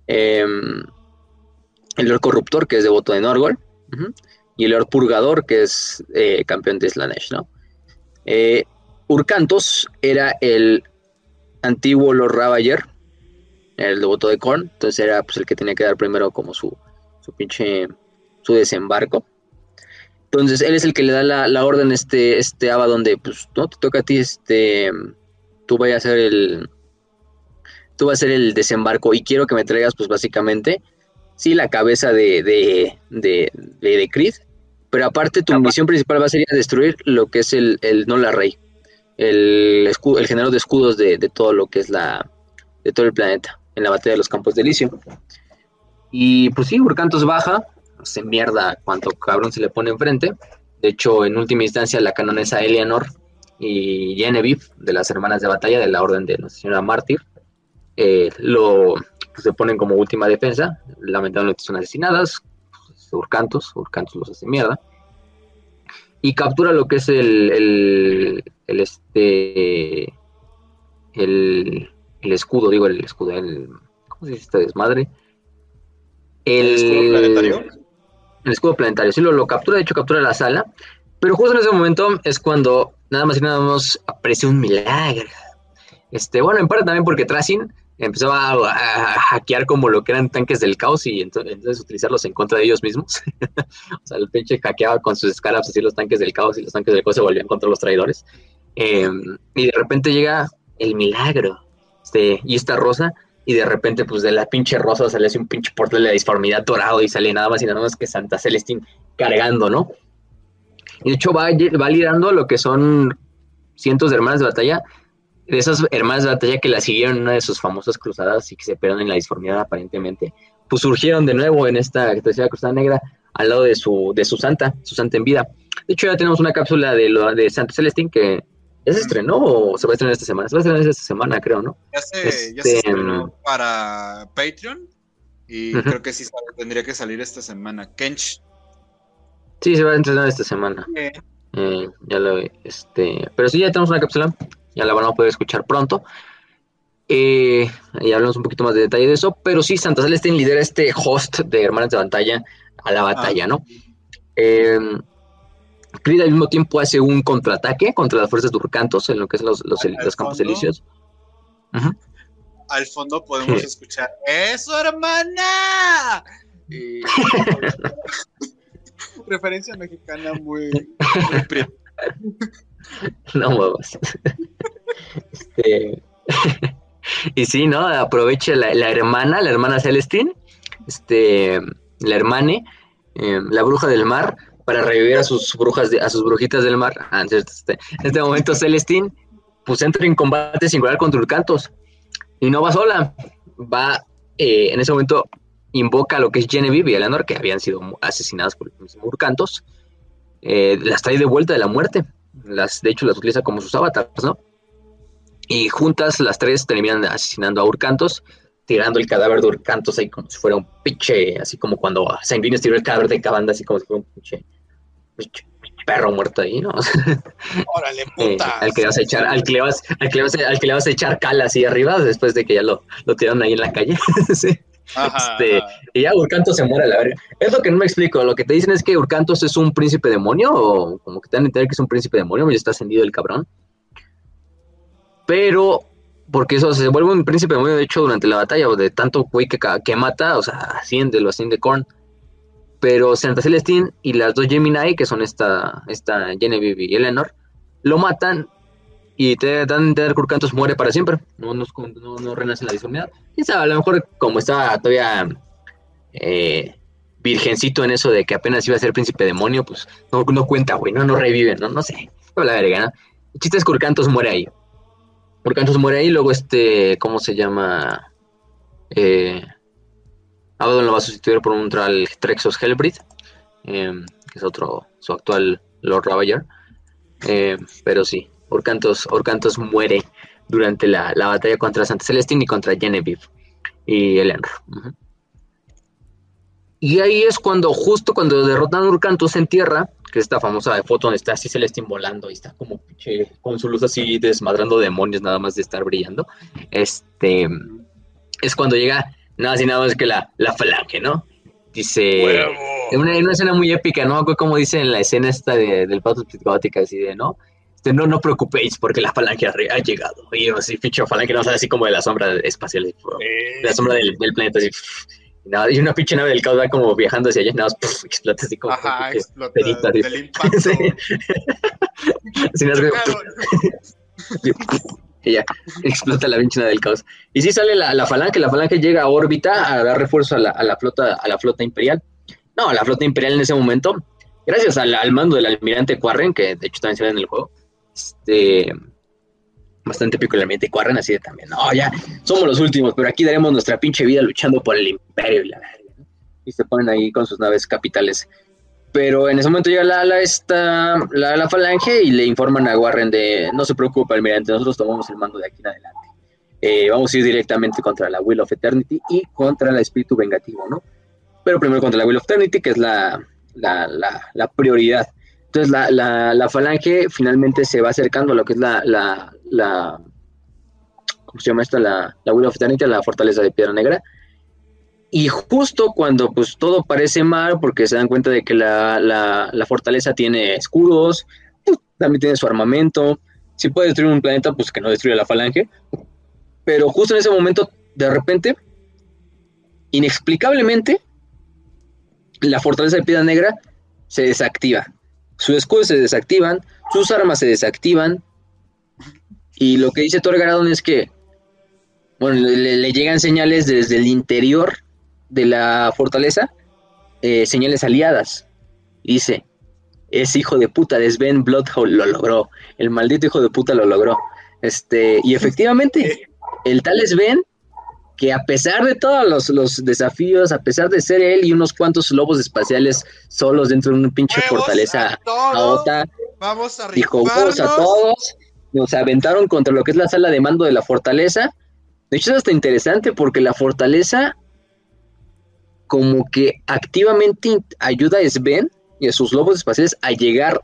Em, el Lord Corruptor, que es devoto de Norgol. Y el Lord Purgador, que es eh, campeón de Slanesh, ¿no? Eh, Urcantos era el antiguo Lord Ravager, el devoto de Korn, entonces era pues, el que tenía que dar primero como su, su pinche, su desembarco. Entonces él es el que le da la, orden este, este Aba donde pues no te toca a ti, este, tú vayas a hacer el, tú vas a hacer el desembarco y quiero que me traigas pues básicamente, sí, la cabeza de, de, de, de, Creed, pero aparte tu misión principal va a ser a destruir lo que es el, el Nola Rey, el, escudo, el género de escudos de, de, todo lo que es la, de todo el planeta, en la batalla de los campos de Elysium. Y pues sí, Urcantos baja, se mierda cuanto cabrón se le pone enfrente. De hecho, en última instancia, la canonesa Eleanor y Genevieve, de las hermanas de batalla de la Orden de Nuestra Señora Mártir, eh, lo pues, se ponen como última defensa. Lamentablemente son asesinadas. Pues, Urcantos, Urcantos los hace mierda. Y captura lo que es el, el, el este el, el, escudo, digo el escudo, el ¿cómo se dice este desmadre? ¿El, escudo planetario? El escudo planetario. Sí, lo, lo captura, de hecho captura la sala. Pero justo en ese momento es cuando nada más y nada más aparece un milagro. Este, bueno, en parte también porque Tracing empezaba a, hackear como lo que eran tanques del caos y entonces, utilizarlos en contra de ellos mismos. o sea, el pinche hackeaba con sus escalas así los tanques del caos y los tanques del caos se volvían contra los traidores. Em, y de repente llega el milagro. Este, y esta rosa y de repente, pues de la pinche rosa sale así un pinche portal de la disformidad dorado y sale nada más y nada más que Santa Celestín cargando, ¿no? Y de hecho va, va liderando lo que son cientos de hermanas de batalla, de esas hermanas de batalla que la siguieron en una de sus famosas cruzadas y que se perdieron en la disformidad aparentemente, pues surgieron de nuevo en esta tercera cruzada negra al lado de su, de su santa, su santa en vida. De hecho ya tenemos una cápsula de, lo, de Santa Celestín que ¿Ya se estrenó o se va a estrenar esta semana? Se va a estrenar esta semana, creo, ¿no? Ya se, ya se este, estrenó para Patreon y creo que sí tendría que salir esta semana. Kench. Sí, se va a estrenar esta semana. Eh, ya lo este, pero sí, ya tenemos una cápsula, ya la van a poder escuchar pronto. Eh, ya hablamos un poquito más de detalle de eso, pero sí, Santa Celestin lidera este host de Hermanas de Batalla a la batalla, ¿no? Eh, Creed al mismo tiempo hace un contraataque contra las fuerzas de Urcantos en lo que es los, los, los campos elíseos. Al fondo podemos escuchar ¡Eso, hermana! referencia mexicana muy, No muevas. Este, y sí, ¿no? Aprovecha la, hermana, la hermana Celestine, este, la hermane, em, la bruja del mar, para revivir a sus brujas, a sus brujitas del mar. Ah, este, en este momento Celestine, pues entra en combate singular contra Urcantos y no va sola, va, eh, en ese momento invoca a lo que es Genevieve y Eleanor, que habían sido asesinadas por los Murcantos, eh, las trae de vuelta de la muerte. Las, de hecho, las utiliza como sus avatars, ¿no? Y juntas las tres terminan asesinando a Urcantos, tirando el cadáver de Urcantos ahí como si fuera un pinche, así como cuando Sanguinius tiró el cadáver de Cabanda, así como si fuera un pinche perro muerto ahí, ¿no? Órale, eh, puta. al que le vas a echar, al que le vas, al que le vas, al que le vas a echar cal así arriba después de que ya lo, lo tiraron ahí en la calle. sí. este, y ya Urcantos se muere a la verga. Es lo que no me explico. Lo que te dicen es que Urcantos es un príncipe demonio, o como que te dan a entender que es un príncipe demonio, y está ascendido el cabrón. Pero, porque eso se vuelve un príncipe demonio, de hecho, durante la batalla, o de tanto güey que, que mata, o sea, asciende, lo asciende Korn pero Santa Celestine y las dos Gemini, que son esta, esta Genevieve y Eleanor, lo matan y te dan entender que Urcantos muere para siempre, no, no, renace la disformidad. Sabe, a lo mejor como está todavía eh, virgencito en eso de que apenas iba a ser príncipe demonio, pues no, no cuenta, güey, no, no revive, no, no sé, la verga, ¿no? El chiste es que muere ahí. Urcantos muere ahí, luego este, ¿cómo se llama? Eh, Abaddon lo va a sustituir por un tal Trexos Hellbreed, em, que es otro, su actual Lord Ravager. Em, pero sí, Orcantos, Orcantos muere durante la, batalla contra Santa Celestine y contra Genevieve y Eleanor. Y ahí es cuando, justo cuando derrotan a Urcantos en tierra, que es esta famosa foto donde está así Celestine volando y está como con su luz así desmadrando demonios nada más de estar brillando, este, es cuando llega nada así nada más que la, la falange, ¿no? Dice, en una, una, escena muy épica, ¿no? Como dice en la escena esta de, del Pato Psicótica, así de, ¿no? Este, no, no preocupéis porque la falange ha, llegado. Y así, ficho falange, no, así como de la sombra espacial, de la sombra del, planeta, así. Y, nada, y una pinche nave del caos va como viajando hacia allá, nada más explota así como. Ajá, explota perita, del impacto. sí. así, y ya explota la pinche del caos. Y sí sale la, la, falange, la falange llega a órbita a dar refuerzo a la, a la, flota, a la flota imperial. No, la flota imperial en ese momento, gracias al, al mando del almirante Quarren, que de hecho también se ve en el juego, este, bastante épico el almirante Quarren, así de también, no, ya, somos los últimos, pero aquí daremos nuestra pinche vida luchando por el imperio y la Y se ponen ahí con sus naves capitales pero en ese momento llega la, la, esta, la, la, falange y le informan a Warren de no se preocupe, almirante, nosotros tomamos el mando de aquí en adelante. Eh, vamos a ir directamente contra la Will of Eternity y contra el espíritu vengativo, ¿no? Pero primero contra la Will of Eternity, que es la, la, la prioridad. Entonces la, la, falange finalmente se va acercando a lo que es la, la, ¿cómo se llama esta? La Will of Eternity, la fortaleza de Piedra Negra y justo cuando pues todo parece mal, porque se dan cuenta de que la, la, fortaleza tiene escudos, pues, también tiene su armamento, si puede destruir un planeta, pues que no destruya la falange. Pero justo en ese momento, de repente, inexplicablemente, la fortaleza de piedra negra se desactiva. Sus escudos se desactivan, sus armas se desactivan. Y lo que dice Thor Garadon es que, bueno, le llegan señales desde el interior de la fortaleza eh, señales aliadas. Dice, es hijo de puta de Sven Bloodhole lo logró. El maldito hijo de puta lo logró. Este, y efectivamente, el tal Sven, que a pesar de todos los, desafíos, a pesar de ser él y unos cuantos lobos espaciales solos dentro de una pinche fortaleza a vamos a dijo, vamos a todos, nos aventaron contra lo que es la sala de mando de la fortaleza. De hecho, es hasta interesante porque la fortaleza como que activamente ayuda a Sven y a sus lobos espaciales a llegar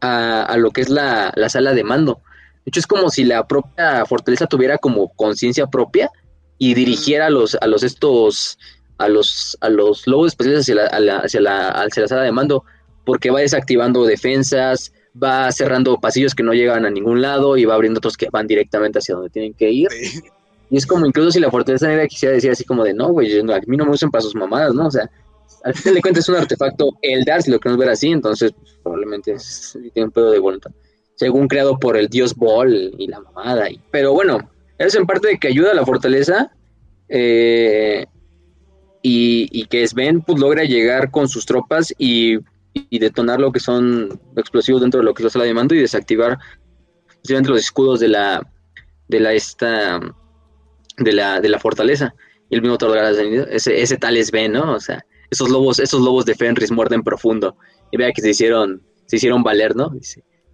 a, lo que es la, sala de mando. De hecho, es como si la propia fortaleza tuviera como conciencia propia y dirigiera a los, a los estos, a los, a los lobos espaciales hacia la, hacia la, hacia la sala de mando, porque va desactivando defensas, va cerrando pasillos que no llegan a ningún lado y va abriendo otros que van directamente hacia donde tienen que ir. Y es como incluso si la fortaleza negra quisiera decir así como de, no, güey, a mí no me usan para sus mamadas, ¿no? O sea, al final de cuentas es un artefacto Eldar, si lo queremos ver así, entonces probablemente es, tiene un pedo de voluntad. Según creado por el dios Bol y la mamada. Y, pero bueno, es en parte de que ayuda a la fortaleza eh, y, que Sven pues, logra llegar con sus tropas y, detonar lo que son explosivos dentro de lo que es la sala de mando y desactivar los escudos de la de la esta de la, de la fortaleza. Y el mismo ese, ese tal Sven, ¿no? O sea, esos lobos, esos lobos de Fenris muerden profundo. Y vea que se hicieron, se hicieron valer, ¿no?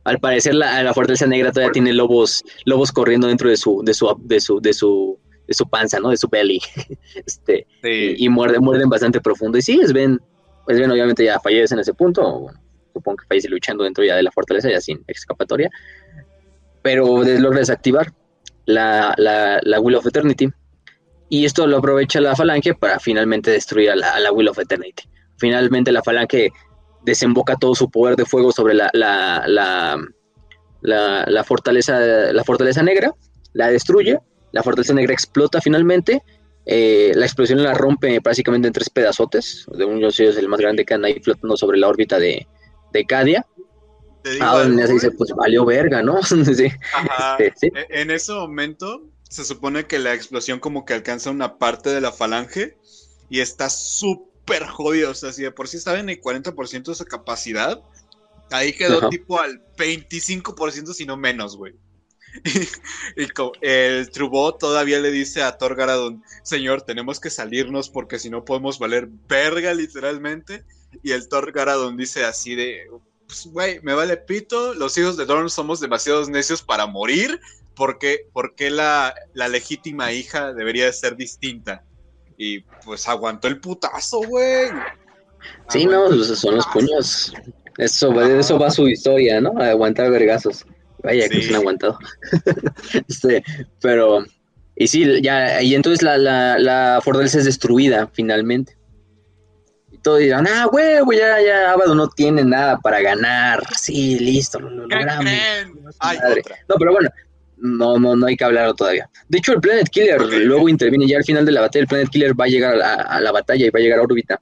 al parecer la, la, fortaleza negra todavía tiene lobos, lobos corriendo dentro de su, de su, de su, de su, de su panza, ¿no? De su belly. este, y, muerden, muerden bastante profundo. Y sí, es ven, pues bien, obviamente ya fallece en ese punto. supongo que fallece luchando dentro ya de la fortaleza, ya sin escapatoria. Pero logra desactivar la, la, la Will of Eternity y esto lo aprovecha la Falange para finalmente destruir a la, Will of Eternity. Finalmente la Falange desemboca todo su poder de fuego sobre la, la, fortaleza, la fortaleza negra, la destruye, la fortaleza negra explota finalmente, eh, la explosión la rompe prácticamente en tres pedazotes, de uno de ellos el más grande que ahí flotando sobre la órbita de, de Cadia. Ah, donde se dice, pues valió verga, ¿no? sí. Este, e, en ese momento se supone que la explosión como que alcanza una parte de la falange y está súper jodido. O sea, si de por sí estaba en el 40% de su capacidad, ahí quedó tipo al 25%, si no menos, güey. y, el Trubó todavía le dice a Thor Garadon, señor, tenemos que salirnos porque si no podemos valer verga literalmente. Y el Thor Garadon dice así de, pues, güey, me vale pito, los hijos de Dorn somos demasiados necios para morir, ¿por qué, la, legítima hija debería de ser distinta? Y pues aguantó el putazo, güey. Sí, no, son los puños. Eso, eso va su historia, ¿no? A aguantar vergazos. Vaya, que se han aguantado. este, pero, y sí, ya, y entonces la, la, la fortaleza es destruida finalmente. Todos dirán, ah, güey, ya, ya, Abado no tiene nada para ganar. Sí, listo, lo, logramos. No, pero bueno, no, no, no hay que hablarlo todavía. De hecho, el Planet Killer luego interviene ya al final de la batalla. El Planet Killer va a llegar a la, batalla y va a llegar a órbita.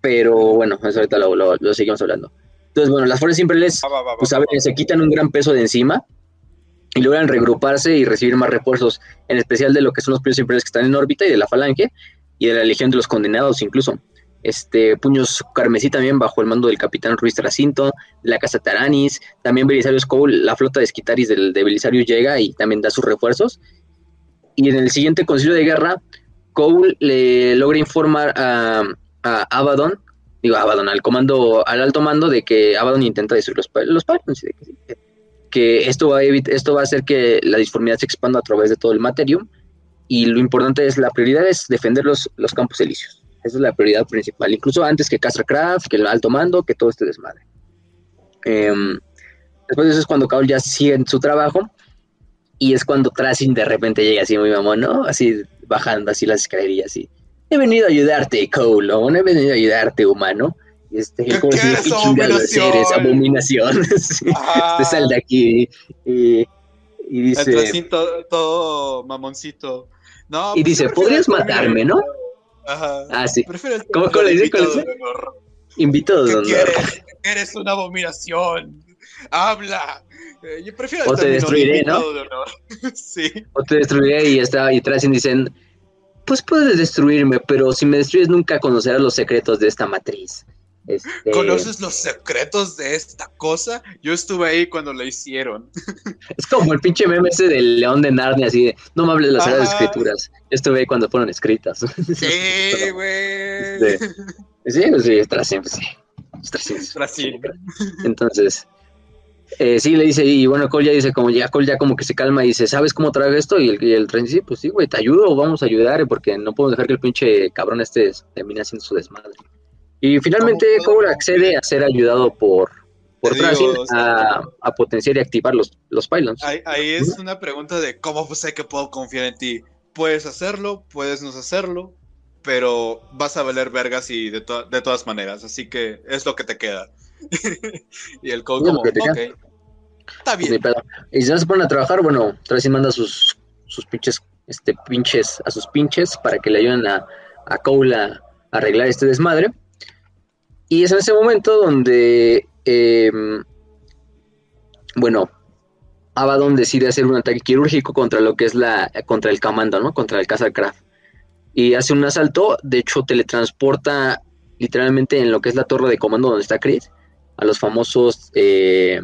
Pero bueno, eso ahorita lo, seguimos hablando. Entonces, bueno, las pues a ver, se quitan un gran peso de encima y logran regruparse y recibir más refuerzos, en especial de lo que son los puños imperiales que están en órbita y de la falange y de la legión de los condenados incluso este, Puños Carmesí también bajo el mando del capitán Ruiz Tracinto, la casa Taranis, también Belisario Cole, la flota de Esquitaris del, de Belisario llega y también da sus refuerzos. Y en el siguiente concilio de guerra, Cole le logra informar a, a Abaddon, digo Abaddon, al comando, al alto mando de que Abaddon intenta destruir los, los que, que esto va, a esto va a hacer que la disformidad se expanda a través de todo el materium y lo importante es, la prioridad es defender los, los campos elíseos. Esa es la prioridad principal, incluso antes que Craft, que el alto mando, que todo este desmadre. Em, después de eso es cuando Cole ya sigue en su trabajo y es cuando Tracing de repente llega así muy mamón, ¿no? Así bajando así las escalerillas así. He venido a ayudarte, Cole, ¿no? He venido a ayudarte, humano. Y este, ¿Qué, como si, ¿qué abominación? eres, abominación. este sal de aquí. Y, y dice... El todo, mamoncito. No, y pues dice, podrías matarme, ¿no? Ajá. Ah, sí. ¿Cómo, le dice? Invitados de honor. Eres una abominación. Habla. Eh, yo prefiero o te destruiré, ¿no? sí. O te destruiré y está y y dicen, pues puedes destruirme, pero si me destruyes nunca conocerás los secretos de esta matriz. Este... ¿Conoces los secretos de esta cosa? Yo estuve ahí cuando la hicieron. Es como el pinche meme ese del león de Narnia, así de, no me hables de las Sagradas Escrituras. Yo estuve ahí cuando fueron escritas. Sí, güey. Este, sí, sí, está siempre, sí. siempre. Entonces, eh, sí, le dice, y bueno, Cole ya dice, como ya Cole ya como que se calma y dice, ¿sabes cómo trae esto? Y el, y el tren dice, pues sí, güey, te ayudo, vamos a ayudar, porque no podemos dejar que el pinche cabrón este termine haciendo su desmadre. Y finalmente Cole accede a ser ayudado por, por Tracing a, potenciar y activar los, los pylons. Ahí, es una pregunta de cómo sé que puedo confiar en ti. Puedes hacerlo, puedes no hacerlo, pero vas a valer vergas y de, de todas maneras. Así que es lo que te queda. y el code como, ok, está bien. Y si no se ponen a trabajar, bueno, Tracing manda sus, sus pinches, este, pinches, a sus pinches para que le ayuden a, a Cole a arreglar este desmadre. Y es en ese momento donde, em, bueno, Abaddon decide hacer un ataque quirúrgico contra lo que es la, contra el comando, ¿no? Contra el Craft. Y hace un asalto, de hecho teletransporta literalmente en lo que es la torre de comando donde está Creed, a los famosos, eh,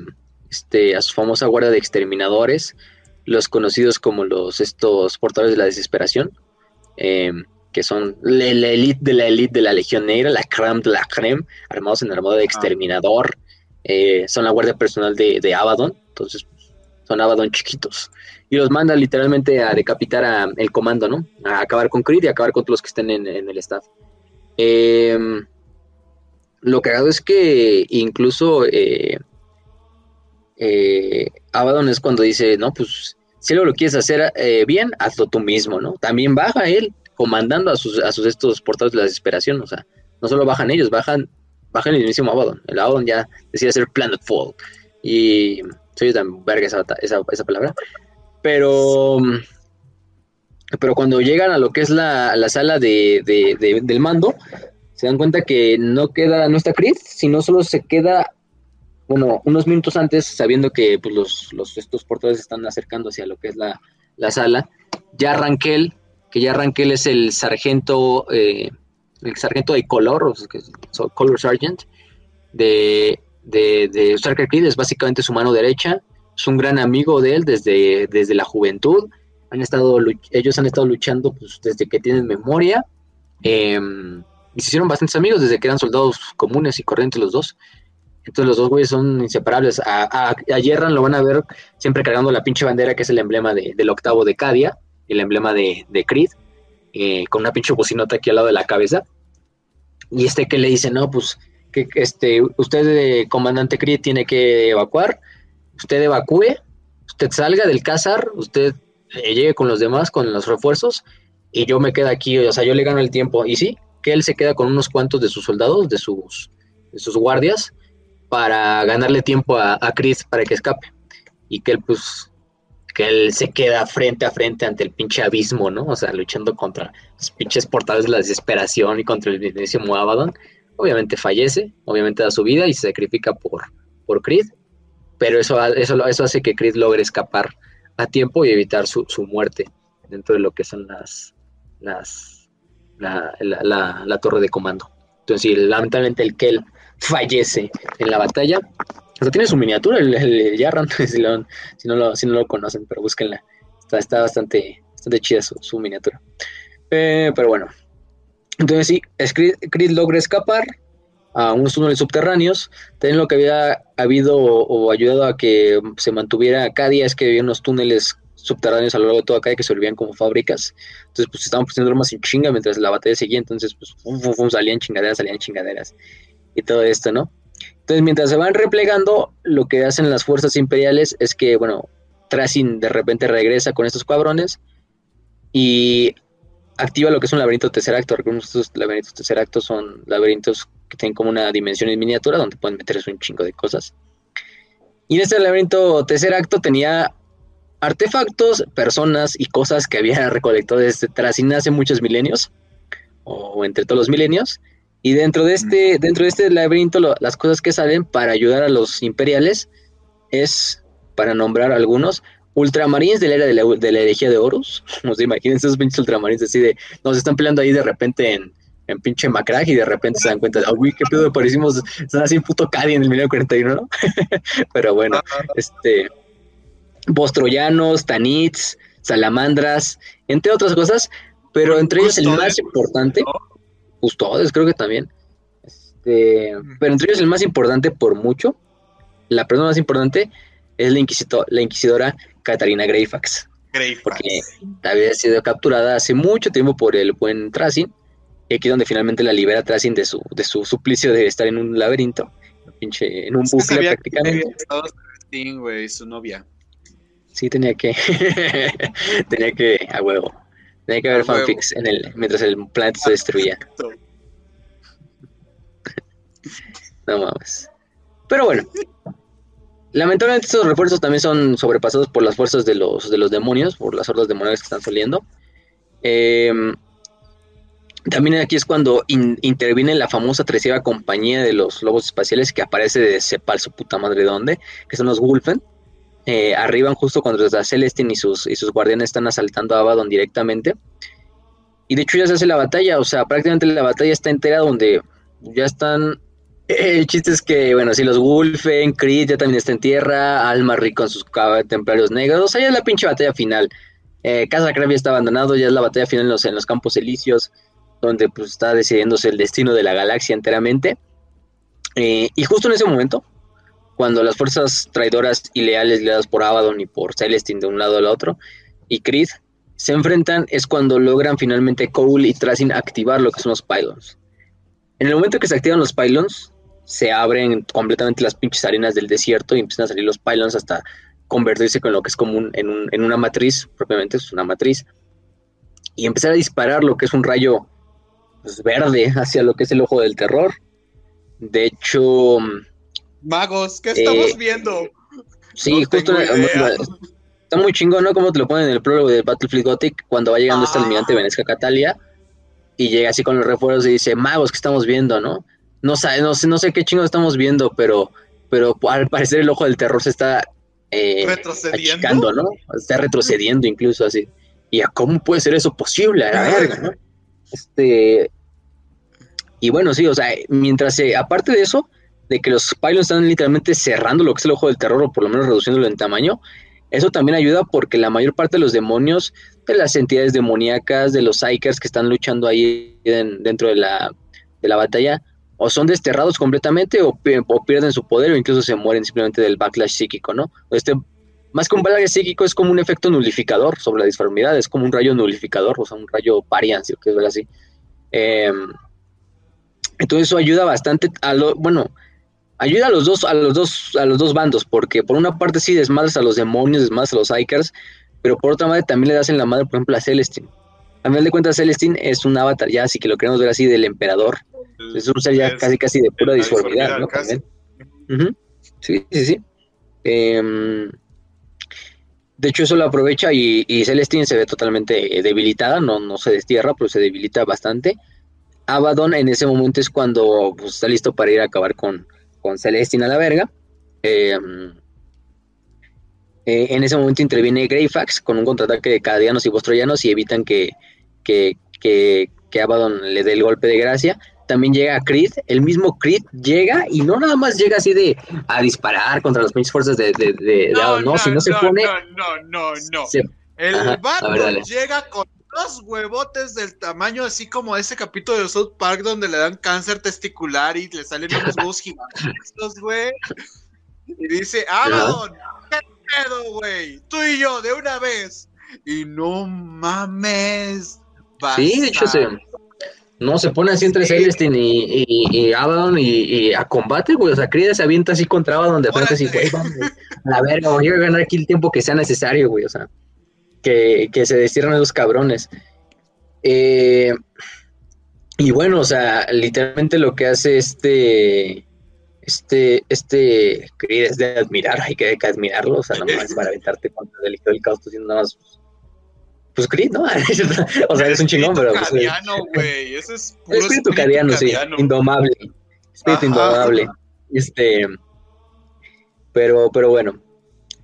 este, a su famosa guardia de exterminadores, los conocidos como los, estos portadores de la desesperación. Eh, que son la, elite de la elite de la Legión Negra, la creme de la creme, armados en armado de exterminador. Eh, son la guardia personal de, de Abaddon, entonces son Abaddon chiquitos. Y los manda literalmente a decapitar a el comando, ¿no? A acabar con Creed y a acabar con todos los que estén en, el staff. Em, lo cagado es que incluso eh, eh, Abaddon es cuando dice, no, pues si lo quieres hacer bien, hazlo tú mismo, ¿no? También baja él comandando a sus, a sus estos portadores de la desesperación. O sea, no solo bajan ellos, bajan, bajan el mismo Abaddon. El Abaddon ya decide ser Planetfall. Y soy tan verga esa, esa, palabra. Pero pero cuando llegan a lo que es la, sala de, del mando, se dan cuenta que no queda, no está Chris, sino solo se queda, bueno, unos minutos antes, sabiendo que pues, los, los, estos portadores están acercando hacia lo que es la, la sala, ya Rankel que ya arranqué, él es el sargento, eh, el sargento de color, color sergeant, de, de, de Creed, es básicamente su mano derecha, es un gran amigo de él desde, desde la juventud, han estado, ellos han estado luchando pues, desde que tienen memoria, em, y se hicieron bastantes amigos desde que eran soldados comunes y corrientes los dos. Entonces los dos güeyes son inseparables. A, a, a lo van a ver siempre cargando la pinche bandera que es el emblema del octavo de Cadia el emblema de, de Creed, eh, con una pinche bocinota aquí al lado de la cabeza. Y este que le dice, no, pues, que este, usted, eh, comandante Creed, tiene que evacuar, usted evacúe, usted salga del cázar, usted eh, llegue con los demás, con los refuerzos, y yo me quedo aquí, o sea, yo le gano el tiempo. Y sí, que él se queda con unos cuantos de sus soldados, de sus, de sus guardias, para ganarle tiempo a, a para que escape. Y que él, pues, que él se queda frente a frente ante el pinche abismo, ¿no? O sea, luchando contra los pinches portales de la desesperación y contra el mismísimo Abaddon. Obviamente fallece, obviamente da su vida y se sacrifica por, por Creed, pero eso, eso, eso hace que Creed logre escapar a tiempo y evitar su, muerte dentro de lo que son las, las la, la, torre de comando. Entonces, lamentablemente el Kel fallece en la batalla, tiene su miniatura, el, el Yarran, si, no lo, si no lo conocen, pero búsquenla. Está, está bastante, bastante chida su, miniatura. Eh, pero bueno. Entonces sí, Creed, logra escapar a unos túneles subterráneos. También lo que había habido o, ayudado a que se mantuviera Acadia es que había unos túneles subterráneos a lo largo de toda Acadia que servían como fábricas. Entonces, pues estaban produciendo armas sin chinga mientras la batalla seguía. Entonces, pues, salían chingaderas, salían chingaderas. Y todo esto, ¿no? Entonces, mientras se van replegando, lo que hacen las fuerzas imperiales es que, bueno, Tracing de repente regresa con estos cuadrones y activa lo que es un laberinto tesseracto. Recuerden estos laberintos tesseractos son laberintos que tienen como una dimensión en miniatura donde pueden meterse un chingo de cosas. Y en este laberinto tesseracto tenía artefactos, personas y cosas que había recolectado desde Tracing hace muchos milenios, o entre todos los milenios, y dentro de este, dentro de este laberinto, las cosas que salen para ayudar a los imperiales es, para nombrar algunos, ultramarines de la era de la, de herejía de Horus. No sé, imagínense esos pinches ultramarines así de, nos están peleando ahí de repente en, en pinche Macrag y de repente se dan cuenta de, uy, qué pedo, parecimos, son así un puto Cadi en el 1941, ¿no? Pero bueno, este, bostroyanos, tanits, salamandras, entre otras cosas, pero entre ellos el más importante todos, creo que también. Este, pero entre ellos el más importante por mucho, la persona más importante es la, la inquisidora Catarina Greyfax. Porque había sido capturada hace mucho tiempo por el buen Tracing, y aquí donde finalmente la libera Tracing de su, de su suplicio de estar en un laberinto pinche, en un bucle prácticamente. Que güey, su novia. Sí, tenía que, tenía que, a huevo. Tenía que haber fanfics en el, mientras el planeta se destruía. no mames. Pero bueno, lamentablemente estos refuerzos también son sobrepasados por las fuerzas de los, de los demonios, por las hordas demoníacas que están saliendo. Em, también aquí es cuando interviene la famosa treceava compañía de los lobos espaciales que aparece de sepa su puta madre dónde, que son los Wolfen. Eh, arriban justo cuando los Celestine y sus, y sus guardianes están asaltando a Abaddon directamente. Y de hecho ya se hace la batalla, o sea, prácticamente la batalla está entera donde ya están... El chiste es que, bueno, si los Wolfen, Creed ya también está en tierra, Alma Rico con sus templarios negros, o sea, ya es la pinche batalla final. Eh, Casa Crab ya está abandonado, ya es la batalla final en los, en los campos elíseos, donde pues está decidiéndose el destino de la galaxia enteramente. Eh, y justo en ese momento, cuando las fuerzas traidoras y leales liadas por Abaddon y por Celestine de un lado al otro, y Creed se enfrentan, es cuando logran finalmente Cole y Tracing activar lo que son los pylons. En el momento que se activan los pylons, se abren completamente las pinches arenas del desierto y empiezan a salir los pylons hasta convertirse con lo que es común en, en una matriz, propiamente es una matriz, y empezar a disparar lo que es un rayo pues, verde hacia lo que es el ojo del terror. De hecho... Magos, ¿qué estamos eh, viendo? Sí, justo... Está muy chingón, ¿no? Como te lo ponen en el prólogo de Battlefield Gothic, cuando va llegando esta almirante ah. Venecia Catalia, y llega así con los refuerzos y dice, magos, ¿qué estamos viendo, no? No, sabe, no, sé, no sé qué chingo estamos viendo, pero, pero al parecer el ojo del terror se está eh, retrocediendo, ¿no? Está retrocediendo incluso así. ¿Y a cómo puede ser eso posible? A la verga, ¿no? Este. Y bueno, sí, o sea, mientras, aparte de eso, de que los pylons están literalmente cerrando lo que es el ojo del terror, o por lo menos reduciéndolo en tamaño, eso también ayuda porque la mayor parte de los demonios, de las entidades demoníacas, de los psychers que están luchando ahí dentro de la, de la batalla, o son desterrados completamente o, pierden su poder o incluso se mueren simplemente del backlash psíquico, ¿no? Este, más que un backlash psíquico es como un efecto nulificador sobre la disformidad, es como un rayo nulificador, o sea, un rayo parian, si lo quieres ver así. Em, entonces eso ayuda bastante a lo, bueno, ayuda a los dos, a los dos, a los dos bandos, porque por una parte sí desmadres a los demonios, desmadres a los Icars, pero por otra parte también le das en la madre, por ejemplo, a Celestine. A final de cuentas, Celestine es un avatar ya, así que lo queremos ver así, del emperador. Es un ser ya casi casi de pura disformidad, ¿no? Sí, sí, sí. Em, de hecho, eso lo aprovecha y, y, Celestine se ve totalmente eh, debilitada, no, no se destierra, pero se debilita bastante. Abaddon en ese momento es cuando pues, está listo para ir a acabar con, con Celestine a la verga. Em, eh, en ese momento interviene Greyfax con un contraataque de Cadianos y Bostroyanos y evitan que, que, que, que Abaddon le dé el golpe de gracia también llega Creed, el mismo Creed llega y no nada más llega así de a disparar contra las pinches fuerzas de, de, de, no, no, sino se pone. No, no, no, no. el vato llega con dos huevotes del tamaño así como ese capítulo de South Park donde le dan cáncer testicular y le salen unos huevos gigantes, güey. Y dice, Abaddon, ¿qué pedo, güey? Tú y yo, de una vez. Y no mames. Sí, de hecho, sí. No, se pone así entre Celestine y, y, Abaddon y, a combate, güey. O sea, Creed se avienta así contra Abaddon de frente así, güey, a la verga, voy a ganar aquí el tiempo que sea necesario, güey. O sea, que, que se destierren esos cabrones. Eh, y bueno, o sea, literalmente lo que hace este, este, este Creed es de admirar, hay que, admirarlo, o sea, nomás para aventarte contra el del caos, siendo nada más pues Creed, ¿no? o sea, eres un chingón, pero. Pues, cadiano, güey. Ese es puro espíritu, cadiano, sí. Indomable. Espíritu indomable. Este. Pero, pero bueno.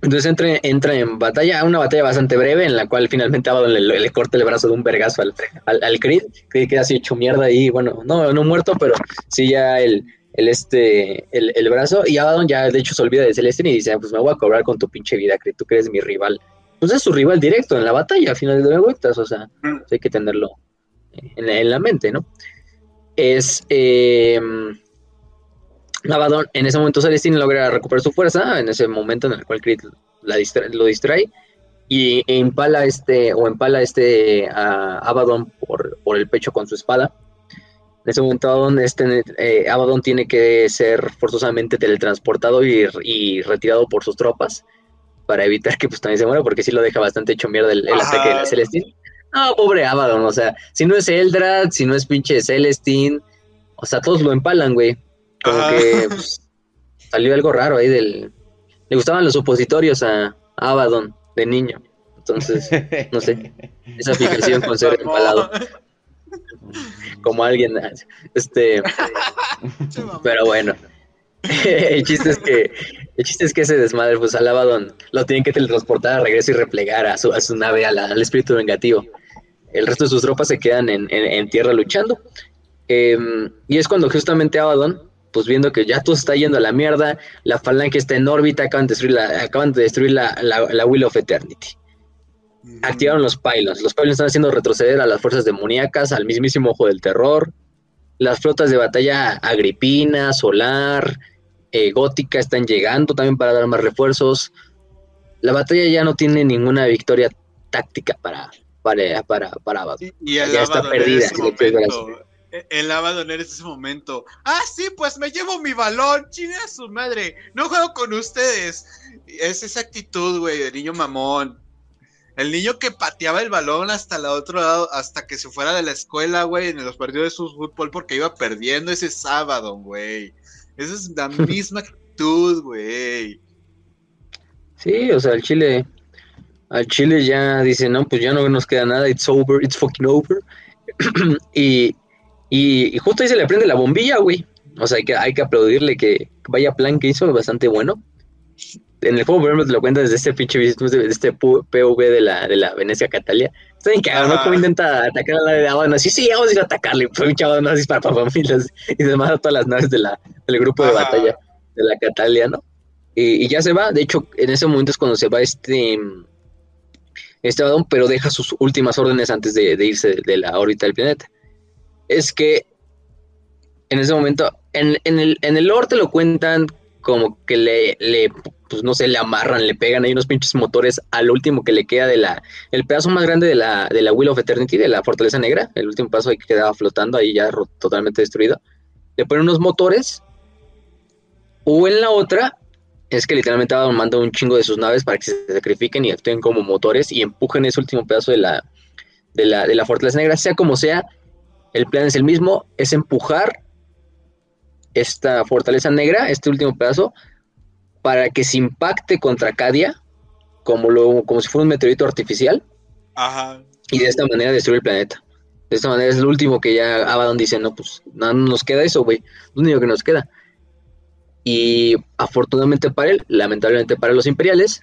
Entonces entra, entra en batalla, una batalla bastante breve, en la cual finalmente Abaddon le, le, corta el brazo de un vergazo al, al, al Creed, que queda así hecho mierda ahí, bueno, no, no muerto, pero sí ya el, el este, el, el brazo, y Abaddon ya de hecho se olvida de Celestine y dice, ah, pues me voy a cobrar con tu pinche vida, Creed, tú que eres mi rival pues es su rival directo en la batalla, a final de vueltas, o sea, mm. hay que tenerlo en la, mente, ¿no? Es eh, en ese momento Celestine logra recuperar su fuerza, en ese momento en el cual Creed lo distrae, y empala este, o empala este a Abaddon por, por el pecho con su espada. En ese momento este, eh, Abaddon tiene que ser forzosamente teletransportado y, retirado por sus tropas para evitar que pues también se muera, porque sí lo deja bastante hecho mierda el, ataque de la Celestine. Ah, pobre Abaddon, o sea, si no es Eldrad, si no es pinche Celestine, o sea, todos lo empalan, güey. Como que pues, salió algo raro ahí del... Le gustaban los opositorios a Abaddon de niño. Entonces, no sé, esa fijación con ser empalado. Como alguien, este, pero bueno. el chiste es que el chiste es que ese desmadre pues al Abaddon lo tienen que teletransportar a regreso y replegar a su, a su nave al espíritu vengativo el resto de sus tropas se quedan en, tierra luchando em, y es cuando justamente Abaddon pues viendo que ya todo está yendo a la mierda la falange está en órbita acaban de destruir la, acaban de destruir la, la, Wheel of Eternity activaron los pylons. Los pylons están haciendo retroceder a las fuerzas demoníacas, al mismísimo ojo del terror. Las flotas de batalla agripina, solar, eh, gótica están llegando también para dar más refuerzos. La batalla ya no tiene ninguna victoria táctica para, para, para, para Y, ya está perdida. El Abaddon en ese momento. Ah, sí, pues me llevo mi balón. Chine a su madre. No juego con ustedes. Es esa actitud, güey, de niño mamón. El niño que pateaba el balón hasta el otro lado, hasta que se fuera de la escuela, güey, en los partidos de su fútbol porque iba perdiendo ese sábado, güey. Esa es la misma actitud, güey. Sí, o sea, el Chile, al Chile ya dice, no, pues ya no nos queda nada, it's over, it's fucking over. y, y, justo ahí se le prende la bombilla, güey. O sea, hay que, hay que aplaudirle que vaya plan que hizo, bastante bueno en el juego, por ejemplo, te lo cuenta desde este pinche de este PV de la, de la Venecia Catalia. Bien cagado, ¿no? Como intenta atacar a la de Habana. Sí, sí, vamos a ir a atacarle. Fue un chavo no dispara para familias y se mata a todas las naves de la, del grupo de batalla de la Catalia, ¿no? Y, ya se va. De hecho, en ese momento es cuando se va este. Este Badón, pero deja sus últimas órdenes antes de, irse de, la órbita del planeta. Es que en ese momento, en, en, el, en el lore te lo cuentan como que le, le pues no sé, le amarran, le pegan ahí unos pinches motores al último que le queda de la, el pedazo más grande de la, de la Wheel of Eternity, de la Fortaleza Negra, el último paso ahí que quedaba flotando, ahí ya totalmente destruido. Le ponen unos motores, o en la otra, es que literalmente manda un chingo de sus naves para que se sacrifiquen y actúen como motores y empujen ese último pedazo de la, de la, de la Fortaleza Negra, sea como sea, el plan es el mismo, es empujar esta Fortaleza Negra, este último pedazo, para que se impacte contra Cadia como, lo, como si fuera un meteorito artificial. Ajá. Y de esta manera destruir el planeta. De esta manera es lo último que ya Abaddon dice, no, pues no nos queda eso, güey. Lo único que nos queda. Y afortunadamente para él, lamentablemente para los imperiales,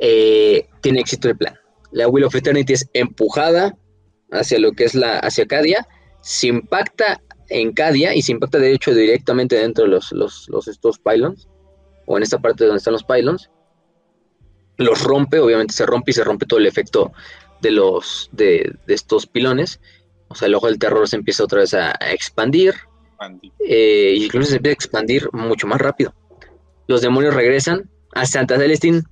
eh, tiene éxito el plan. La Wheel of Eternity es empujada hacia lo que es la, hacia Cadia, se impacta en Cadia y se impacta de hecho directamente dentro de los, los, los estos pylons o en esta parte donde están los pylons, los rompe, obviamente se rompe y se rompe todo el efecto de los de, estos pilones. O sea, el ojo del terror se empieza otra vez a, expandir. Eh, incluso se empieza a expandir mucho más rápido. Los demonios regresan a Santa Celestine.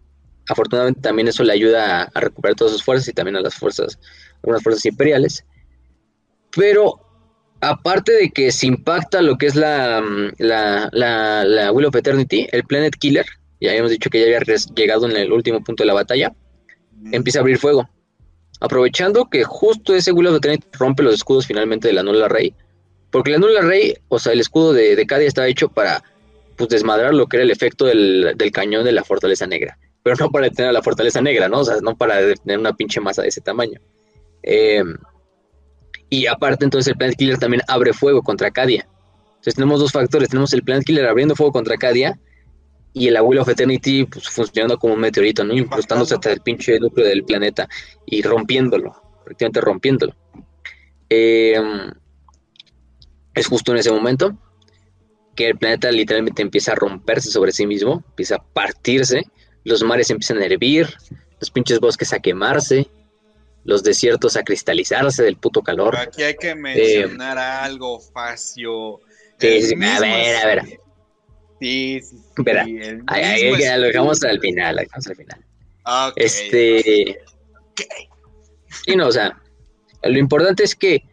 Afortunadamente también eso le ayuda a, recuperar todas sus fuerzas y también a las fuerzas, algunas fuerzas imperiales. Pero aparte de que se impacta lo que es la, mm, la, la, Wheel of Eternity, el Planet Killer, ya habíamos dicho que ya había llegado en el último punto de la batalla, empieza a abrir fuego. Aprovechando que justo ese Wheel of Eternity rompe los escudos finalmente de la Nula Rey, porque la Nula Rey, o sea, el escudo de, de Cadia estaba hecho para pues, desmadrar lo que era el efecto del, del cañón de la Fortaleza Negra, pero no para detener la Fortaleza Negra, ¿no? O sea, no para detener una pinche masa de ese tamaño. Eh, y aparte, entonces el Planet Killer también abre fuego contra Cadia. Entonces tenemos dos factores. Tenemos el Planet Killer abriendo fuego contra Cadia y el Wheel of Eternity pues, funcionando como un meteorito, ¿no? Incrustándose hasta el pinche núcleo del planeta y rompiéndolo, prácticamente rompiéndolo. Em, es justo en ese momento que el planeta literalmente empieza a romperse sobre sí mismo, empieza a partirse, los mares empiezan a hervir, los pinches bosques a quemarse, los desiertos a cristalizarse del puto calor. aquí hay que mencionar algo, Facio. Sí, a ver, a ver. Sí, sí, Espera, ahí, lo dejamos al final, lo dejamos al final. Este. Y no, o sea, lo importante es que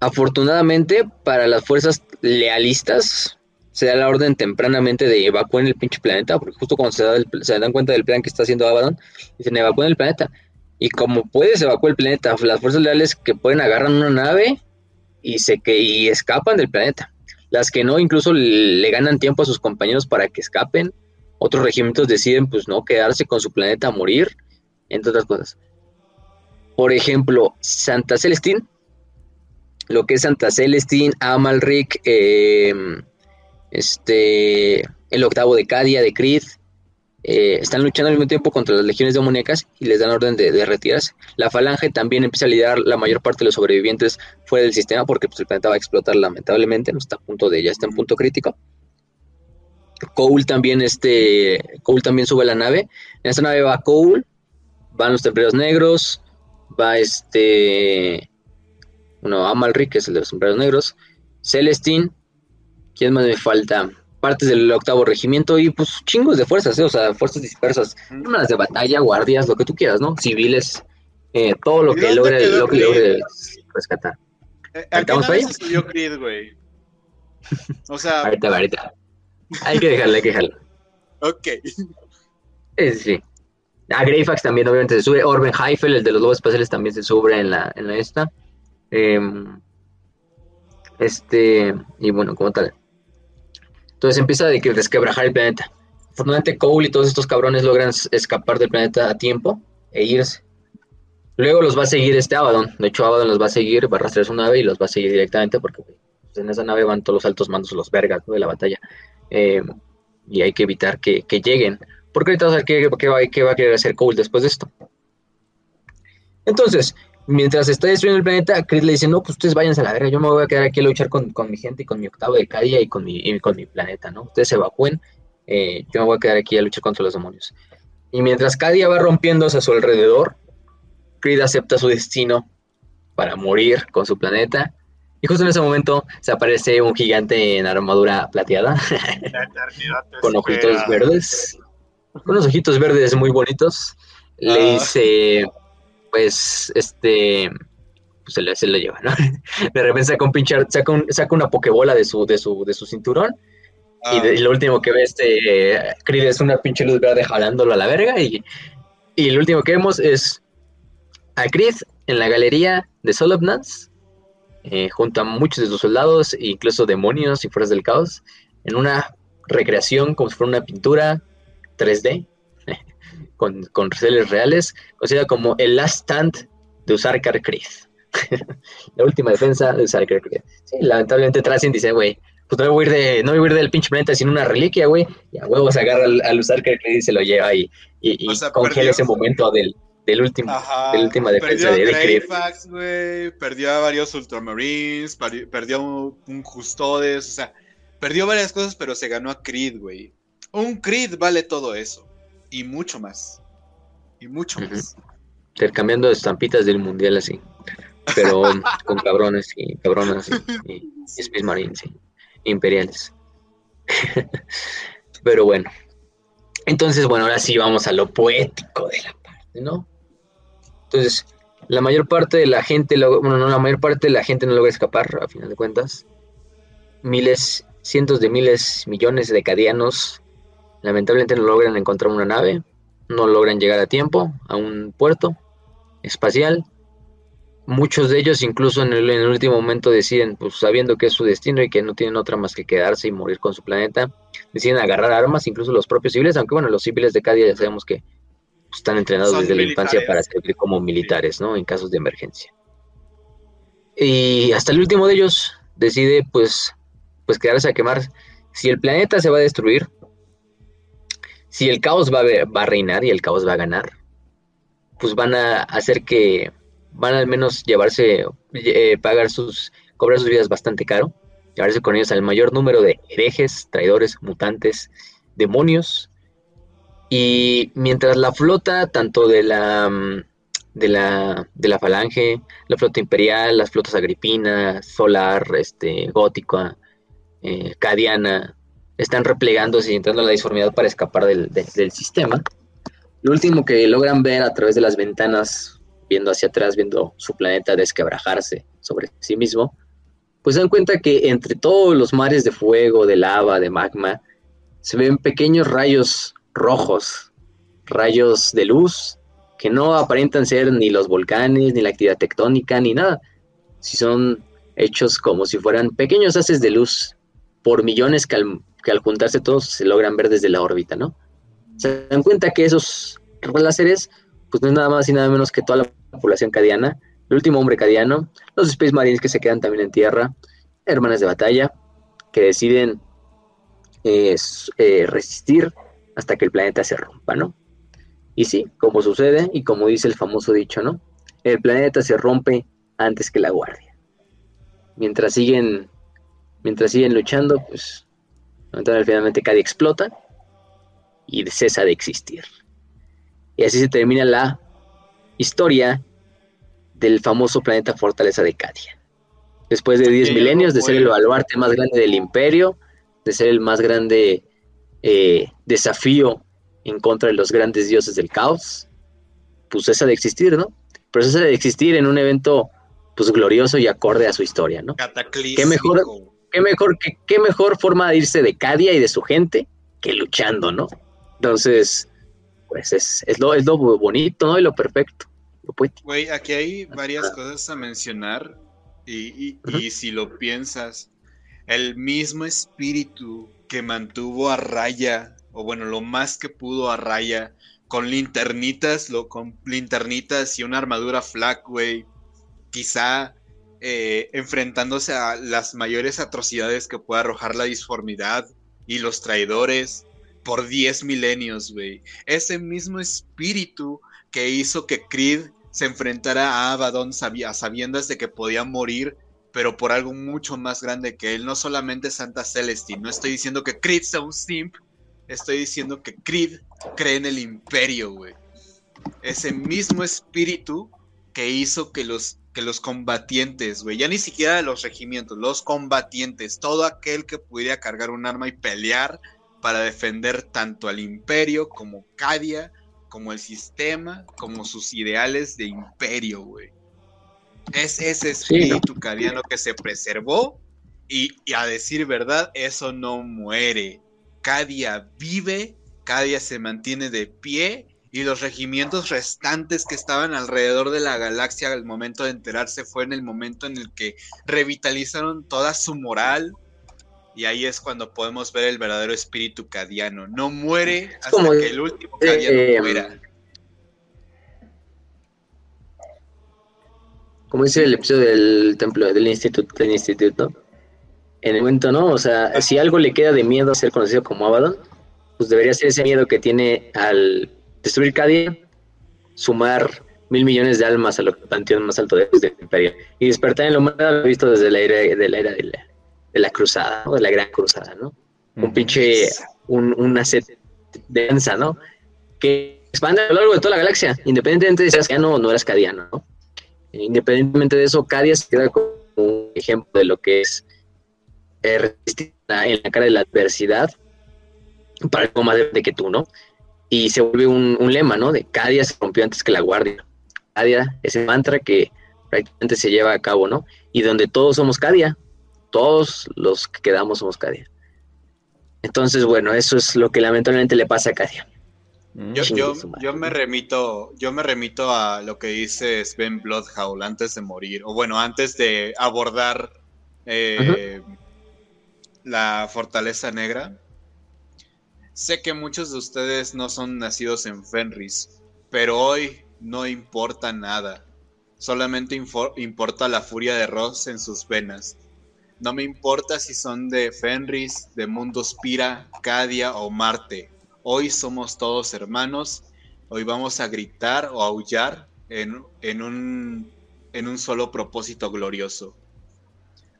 afortunadamente para las fuerzas lealistas se da la orden tempranamente de evacuar el pinche planeta, porque justo cuando se, se dan cuenta del plan que está haciendo Abaddon, dicen evacúen el planeta. Y como puedes evacuar el planeta, las fuerzas leales que pueden agarran una nave y se que y escapan del planeta. Las que no, incluso le, ganan tiempo a sus compañeros para que escapen. Otros regimientos deciden, pues no, quedarse con su planeta a morir, entre otras cosas. Por ejemplo, Santa Celestín, lo que es Santa Celestín, Amalric, em, este, el octavo de Cadia, de Creed, eh, están luchando al mismo tiempo contra las legiones demoníacas y les dan orden de, retirarse. La falange también empieza a liderar la mayor parte de los sobrevivientes fuera del sistema porque pues, el planeta va a explotar lamentablemente, no está a punto de, ya está en punto crítico. Cole también, este, Cole también sube a la nave. En esta nave va Cole, van los templarios negros, va este, bueno, Amalric, que es el de los templarios negros, Celestine, ¿quién más me falta? Partes del octavo regimiento y pues chingos de fuerzas, ¿eh? o sea, fuerzas dispersas, hermanas de batalla, guardias, lo que tú quieras, ¿no? Civiles, eh, todo lo que logre, lo que logre rescatar. Eh, ¿A qué nave se subió Creed, güey? O sea... ahorita, ahorita. Hay que dejarle, hay que dejarle. ok. Sí, sí. A Greyfax también obviamente se sube. Orben Heifel, el de los lobos espaciales, también se sube en la, en la esta. Em, este, y bueno, como tal. Entonces empieza a desquebrajar el planeta. Afortunadamente Cole y todos estos cabrones logran escapar del planeta a tiempo e irse. Luego los va a seguir este Abaddon. De hecho, Abaddon los va a seguir, va a arrastrar su nave y los va a seguir directamente porque pues, en esa nave van todos los altos mandos, los vergas de la batalla. Eh, y hay que evitar que, lleguen. Porque ahorita vamos a ver qué, qué, va, qué va a querer hacer Cole después de esto. Entonces, mientras está destruyendo el planeta, Chris le dice, no, pues ustedes váyanse a la verga, yo me voy a quedar aquí a luchar con, mi gente y con mi octavo de Cadia y con mi, con mi planeta, ¿no? Ustedes se evacúen, eh, yo me voy a quedar aquí a luchar contra los demonios. Y mientras Cadia va rompiéndose a su alrededor, Creed acepta su destino para morir con su planeta. Y justo en ese momento se aparece un gigante en armadura plateada, con ojitos verdes, con unos ojitos verdes muy bonitos. Le ah. dice, pues, este, pues se le, se le lleva, ¿no? De repente saca un pinchar, saca, un, saca una pokebola de su, de su, de su cinturón. Y, ah. lo último que ve este Creed es una pinche luz verde jalándolo a la verga. Y, y lo último que vemos es a Creed en la galería de Solobnans, eh, junto a muchos de sus soldados, incluso demonios y fuerzas del caos, en una recreación como si fuera una pintura 3D con, con reales, considera como el last stand de usar Creed. la última defensa de usar Creed. Sí, lamentablemente Tracien dice, güey, pues no voy a ir, de, no voy a ir del pinche planeta sin una reliquia, güey. Y a huevo se agarra al, usar Creed y se lo lleva ahí. Y, congela ese momento del, del último, de la última defensa de Greyfax, güey, perdió a varios Ultramarines, perdió un, un Custodes, o sea, perdió varias cosas, pero se ganó a Creed, güey. Un Creed vale todo eso. Y mucho más. Y mucho más. Intercambiando estampitas del mundial así. Pero con cabrones y cabronas y, y, Space Marines imperiales. pero bueno. Entonces, bueno, ahora sí vamos a lo poético de la parte, ¿no? Entonces, la mayor parte de la gente, bueno, no, la mayor parte de la gente no logra escapar, a final de cuentas. Miles, cientos de miles, millones de cadianos Lamentablemente no logran encontrar una nave, no logran llegar a tiempo a un puerto espacial. Muchos de ellos incluso en el, último momento deciden, pues sabiendo que es su destino y que no tienen otra más que quedarse y morir con su planeta, deciden agarrar armas, incluso los propios civiles, aunque bueno, los civiles de cada día ya sabemos que están entrenados desde la infancia para servir como militares, ¿no? En casos de emergencia. Y hasta el último de ellos decide, pues, pues quedarse a quemar. Si el planeta se va a destruir, si el caos va a, va a reinar y el caos va a ganar, pues van a hacer que van al menos llevarse, eh, pagar sus, cobrar sus vidas bastante caro, llevarse con ellos al mayor número de herejes, traidores, mutantes, demonios. Y mientras la flota, tanto de la, de la, de la falange, la flota imperial, las flotas agripina, solar, este, gótica, eh, cadiana, están replegándose y entrando a la disformidad para escapar del, sistema. Lo último que logran ver a través de las ventanas, viendo hacia atrás, viendo su planeta desquebrajarse sobre sí mismo, pues dan cuenta que entre todos los mares de fuego, de lava, de magma, se ven pequeños rayos rojos, rayos de luz, que no aparentan ser ni los volcanes, ni la actividad tectónica, ni nada. Si son hechos como si fueran pequeños haces de luz por millones que al, juntarse todos se logran ver desde la órbita, ¿no? Se dan cuenta que esos láseres, pues no es nada más y nada menos que toda la población cadiana, el último hombre cadiano, los Space Marines que se quedan también en tierra, hermanas de batalla, que deciden eh, resistir hasta que el planeta se rompa, ¿no? Y sí, como sucede y como dice el famoso dicho, ¿no? El planeta se rompe antes que la guardia. Mientras siguen, mientras siguen luchando, pues finalmente Cadia explota y cesa de existir. Y así se termina la historia del famoso planeta Fortaleza de Cadia. Después de 10 milenios de ser el baluarte más grande del imperio, de ser el más grande eh, desafío en contra de los grandes dioses del caos, pues cesa de existir, ¿no? Pero cesa de existir en un evento pues glorioso y acorde a su historia, ¿no? Qué mejor, qué mejor, qué, mejor forma de irse de Cadia y de su gente que luchando, ¿no? Entonces, pues es, es, lo, es lo bonito, ¿no? Y lo perfecto. Güey, aquí hay varias cosas a mencionar y, y si lo piensas, el mismo espíritu que mantuvo a raya, o bueno, lo más que pudo a raya, con linternitas, lo, con linternitas y una armadura flag, güey. Quizá eh, enfrentándose a las mayores atrocidades que pueda arrojar la disformidad y los traidores por 10 milenios, güey. Ese mismo espíritu que hizo que Creed se enfrentara a Abaddon a sabiendas de que podía morir pero por algo mucho más grande que él. No solamente Santa Celestine. No estoy diciendo que Creed sea un simp. Estoy diciendo que Creed cree en el imperio, güey. Ese mismo espíritu que hizo que los, que los combatientes, güey, ya ni siquiera los regimientos, los combatientes, todo aquel que pudiera cargar un arma y pelear para defender tanto al imperio como Cadia, como el sistema, como sus ideales de imperio, güey. Es ese espíritu cadiano que se preservó y, a decir verdad, eso no muere. Cadia vive, Cadia se mantiene de pie y los regimientos restantes que estaban alrededor de la galaxia al momento de enterarse fue en el momento en el que revitalizaron toda su moral. Y ahí es cuando podemos ver el verdadero espíritu cadiano. No muere hasta que el último cadiano eh, muera. como dice el episodio del templo del instituto, del instituto, en el momento, ¿no? O sea, si algo le queda de miedo a ser conocido como Abaddon, pues debería ser ese miedo que tiene al destruir Cadia, sumar mil millones de almas a lo panteón más alto del imperio y despertar en lo más visto desde la era de la, era de la, cruzada, ¿no? de la gran cruzada, ¿no? Un pinche, un, una set de danza, ¿no? Que expande a lo largo de toda la galaxia, independientemente de si eras no, no eras cadiano, ¿no? Independientemente de eso, Cadia se queda como un ejemplo de lo que es eh, resistir en la cara de la adversidad para algo más de que tú, ¿no? Y se vuelve un, lema, ¿no? De Cadia se rompió antes que la guardia. Cadia, ese mantra que prácticamente se lleva a cabo, ¿no? Y donde todos somos Cadia, todos los que quedamos somos Cadia. Entonces, bueno, eso es lo que lamentablemente le pasa a Cadia. Mm. Yo, yo, me remito, yo me remito a lo que dice Sven Bloodhowl antes de morir, o bueno, antes de abordar eh, la fortaleza negra. Sé que muchos de ustedes no son nacidos en Fenris, pero hoy no importa nada. Solamente importa la furia de Ross en sus venas. No me importa si son de Fenris, de Mundo Spira, Cadia o Marte Hoy somos todos hermanos. Hoy vamos a gritar o aullar en un solo propósito glorioso.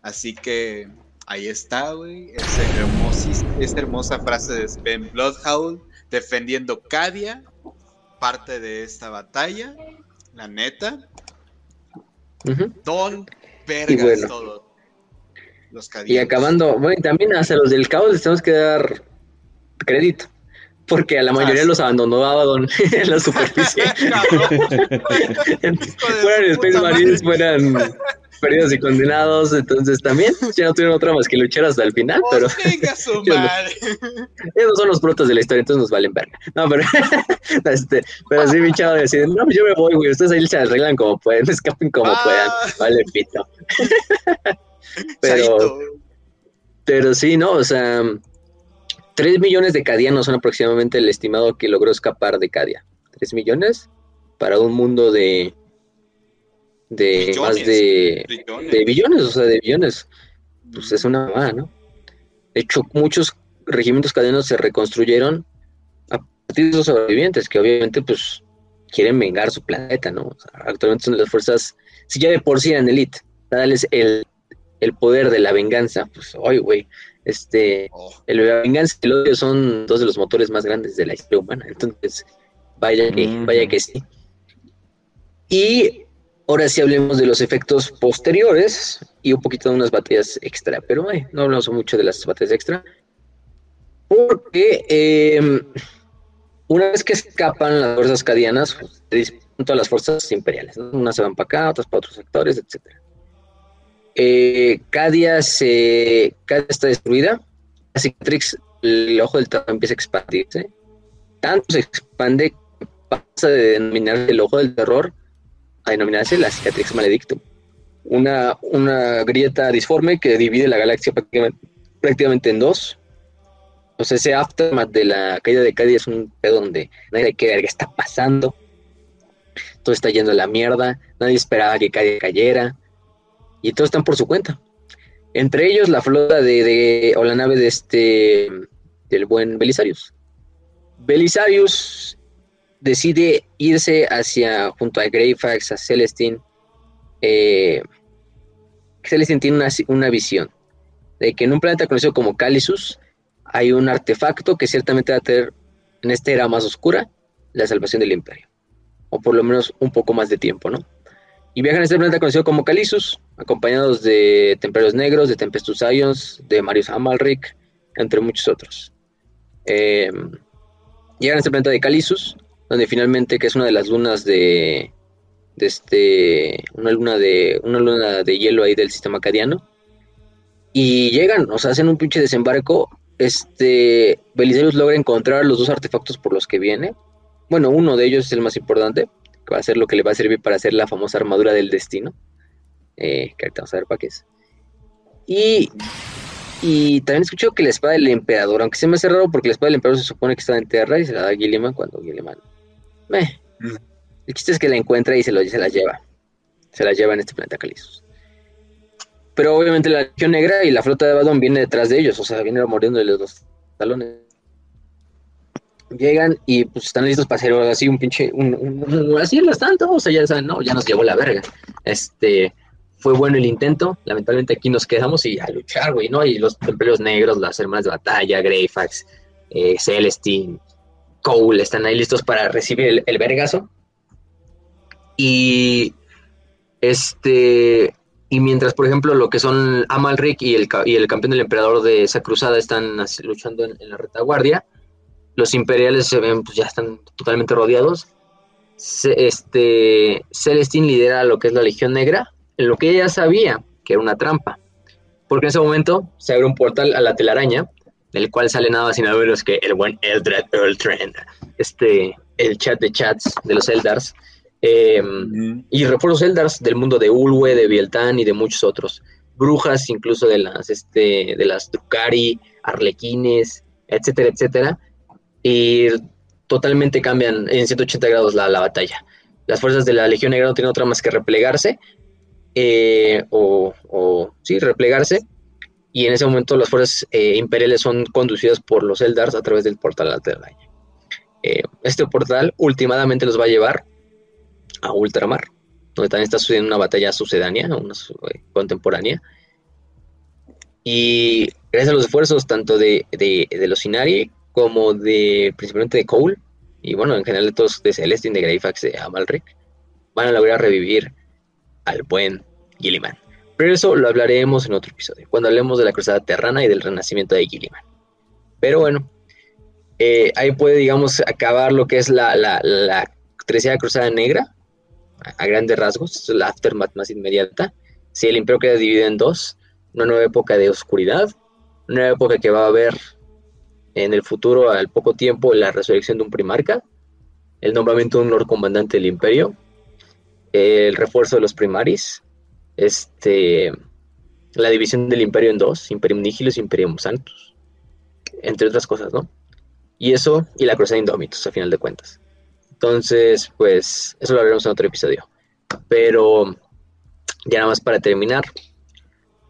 Así que ahí está, güey. Esa, hermosa frase de Sven Bloodhound defendiendo Cadia, parte de esta batalla. La neta. Don Vergas, todo. Los y acabando, bueno, también hacia los del caos les tenemos que dar crédito porque a la mayoría los abandonó Abaddon en la superficie. fueran Space Marines, fueran, perdidos y condenados, entonces también ya no tuvieron otra más que luchar hasta el final, pero venga su madre. esos son los protos de la historia, entonces nos valen verga. No, pero este, pero sí mi chavo decir, no, pues yo me voy, güey, ustedes ahí se arreglan como pueden, escapen como Ah. puedan, vale pito. pero, pero sí, no, o sea, 3 millones de cadianos son aproximadamente el estimado que logró escapar de Cadia. 3 millones para un mundo de de Billones. más de Billones. de billones, o sea, de billones. Pues es una mamada, ¿no? De hecho, muchos regimientos cadenos se reconstruyeron a partir de esos sobrevivientes que obviamente pues quieren vengar su planeta, ¿no? O sea, actualmente son las fuerzas, si ya de por sí eran elite, darles el, el poder de la venganza, pues hoy, güey, este, Oh, el, la venganza y el odio son dos de los motores más grandes de la historia humana. Entonces, vaya que, vaya que sí. Y ahora sí hablemos de los efectos posteriores y un poquito de unas batallas extra. Pero no hablamos mucho de las batallas extra. Porque eh, una vez que escapan las fuerzas cadianas, pues, se disputan las fuerzas imperiales. Unas se van para acá, otras para otros sectores, etcétera. Eh, Cadia, se, está destruida. La cicatrix, el ojo del terror empieza a expandirse. Tanto se expande que pasa de denominarse el ojo del terror a denominarse la cicatrix maledictum. Una, una grieta disforme que divide la galaxia prácticamente, en dos. O sea, ese aftermath de la caída de Cadia es un pedo donde nadie sabe qué está pasando. Todo está yendo a la mierda. Nadie esperaba que Cadia cayera y todos están por su cuenta. Entre ellos la flota de- o la nave de este del buen Belisarius. Belisarius decide irse hacia junto a Greyfax, a Celestine. Eh, Celestine tiene una, una visión de que en un planeta conocido como Calisus hay un artefacto que ciertamente va a tener en esta era más oscura la salvación del imperio. O por lo menos un poco más de tiempo, ¿no? Y viajan a este planeta conocido como Calisus, acompañados de Templarios Negros, de Tempestus Ions, de Marius Amalric, entre muchos otros. Eh, llegan a este planeta de Calisus, donde finalmente, que es una de las lunas de, de este, una luna de, una luna de hielo ahí del sistema cadiano, y llegan, o sea, hacen un pinche desembarco. Este, Belisarius logra encontrar los dos artefactos por los que viene. Bueno, uno de ellos es el más importante, que va a ser lo que le va a servir para hacer la famosa armadura del destino. Eh, que ahorita vamos a ver para qué es. Y, y también escucho que la espada del emperador, aunque se me hace raro porque la espada del emperador se supone que está en tierra y se la da a Gilliman cuando Gilliman. Meh. Mm. El chiste es que la encuentra y se, lo, se la lleva. Se la lleva en este planeta Calisus. Pero obviamente la Legión Negra y la flota de Abaddon viene detrás de ellos, o sea, viene mordiéndole los dos talones. Llegan y pues están listos para hacer así un pinche, un, un- un- así las tanto, o sea, ya saben, no, ya nos llevó la verga. Este, fue bueno el intento, lamentablemente aquí nos quedamos y a luchar, güey, ¿no? Y los templarios negros, las hermanas de batalla, Greyfax, eh, Celestine, Cole, están ahí listos para recibir el, el vergazo. Y este, y mientras, por ejemplo, lo que son Amalric y el, y el campeón del emperador de esa cruzada están luchando en, en la retaguardia, los imperiales se ven, pues ya están totalmente rodeados. Se- este, Celestine lidera lo que es la Legión Negra, en lo que ella sabía que era una trampa. Porque en ese momento se abre un portal a la telaraña, del cual sale nada más y nada menos que el buen Eldred Earltrend, este, el chat de chats de los Eldars. Eh, y refuerzos Eldars del mundo de Ulwe, de Bieltan y de muchos otros. Brujas incluso de las, este, de las Drukari, Arlequines, etcétera, etcétera. Y totalmente cambian en 180 grados la, la batalla. Las fuerzas de la Legión Negra no tienen otra más que replegarse. eh, o, o, sí, replegarse. Y en ese momento las fuerzas eh, imperiales son conducidas por los Eldars a través del portal Alternaña. Eh, este portal últimamente los va a llevar a Ultramar, donde también está sucediendo una batalla sucedánea, una eh, contemporánea. Y gracias a los esfuerzos tanto de, de, los Inari como de principalmente de Cole, y bueno, en general de todos, de Celestine, de Greyfax, de Amalric, van a lograr revivir al buen Gilliman. Pero eso lo hablaremos en otro episodio, cuando hablemos de la Cruzada Terrana y del renacimiento de Gilliman. Pero bueno, eh, ahí puede, digamos, acabar lo que es la, la, la Tercera Cruzada Negra, a, a grandes rasgos, es la aftermath más inmediata. si el imperio queda dividido en dos, una nueva época de oscuridad, una nueva época que va a haber en el futuro, al poco tiempo, la resurrección de un primarca, el nombramiento de un lord comandante del imperio, el refuerzo de los primaris, este, la división del imperio en dos, Imperium Nihilus y Imperium Sanctus, entre otras cosas, ¿no? Y eso, y la cruzada Indómitos, a final de cuentas. Entonces, pues, eso lo veremos en otro episodio. Pero, ya nada más para terminar,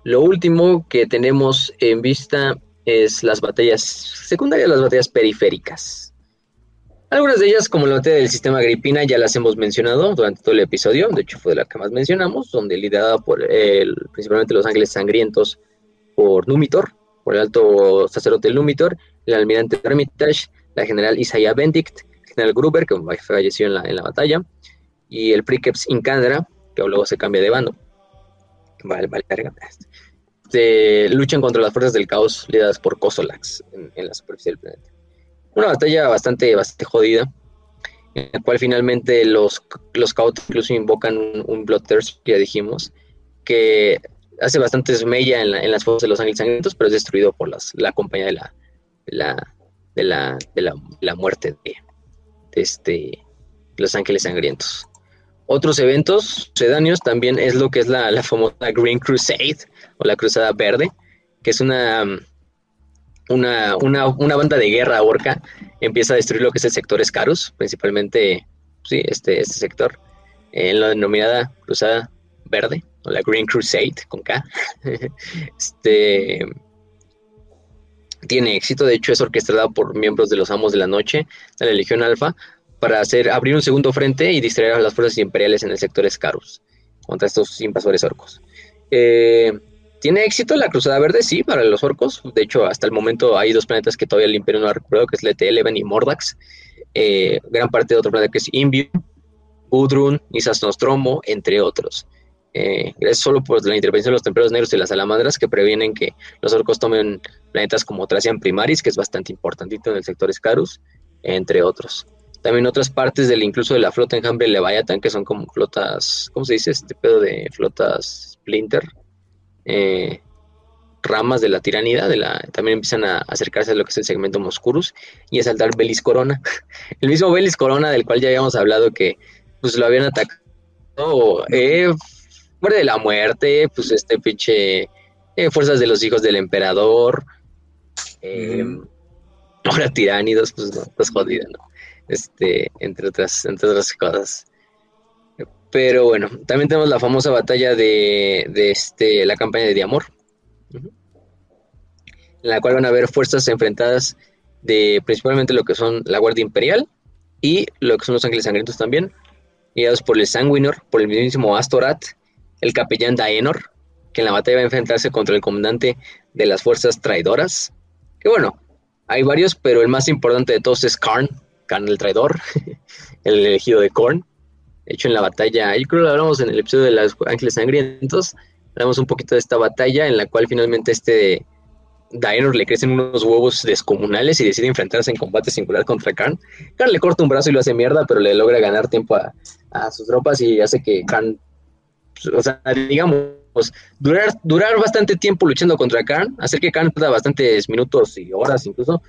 lo último que tenemos en vista es las batallas secundarias, las batallas periféricas. Algunas de ellas, como la batalla del sistema Agripina, ya las hemos mencionado durante todo el episodio, de hecho fue de la que más mencionamos, donde liderada por el, principalmente los ángeles sangrientos por Numitor, por el alto sacerdote Numitor, el almirante Hermitage, la general Isaiah Benedict, el general Gruber, que falleció en la, en la batalla, y el Princeps Incandra, que luego se cambia de bando. Vale, vale, carga. Este, luchan contra las fuerzas del caos lideradas por Kosolax en, en la superficie del planeta una batalla bastante, bastante jodida, en la cual finalmente los, los incluso invocan un, Bloodthirst, que ya dijimos, que hace bastante mella en, en las fuerzas de los ángeles sangrientos, pero es destruido por las, la compañía de la, de la, de la, muerte de, este, los ángeles sangrientos. Otros eventos sedáneos también es lo que es la, la famosa Green Crusade o la Cruzada Verde, que es una una, una, banda de guerra orca empieza a destruir lo que es el sector Escarus, principalmente sí, este, este sector, en la denominada Cruzada Verde, o la Green Crusade con K. este tiene éxito, de hecho es orquestada por miembros de los Amos de la Noche, de la Legión Alfa, para hacer, abrir un segundo frente y distraer a las fuerzas imperiales en el sector Escarus contra estos invasores orcos. Eh, ¿Tiene éxito la Cruzada Verde? Sí, para los orcos. De hecho, hasta el momento hay dos planetas que todavía el Imperio no ha recuperado, que es Lete-Eleven y Mordax. Eh, gran parte de otro planeta que es Imbium, Udrun, Isas Nostromo, entre otros. Eh, es solo por la intervención de los temperos negros y las salamandras que previenen que los orcos tomen planetas como Tracian Primaris, que es bastante importantito en el sector Scarus, entre otros. También otras partes del incluso de la flota enjambre Leviathan, que son como flotas, ¿cómo se dice? Este pedo de flotas Splinter, eh, ramas de la tiranida, de la, también empiezan a acercarse a lo que es el segmento Moscurus y a saltar Belis Corona. El mismo Belis Corona del cual ya habíamos hablado que pues lo habían atacado, eh, de la muerte, pues este pinche eh, fuerzas de los hijos del emperador, eh, ahora tiránidos, pues no, pues jodida, ¿no? Este, entre otras, entre otras cosas. Pero bueno, también tenemos la famosa batalla de, este, la campaña de Diamor, en la cual van a haber fuerzas enfrentadas de principalmente lo que son la Guardia Imperial y lo que son los Ángeles Sangrientos también, guiados por el Sanguinor, por el mismísimo Astorat, el capellán Daenor, que en la batalla va a enfrentarse contra el comandante de las fuerzas traidoras. Que bueno, hay varios, pero el más importante de todos es Karn, Karn el traidor, el elegido de Korn hecho en la batalla, yo creo que lo hablamos en el episodio de los Ángeles Sangrientos, hablamos un poquito de esta batalla en la cual finalmente este Daenor le crecen unos huevos descomunales y decide enfrentarse en combate singular contra Khan. Khan le corta un brazo y lo hace mierda, pero le logra ganar tiempo a, sus tropas y hace que Khan, pues, o sea, digamos, durar, durar bastante tiempo luchando contra Khan, hacer que Khan pierda bastantes minutos y horas incluso,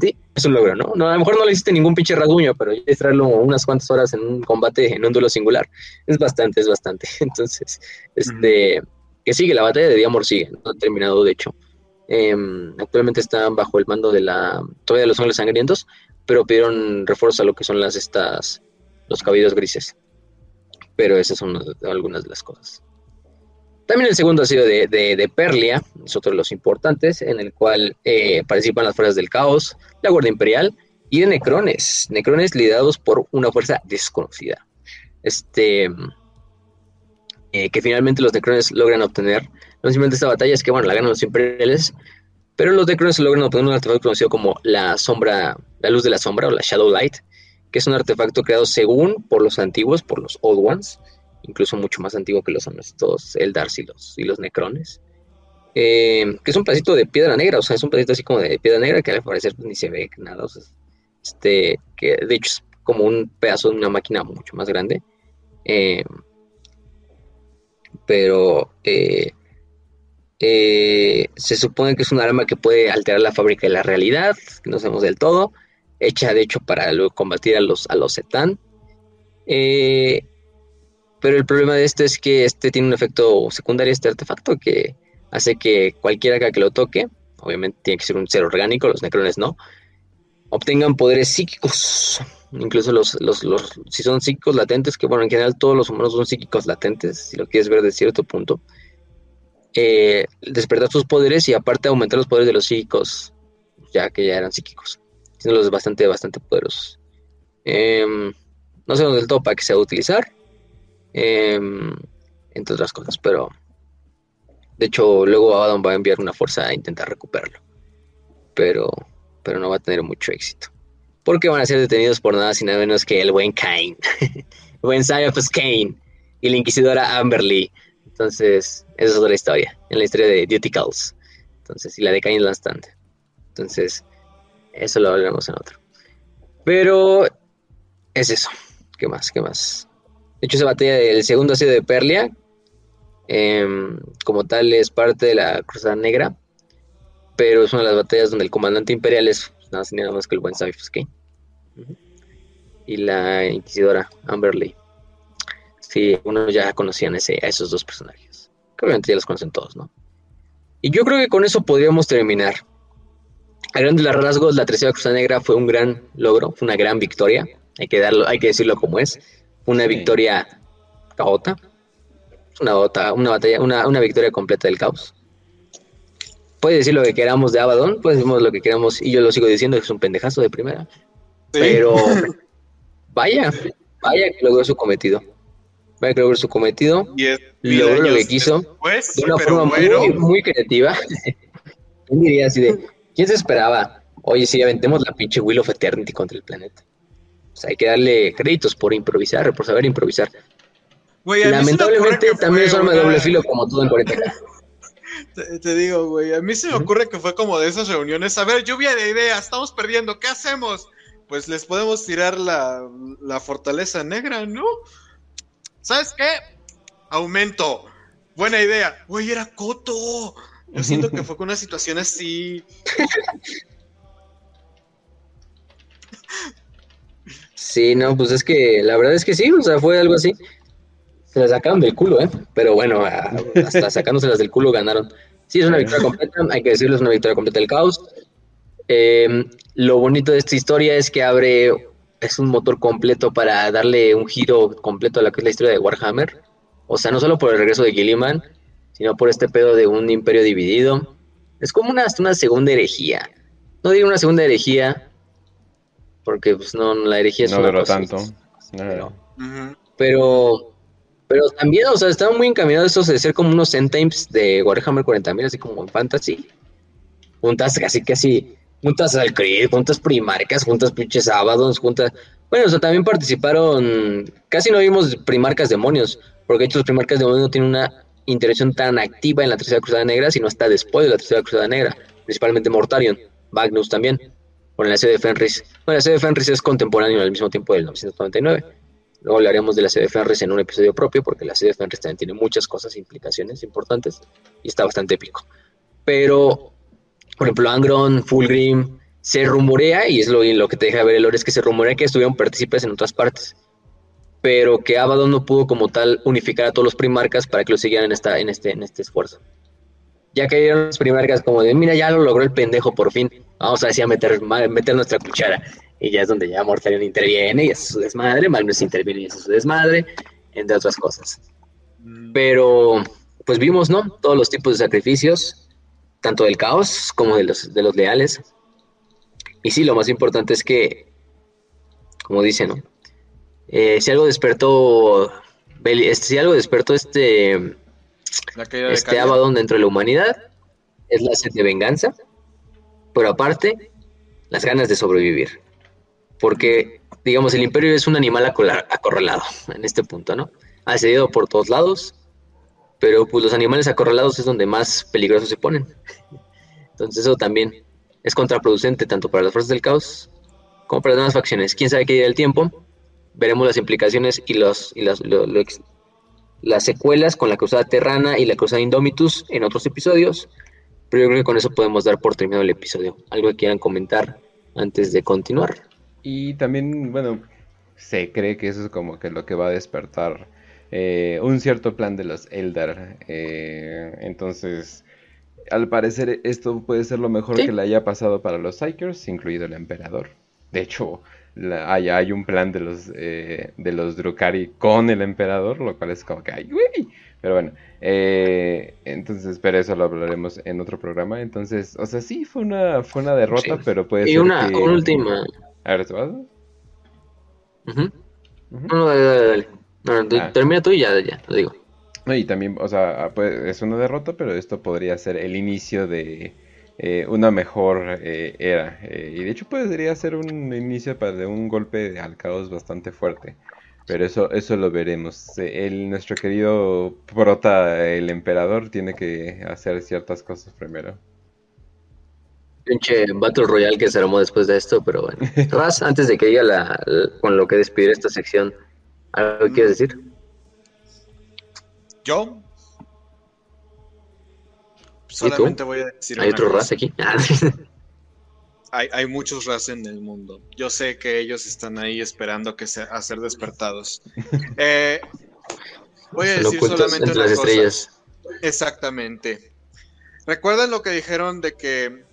ti, es un logro, ¿no? ¿no? A lo mejor no le hiciste ningún pinche rasguño, pero distraerlo unas cuantas horas en un combate, en un duelo singular, es bastante, es bastante. Entonces, este, que sigue, la batalla de Diamor sigue, no ha terminado de hecho. Em, actualmente están bajo el mando de la, todavía de los ángeles sangrientos, pero pidieron refuerzo a lo que son las, estas, los caballos grises. Pero esas son algunas de las cosas. También el segundo ha sido de, Perlia, es otro de los importantes, en el cual eh, participan las fuerzas del caos, la Guardia Imperial y de Necrones, Necrones liderados por una fuerza desconocida. Este, eh, que finalmente los Necrones logran obtener, no simplemente esta batalla, es que bueno, la ganan los Imperiales, pero los Necrones logran obtener un artefacto conocido como la sombra, la luz de la sombra o la Shadow Light, que es un artefacto creado según por los antiguos, por los Old Ones, incluso mucho más antiguo que los estos Eldars y los, y los Necrones. Eh, que es un pedacito de piedra negra, o sea, es un pedacito así como de piedra negra que al parecer pues, ni se ve nada, este, que de hecho es como un pedazo de una máquina mucho más grande. Eh, pero eh, se supone que es un arma que puede alterar la fábrica de la realidad, que no sabemos del todo, hecha de hecho para combatir a los, a los Zetan. Eh, pero el problema de esto es que este tiene un efecto secundario, este artefacto, que hace que cualquiera que lo toque, obviamente tiene que ser un ser orgánico, los necrones no, obtengan poderes psíquicos. Incluso los, los, los, si son psíquicos latentes, que bueno, en general todos los humanos son psíquicos latentes, si lo quieres ver de cierto punto. Eh, despertar sus poderes y aparte aumentar los poderes de los psíquicos, ya que ya eran psíquicos, siendo los bastante, bastante poderosos. Em, no sé dónde del todo para qué se va a utilizar, em, entre otras cosas, pero de hecho luego Adam va a enviar una fuerza a intentar recuperarlo, pero, pero no va a tener mucho éxito, porque van a ser detenidos por nada sin nada menos que el buen Cain, el buen Cyphus Kane y la inquisidora Amberly entonces, esa es otra historia, en la historia de Duty Calls. Entonces, y la de Cain Stand. Entonces, eso lo hablaremos en otro. Pero es eso. ¿Qué más? ¿Qué más? De hecho, esa batalla del segundo asedio de Perlia, em, como tal, es parte de la Cruzada Negra. Pero es una de las batallas donde el comandante imperial es nada, nada más que el buen Cyphus Kane. Y la inquisidora Amberley. Sí, uno ya conocían ese, a esos dos personajes. Que obviamente ya los conocen todos, ¿no? Y yo creo que con eso podríamos terminar. A grandes rasgos, la tercera Cruzada Negra fue un gran logro, fue una gran victoria. Hay que, darlo, hay que decirlo como es. Una victoria caota. Una, una batalla, una, una victoria completa del caos. Puede decir lo que queramos de Abaddon, puede decir lo que queramos, y yo lo sigo diciendo, que es un pendejazo de primera. Pero vaya, vaya que logró su cometido va a lograr su cometido, logró lo que quiso de una forma muy, creativa. ¿Quién diría así de, quién se esperaba? Oye, si aventemos la pinche Wheel of Eternity contra el planeta. O sea, hay que darle créditos por improvisar, por saber improvisar. Lamentablemente también es arma de doble filo como todo en 40 te, te, digo, güey, a mí se me ocurre que fue como de esas reuniones. A ver, lluvia de ideas, estamos perdiendo, ¿qué hacemos? Pues les podemos tirar la, la fortaleza negra, ¿no? ¿Sabes qué? Aumento. Buena idea. Güey, era Coto. Yo siento que fue con una situación así. Sí, no, pues es que la verdad es que sí, o sea, fue algo así. Se la sacaron del culo, ¿eh? Pero bueno, hasta sacándoselas del culo ganaron. Sí, es una victoria completa, hay que decirlo, es una victoria completa del caos. Eh, lo bonito de esta historia es que abre es un motor completo para darle un giro completo a lo que es la historia de Warhammer. O sea, no solo por el regreso de Gilliman, sino por este pedo de un imperio dividido. Es como una, una segunda herejía. No digo una segunda herejía, porque pues no, la herejía es no duró tanto. Pero, pero también, o sea, estaban muy encaminados estos de ser como unos end times de Warhammer 40.000, así como en Fantasy. Juntas casi, casi juntas al CRID, juntas primarcas, juntas pinches sábados, juntas... Bueno, o sea, también participaron, casi no vimos primarcas demonios, porque de hecho los primarcas demonios no tienen una interacción tan activa en la Tercera Cruzada Negra, sino hasta después de la Tercera Cruzada Negra, principalmente Mortarion, Magnus también, con la sede de Fenris. Bueno, la sede de Fenris es contemporáneo al mismo tiempo del 999. Luego hablaremos de la sede de Fenris en un episodio propio, porque la sede de Fenris también tiene muchas cosas, implicaciones importantes, y está bastante épico. Pero por ejemplo, Angron, Fulgrim, se rumorea, y es lo, lo que te deja ver el lore, es que se rumorea que estuvieron partícipes en otras partes, pero que Abaddon no pudo como tal unificar a todos los primarcas para que lo siguieran en, esta, en, este, en este esfuerzo. Ya cayeron los primarcas como de, mira, ya lo logró el pendejo por fin, vamos a decir a meter, meter nuestra cuchara. Y ya es donde ya Mortarion interviene y es su desmadre, Magnus interviene y es su desmadre, entre otras cosas. Mm. Pero, pues vimos, ¿no? Todos los tipos de sacrificios, tanto del caos como de los, de los leales. Y sí, lo más importante es que, como dice, ¿no? Eh, si algo despertó, este, si algo despertó este, este Abaddon dentro de la humanidad, es la sed de venganza, pero aparte, las ganas de sobrevivir. Porque, digamos, el imperio es un animal acorralado en este punto, ¿no? Asediado por todos lados, pero pues los animales acorralados es donde más peligrosos se ponen. Entonces eso también es contraproducente tanto para las fuerzas del caos como para las demás facciones. Quién sabe qué día del tiempo, veremos las implicaciones y, los, y las, las secuelas con la Cruzada Terrana y la Cruzada Indomitus en otros episodios. Pero yo creo que con eso podemos dar por terminado el episodio. ¿Algo que quieran comentar antes de continuar? Y también, bueno, se cree que eso es como que lo que va a despertar eh, un cierto plan de los Eldar. Eh, entonces, al parecer esto puede ser lo mejor que le haya pasado para los Psychers, incluido el emperador. De hecho, hay, hay, un plan de los eh, de los Drukari con el emperador, lo cual es como que ay, Pero bueno, eh, entonces, pero eso lo hablaremos en otro programa. Entonces, o sea, sí fue una fue una derrota, pero puede y una, última. A ver, ¿te vas? No, dale, dale, dale. Ah. Termina tú y ya, ya, lo digo. Y también, o sea, pues, es una derrota, pero esto podría ser el inicio de eh, una mejor eh, era. Eh, y de hecho podría ser un inicio para de un golpe al caos bastante fuerte. Pero eso, eso lo veremos. El, nuestro querido prota, el emperador, tiene que hacer ciertas cosas primero. Pinche Battle Royale que se armó después de esto, pero bueno. Raz, antes de que diga la, con lo que despedir esta sección, ¿algo quieres decir? ¿Yo? Solamente voy a decir. ¿Hay otro ras aquí? hay, hay, muchos ras en el mundo. Yo sé que ellos están ahí esperando que a ser despertados. Eh, voy a decir solamente una las cosa. estrellas. Exactamente. ¿Recuerdan lo que dijeron de que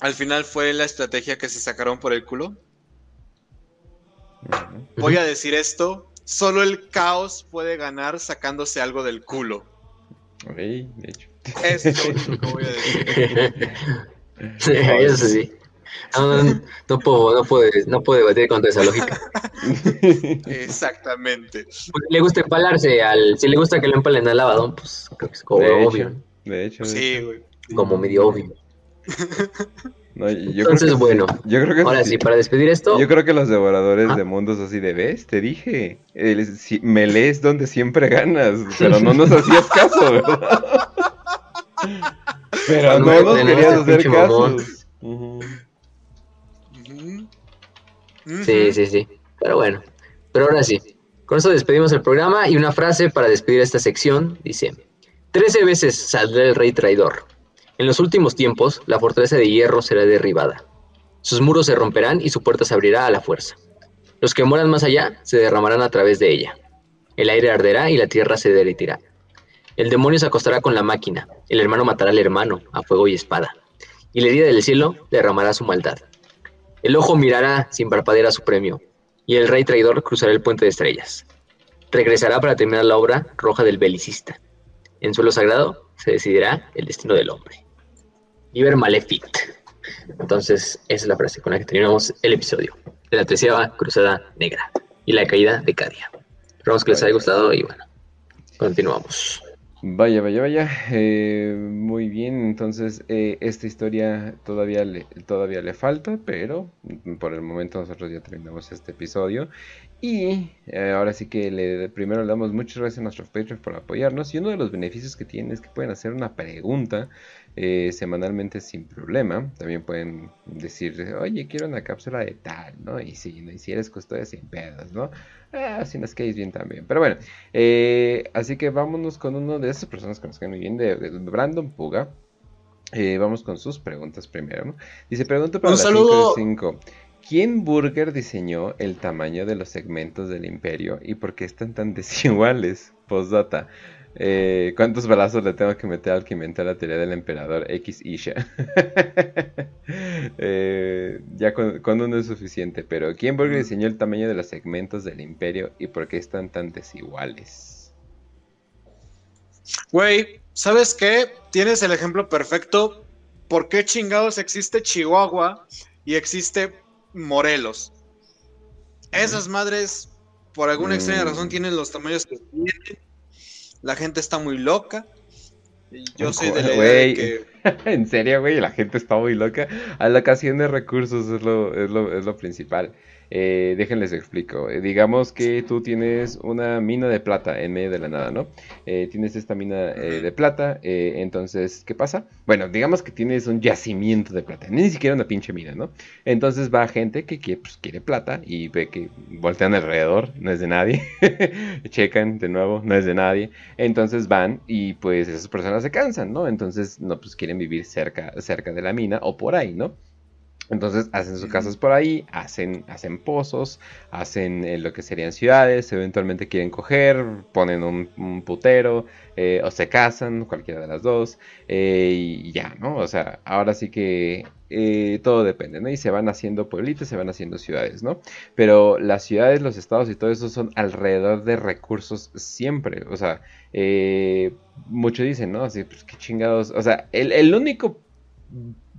al final fue la estrategia que se sacaron por el culo? Voy a decir esto. Solo el caos puede ganar sacándose algo del culo. de hecho. Eso es lo que voy a decir. Sí, eso sí. No, no, puedo, no, puedo, no puedo debatir contra esa lógica. Exactamente. Porque le gusta empalarse al. Si le gusta que lo empalen al lavadón, pues creo que es como obvio. de hecho. Sí, güey. Como medio obvio. No, yo Entonces, creo que, bueno, yo creo que ahora sí, para despedir esto. Yo creo que los devoradores de mundos así de ves, te dije, si, me lees donde siempre ganas, pero no nos hacías caso, ¿verdad? Pero no nos querías hacer caso. Sí, sí, sí. Pero bueno. Pero ahora sí. Con eso despedimos el programa y una frase para despedir esta sección dice: Trece veces saldrá el rey traidor. En los últimos tiempos, la fortaleza de hierro será derribada. Sus muros se romperán y su puerta se abrirá a la fuerza. Los que moran más allá se derramarán a través de ella. El aire arderá y la tierra se derretirá. El demonio se acostará con la máquina, el hermano matará al hermano a fuego y espada, y la herida del cielo derramará su maldad. El ojo mirará sin parpadear a su premio, y el rey traidor cruzará el puente de estrellas. Regresará para terminar la obra roja del belicista. En suelo sagrado se decidirá el destino del hombre. Liber Malefic. Entonces, esa es la frase con la que terminamos el episodio de la tercera cruzada negra y la caída de Cadia. Esperamos que les haya gustado y bueno, continuamos. Vaya, vaya, vaya. Eh, muy bien, entonces eh, esta historia todavía le, todavía le falta, pero por el momento nosotros ya terminamos este episodio. Y eh, ahora sí que le, primero le damos muchas gracias a nuestros Patreons por apoyarnos. Y uno de los beneficios que tienen es que pueden hacer una pregunta eh, semanalmente sin problema. También pueden decir, oye, quiero una cápsula de tal, ¿no? Y si, ¿no? y si eres custodia sin pedos, ¿no? Ah, si nos caes bien también. Pero bueno, eh, así que vámonos con uno de esas personas que nos caen muy bien, de, Brandon Puga. Eh, vamos con sus preguntas primero. Dice, pregunta para Un saludo. 5 ¿Quién Burger diseñó el tamaño de los segmentos del imperio y por qué están tan desiguales? Postdata. Eh, ¿Cuántos balazos le tengo que meter al que inventó la teoría del emperador X Isha? eh, ya con, uno es suficiente, pero ¿quién Burger diseñó el tamaño de los segmentos del imperio y por qué están tan desiguales? Güey, ¿sabes qué? Tienes el ejemplo perfecto. ¿Por qué chingados existe Chihuahua y existe Morelos? Esas madres, por alguna extraña razón, mm. tienen los tamaños que tienen la gente está muy loca. Yo soy de la idea que... en serio, güey, la gente está muy loca. A la ocasión de recursos es lo, es lo, es lo principal. Eh, déjenles explico. Eh, digamos que tú tienes una mina de plata en medio de la nada, ¿no? Eh, tienes esta mina de plata, entonces, ¿qué pasa? Bueno, digamos que tienes un yacimiento de plata, ni siquiera una pinche mina, ¿no? Entonces va gente que quiere, pues, quiere plata y ve que voltean alrededor, no es de nadie, checan de nuevo, no es de nadie, entonces van y pues esas personas se cansan, ¿no? Entonces, no, pues quieren vivir cerca, cerca de la mina o por ahí, ¿no? Entonces hacen sus casas por ahí, hacen, hacen pozos, hacen eh, lo que serían ciudades, eventualmente quieren coger, ponen un, putero, eh, o se casan, cualquiera de las dos, eh, y ya, ¿no? O sea, ahora sí que todo depende, ¿no? Y se van haciendo pueblitos, se van haciendo ciudades, ¿no? Pero las ciudades, los estados y todo eso son alrededor de recursos siempre, o sea, muchos dicen, ¿no? Así, pues qué chingados, o sea, el, el único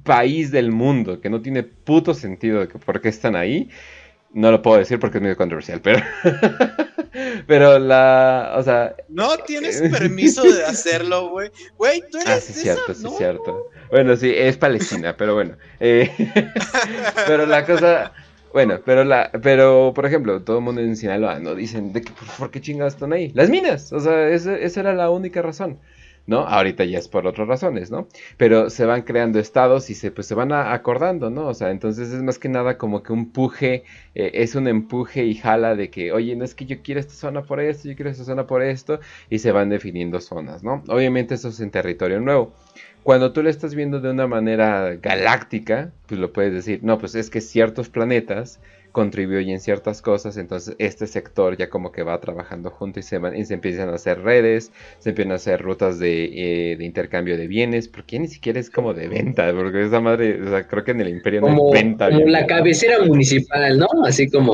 país del mundo que no tiene puto sentido de que por qué están ahí. No lo puedo decir porque es medio controversial, pero. pero la. O sea. No tienes permiso de hacerlo, güey. Güey, tú eres. Ah, sí, cierto, sí, cierto. Bueno, sí, es Palestina, pero bueno. Eh, pero la cosa. Bueno, pero la, pero por ejemplo, todo el mundo en Sinaloa no dicen de que por, qué chingados están ahí. Las minas, o sea, esa, esa era la única razón. ¿No? Ahorita ya es por otras razones, ¿no? Pero se van creando estados y se, pues, se van acordando, ¿no? O sea, entonces es más que nada como que un puje, eh, es un empuje y jala de que, oye, no es que yo quiero esta zona por esto, yo quiero esta zona por esto, y se van definiendo zonas, ¿no? Obviamente eso es en territorio nuevo. Cuando tú lo estás viendo de una manera galáctica, pues lo puedes decir, no, pues es que ciertos planetas contribuyen ciertas cosas, entonces este sector ya como que va trabajando junto y se, van, y se empiezan a hacer redes, se empiezan a hacer rutas de, eh, intercambio de bienes, porque ni siquiera es como de venta, porque esa madre, o sea, creo que en el imperio no hay venta. Como la cabecera municipal, ¿no? Así como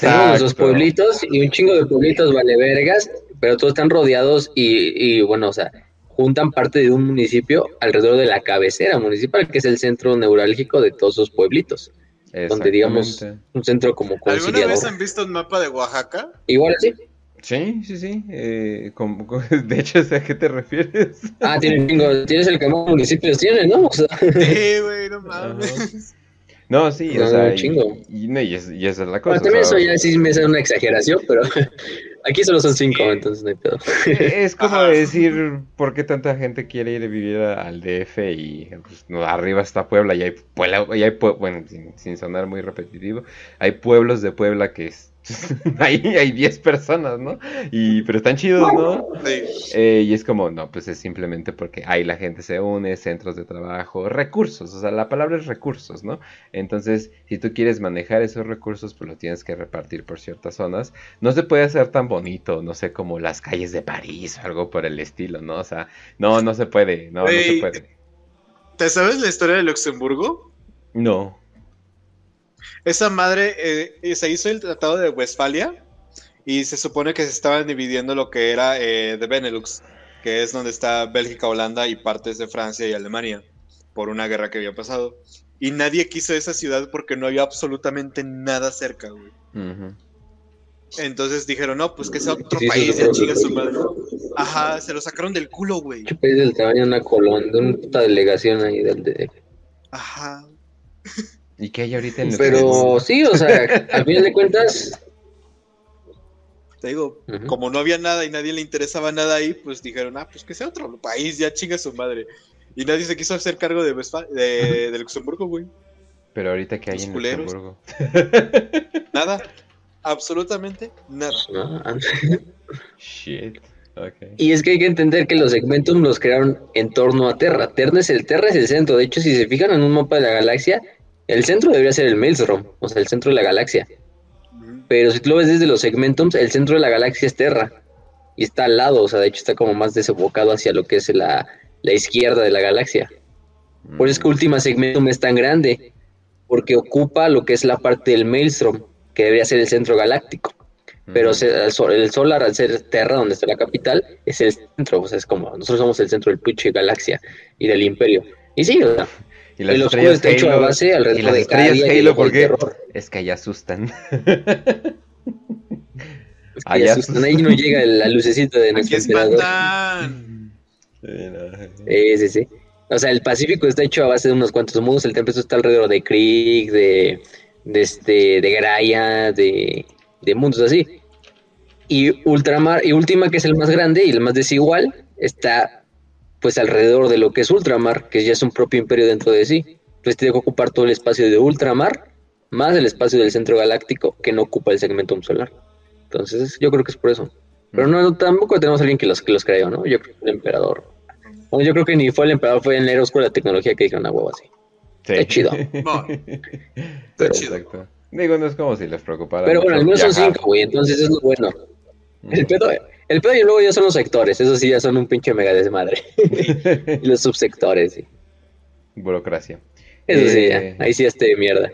tenemos los pueblitos y un chingo de pueblitos vale vergas, pero todos están rodeados y, y bueno, o sea, juntan parte de un municipio alrededor de la cabecera municipal, que es el centro neurálgico de todos esos pueblitos donde digamos un centro como conciliador. ¿Alguna vez han visto un mapa de Oaxaca? Igual sí. Sí, sí, sí. Eh, de hecho, ¿a qué te refieres? Ah, tienes, tienes el que más municipios tiene, ¿no? O sea... Sí, güey, no mames. No, sí, o sea, chingo. Y, y, esa es la cosa. Bueno, también eso ya sí me hace una exageración, pero aquí solo son cinco, entonces no hay pedo. Es como decir, ¿por qué tanta gente quiere ir a vivir al DF y pues, no, arriba está Puebla y hay, Puebla, y hay bueno, sin, sin, sonar muy repetitivo, hay pueblos de Puebla que es, ahí hay 10 personas, ¿no? Y, pero están chidos, ¿no? Eh, y es como, no, pues es simplemente porque ahí la gente se une, centros de trabajo, recursos, o sea, la palabra es recursos, ¿no? Entonces, si tú quieres manejar esos recursos, pues lo tienes que repartir por ciertas zonas. No se puede hacer tan bonito, no sé, como las calles de París o algo por el estilo, ¿no? O sea, no, no se puede, no, no se puede. ¿Te sabes la historia de Luxemburgo? No. Esa madre eh, se hizo el Tratado de Westfalia y se supone que se estaban dividiendo lo que era eh, de Benelux, que es donde está Bélgica, Holanda y partes de Francia y Alemania, por una guerra que había pasado. Y nadie quiso esa ciudad porque no había absolutamente nada cerca, güey. Entonces dijeron, no, pues que sea otro país, ya su madre. Ajá, se lo sacaron del culo, güey. ¿Qué país del tamaño de una colonia, de una puta delegación ahí del de... Ajá. ¿Y qué hay ahorita en Pero sí, o sea, al final de cuentas. Te digo, como no había nada y nadie le interesaba nada ahí, pues dijeron, ah, pues que sea otro país, ya chinga su madre. Y nadie se quiso hacer cargo de, de, Luxemburgo, güey. Pero ahorita que hay en Luxemburgo. Nada, absolutamente nada. Ah. Shit. Okay. Y es que hay que entender que los segmentum los crearon en torno a Terra. Terra es el, Terra es el centro. De hecho, si se fijan en un mapa de la galaxia, el centro debería ser el Maelstrom, o sea, el centro de la galaxia. Pero si tú lo ves desde los segmentums, el centro de la galaxia es Terra. Y está al lado, o sea, de hecho está como más desembocado hacia lo que es la, izquierda de la galaxia. Por eso es que mm. Última Segmentum es tan grande, porque ocupa lo que es la parte del Maelstrom, que debería ser el centro galáctico. Pero el, Solar, al ser Terra, donde está la capital, es el centro, o sea, es como nosotros somos el centro del pinche galaxia y del imperio. Y sí, o sea, y las el estrellas está hecho a base alrededor y las estrellas Halo porque es que ahí asustan. Es que ahí asustan, ahí no llega la lucecita de nuestro emperador. Sí, sí, sí. O sea, el Pacífico está hecho a base de unos cuantos mundos. El templo está alrededor de Krieg, de, de, este, de Graia, de, de mundos así. Y Ultramar, y Última, que es el más grande y el más desigual, está pues alrededor de lo que es Ultramar, que ya es un propio imperio dentro de sí. Entonces tiene que ocupar todo el espacio de Ultramar, más el espacio del centro galáctico, que no ocupa el segmento solar. Entonces, yo creo que es por eso. Pero no, tampoco tenemos a alguien que los, que los creó, ¿no? Yo creo que el emperador. Bueno, yo creo que ni fue el emperador, fue en la oscura de la tecnología que dijeron a huevo así. Sí. Es chido. pero, Exacto. Digo, no es como si les preocupara. Pero bueno, al menos son cinco, güey, entonces es lo bueno. El pedo, el pedo y luego ya son los sectores, eso sí ya son un pinche mega desmadre. y los subsectores, sí. Burocracia. Eso sí, eh, ahí sí este mierda.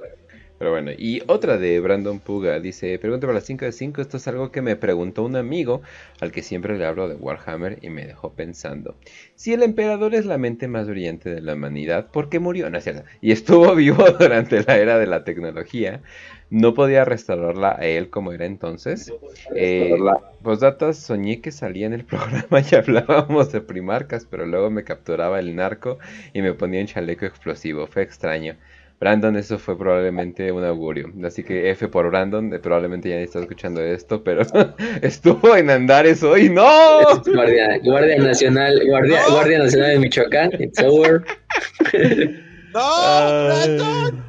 Pero bueno, y otra de Brandon Puga dice, pregunta para las 5 de 5, esto es algo que me preguntó un amigo al que siempre le hablo de Warhammer y me dejó pensando. Si el emperador es la mente más brillante de la humanidad, ¿por qué murió? No es cierto. Y estuvo vivo durante la era de la tecnología. ¿No podía restaurarla a él como era entonces? Eh, pues datas, soñé que salía en el programa y hablábamos de primarcas, pero luego me capturaba el narco y me ponía un chaleco explosivo. Fue extraño. Brandon, eso fue probablemente un augurio. Así que F por Brandon, eh, probablemente ya está escuchando esto, pero estuvo en Andares hoy. ¡No! Guardia, Guardia Nacional, Guardia, Guardia Nacional de Michoacán, it's over. ¡No! ¡Brandon!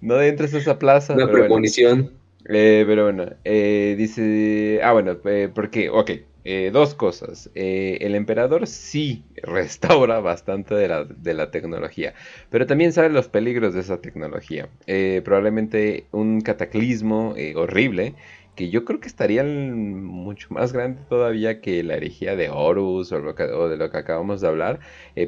No entres a esa plaza. Una premonición. Eh, pero bueno, eh, dice. Ah, bueno, eh, porque, ok, eh, dos cosas. Eh, el emperador sí restaura bastante de la, de la, tecnología, pero también sabe los peligros de esa tecnología. Eh, probablemente un cataclismo horrible que yo creo que estaría mucho más grande todavía que la herejía de Horus o, de lo que acabamos de hablar,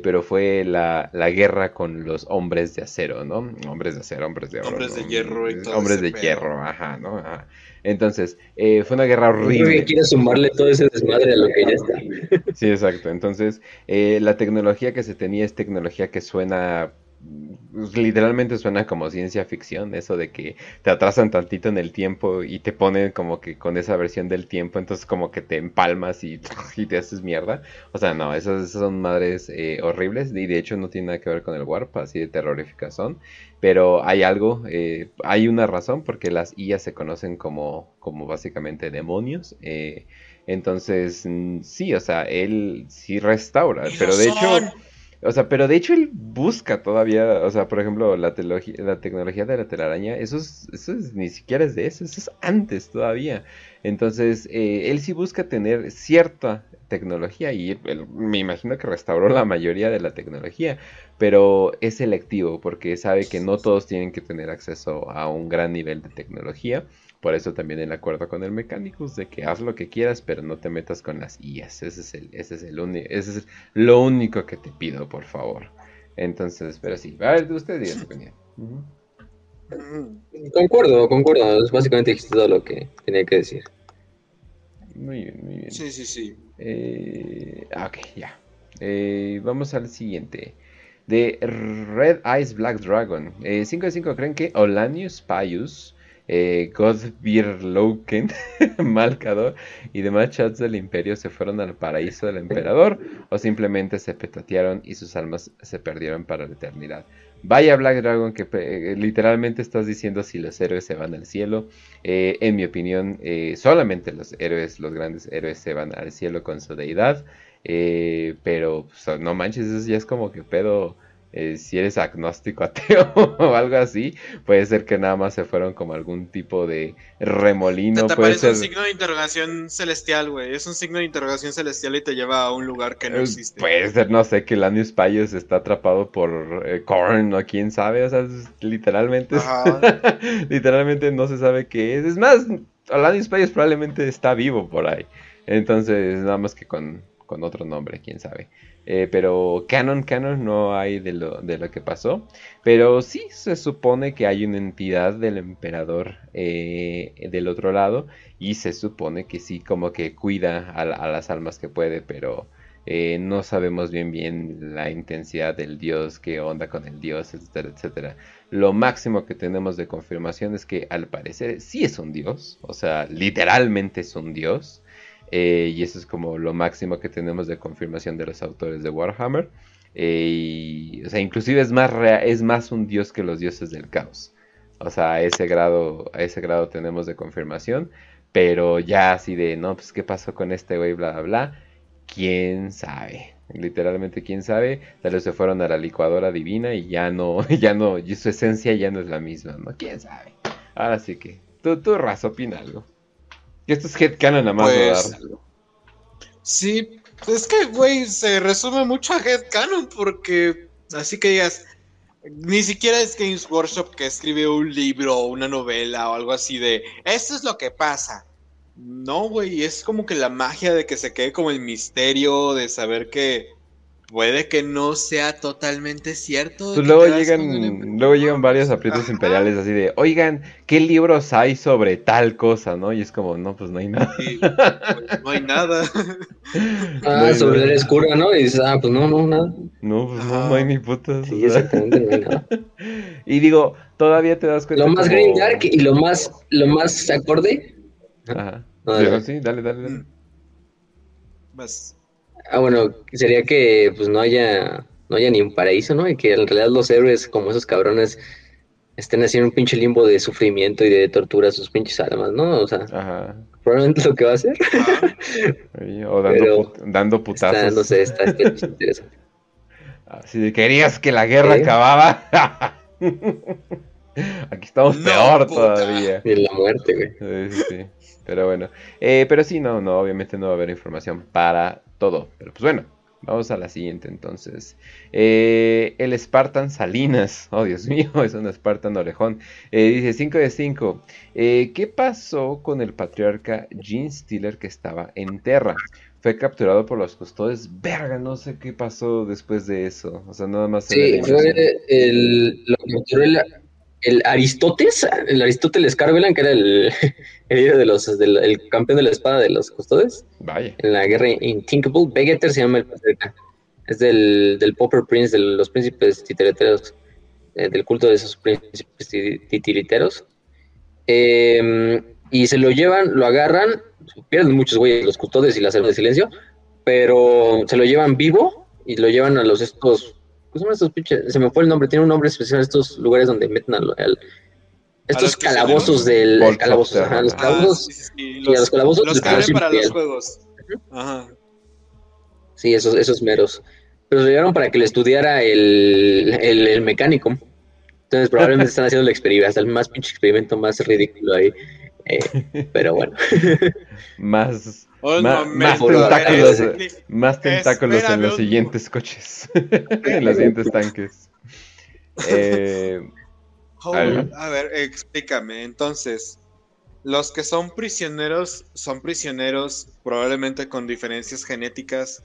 pero fue la, guerra con los hombres de acero, ¿no? Hombres de acero, hombres de oro. Hombres de hierro y todo Hombres de hierro, ajá, ¿no? Ajá. Entonces, eh, fue una guerra horrible. quiere sumarle todo ese desmadre a lo que ya está. Sí, exacto. Entonces, eh, la tecnología que se tenía es tecnología que suena literalmente suena como ciencia ficción, eso de que te atrasan tantito en el tiempo y te ponen como que con esa versión del tiempo, entonces como que te empalmas y, te haces mierda. O sea, no, esas, son madres eh, horribles y de hecho no tiene nada que ver con el warp, así de terroríficas son. Pero hay algo, eh, hay una razón porque las IA se conocen como, como básicamente demonios. Eh, entonces, mm, sí, o sea, él sí restaura, pero de hecho... O sea, pero de hecho él busca todavía, o sea, por ejemplo, la, la tecnología de la telaraña, eso, es, eso es, ni siquiera es de eso, eso es antes todavía. Entonces, eh, él sí busca tener cierta tecnología y me imagino que restauró la mayoría de la tecnología, pero es selectivo porque sabe que no todos tienen que tener acceso a un gran nivel de tecnología. Por eso también el acuerdo con el Mechanicus de que haz lo que quieras, pero no te metas con las IAs. Ese es, el, ese es, el ese es lo único que te pido, por favor. Entonces, pero sí, a ver, usted diga su opinión. Concuerdo, concuerdo. Es básicamente dijiste todo lo que tenía que decir. Muy bien, muy bien. Sí, sí, sí. Eh, ah, ok, ya. Eh, vamos al siguiente. De Red Eyes Black Dragon. 5 eh, de 5 creen que Olanius Pius eh, Loken, Malcador y demás chats del imperio se fueron al paraíso del emperador o simplemente se petatearon y sus almas se perdieron para la eternidad. Vaya Black Dragon que eh, literalmente estás diciendo si los héroes se van al cielo. Eh, en mi opinión, eh, solamente los héroes, los grandes héroes se van al cielo con su deidad. pero pues, no manches, eso ya es como que pedo eh, si eres agnóstico ateo o algo así, puede ser que nada más se fueron como algún tipo de remolino. Te, puede ser... un signo de interrogación celestial, güey. Es un signo de interrogación celestial y te lleva a un lugar que no eh, existe. Puede ser, no sé, que Lanius Payos está atrapado por eh, Korn o quién sabe. O sea, literalmente, literalmente no se sabe qué es. Es más, Lanius Payos probablemente está vivo por ahí. Entonces, nada más que con, con otro nombre, quién sabe. Eh, pero canon, canon no hay de lo, de lo que pasó. Pero sí se supone que hay una entidad del emperador eh, del otro lado. Y se supone que sí, como que cuida a, las almas que puede. Pero eh, no sabemos bien bien la intensidad del dios, qué onda con el dios, etcétera, etcétera. Lo máximo que tenemos de confirmación es que al parecer sí es un dios. O sea, literalmente es un dios. Eh, y eso es como lo máximo que tenemos de confirmación de los autores de Warhammer. Eh, y, o sea, inclusive es más, es más un dios que los dioses del caos. O sea, a ese grado, a ese grado tenemos de confirmación. Pero ya así de, no, pues qué pasó con este güey, bla, bla, bla. ¿Quién sabe? Literalmente, quién sabe. Tal vez se fueron a la licuadora divina y ya no, ya no, y su esencia ya no es la misma, ¿no? ¿Quién sabe? Ahora sí que, tú, tú, Razo, opina algo. Esto es headcanon nada más. Pues, sí, es que, güey, se resume mucho a headcanon porque, así que digas, ni siquiera es Games Workshop que escribe un libro o una novela o algo así de, esto es lo que pasa. No, güey, es como que la magia de que se quede como el misterio de saber que puede que no sea totalmente cierto. Pues luego llegan, luego llegan varios aprietos imperiales así de, oigan, ¿qué libros hay sobre tal cosa, no? Y es como, no, pues no hay nada. pues no hay nada. ah, sobre la escura, ¿no? Y dices, ah, pues no, no, nada. No, pues no, no hay ni putas. Sí, exactamente, no hay nada. y digo, todavía te das cuenta. Lo más Green Dark y lo más, lo más acorde. Ajá. No, sí, dale, dale, dale. Más. Ah, bueno, sería que pues no haya no haya ni un paraíso, ¿no? Y que en realidad los héroes como esos cabrones estén haciendo un pinche limbo de sufrimiento y de tortura a sus pinches almas, ¿no? O sea, Ajá. probablemente lo que va a hacer. o dando, dando putazos. Está dándose esta, es interesante. Así de querías que la guerra ¿Eh? acababa. Aquí estamos no, peor puta. todavía. Y en la muerte, güey. Sí, sí. Pero bueno. Eh, pero sí, no, no, obviamente no va a haber información para todo. Pero pues bueno, vamos a la siguiente entonces. Eh, el Spartan Salinas. Oh, Dios mío, es un Spartan orejón. Eh, dice 5 de 5. Eh, ¿Qué pasó con el patriarca Gene Stiller que estaba en Terra? Fue capturado por los custodes. Verga, no sé qué pasó después de eso. O sea, nada más. Sí, fue el, lo capturó el, el Aristóteles, el Aristóteles Carvelan, que era el, el de los, del, el campeón de la espada de los custodes. Vaya. En la guerra Intinkable, Vegeter se llama el patriarca. Es del, del Popper Prince, de los príncipes titiriteros, eh, del culto de esos príncipes titiriteros. Eh, y se lo llevan, lo agarran, pierden muchos güeyes los custodes y la selva de silencio, pero se lo llevan vivo y lo llevan a los estos ¿Cómo son estos pinches? Se me fue el nombre, tiene un nombre especial estos lugares donde meten al, al estos calabozos del calabozo, ajá, los calabozos, ah, sí, sí, sí. Los, los, calabozos los que para los juegos. Ajá. Sí, esos, esos meros. Pero se llevaron para que le estudiara el, el, el mecánico. Entonces probablemente están haciendo el experimento, hasta el más pinche experimento más ridículo ahí. Eh, pero bueno. más más, más, tentáculos, más tentáculos en los siguientes coches, en los siguientes tanques. Eh, a ver, explícame. Entonces, los que son prisioneros son prisioneros probablemente con diferencias genéticas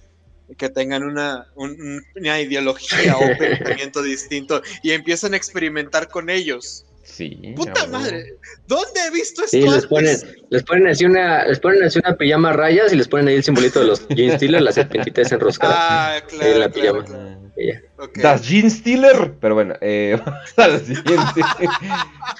que tengan una, un, una ideología o un pensamiento distinto y empiezan a experimentar con ellos. Sí. Puta madre. ¿Dónde he visto esto? Sí, les ponen, les ponen así una, les ponen así una pijama a rayas y les ponen ahí el simbolito de los jean Steeler, la serpentita enroscada. Ah, claro. En la claro, pijama. claro. Okay. Das Jean Steeler. Pero bueno, eh, vamos a la siguiente.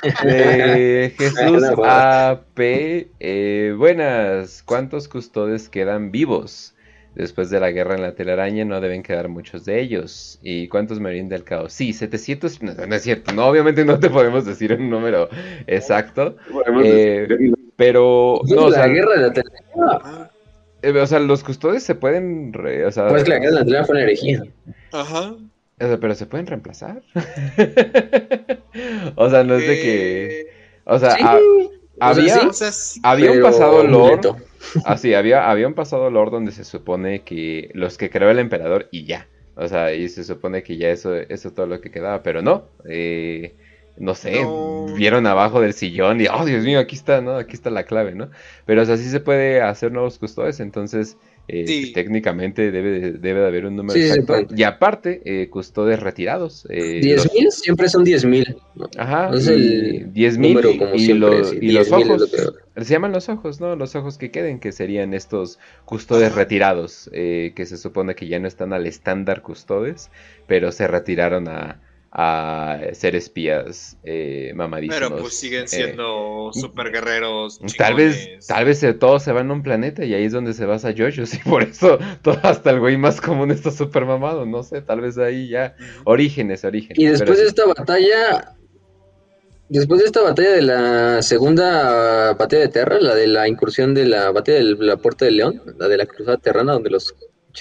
eh, Jesús AP. Eh, buenas. ¿Cuántos custodes quedan vivos? Después de la guerra en la telaraña no deben quedar muchos de ellos. ¿Y cuántos morirán del caos? Sí, 700. No, no, es cierto. No, obviamente no te podemos decir un número exacto. Eh, pero. No, la o sea, guerra de la telaraña. Eh, o sea, los custodes se pueden. Re, o sea, pues que la guerra de la telaraña fue una herejía. Ajá. O sea, pero se pueden reemplazar. o sea, no es de que. O sea, Sí. a- O sea, había, O sea, sí. había un pasado lore. Así, había, había un pasado lore donde se supone que los que creó el emperador y ya. O sea, y se supone que ya eso eso es todo lo que quedaba, pero no. Eh, no sé, No. vieron abajo del sillón y, oh, Dios mío, aquí está, ¿no? Aquí está la clave, ¿no? Pero, o sea, sí se puede hacer nuevos custodes, entonces, eh, Sí. pues, técnicamente debe de, debe de haber un número Sí, exacto. Y aparte, eh, custodes retirados. Eh, ¿Diez los- mil? Siempre son diez mil. ¿no? Ajá, Es y el 10.000 número como y, siempre, lo- sí, y los 10.000 es lo ojos. Se llaman los ojos, ¿no? Los ojos que queden, que serían estos custodes retirados, eh, que se supone que ya no están al estándar custodes, pero se retiraron a, a ser espías eh, mamadísimos. Pero pues siguen Eh, siendo super guerreros. Tal vez, tal vez eh, todos se van a un planeta y ahí es donde se basa Jojo's y por eso todo, hasta el güey más común está super mamado, no sé, tal vez ahí ya orígenes, orígenes. Y después sí. de esta batalla, Después de esta batalla de la segunda batalla de Terra, la de la incursión de la batalla de la Puerta del León, la de la cruzada terrana, donde los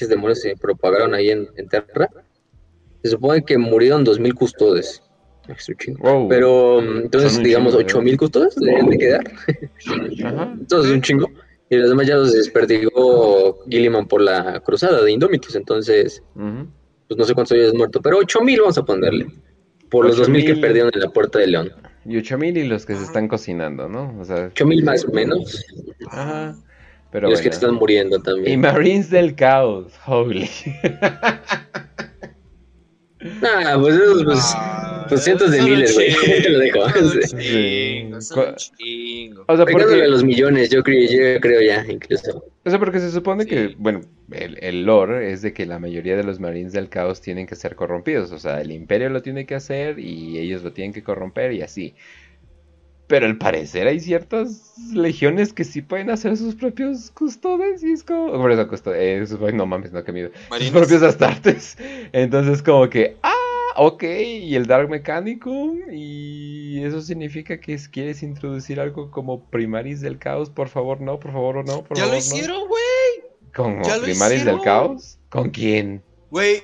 demonios se propagaron ahí en, en Terra, se supone que murieron 2.000 custodes. Wow. Pero mm, entonces, digamos, chingo, ¿eh? 8.000 custodes deben de quedar. Ajá. Entonces, un chingo. Y los demás ya los desperdigó Gilliman por la cruzada de Indómitos. Entonces, Ujú. pues no sé cuántos hayas muerto, pero 8.000 vamos a ponerle. Por los 2.000 que 8,000. perdieron en la Puerta del León. Y 8000 y los que se están cocinando, ¿no? O sea, 8.000 más o menos. ajá. Pero y los que bueno. están muriendo Y también. Marines del Caos, holy. Ah, pues esos, pues, Ah, pues cientos de miles, güey. lo dejo. chingo, chingo. O sea, porque, a los millones, yo creo, yo creo ya, incluso. o sea, porque se supone que, bueno, el, el lore es de que la mayoría de los Marines del Caos tienen que ser corrompidos. O sea, el Imperio lo tiene que hacer y ellos lo tienen que corromper y así. Pero al parecer hay ciertas legiones que sí pueden hacer sus propios custodes y es como... Por eso custodes, no mames, no que miedo. Sus propios astartes. Entonces como que, ah, ok, y el Dark Mechanicum, y eso significa que es- quieres introducir algo como Primaris del Caos, por favor, no, por favor, no, por Ya favor, lo no. hicieron, güey. ¿Como ya lo Primaris del. Caos? ¿Con quién? Güey,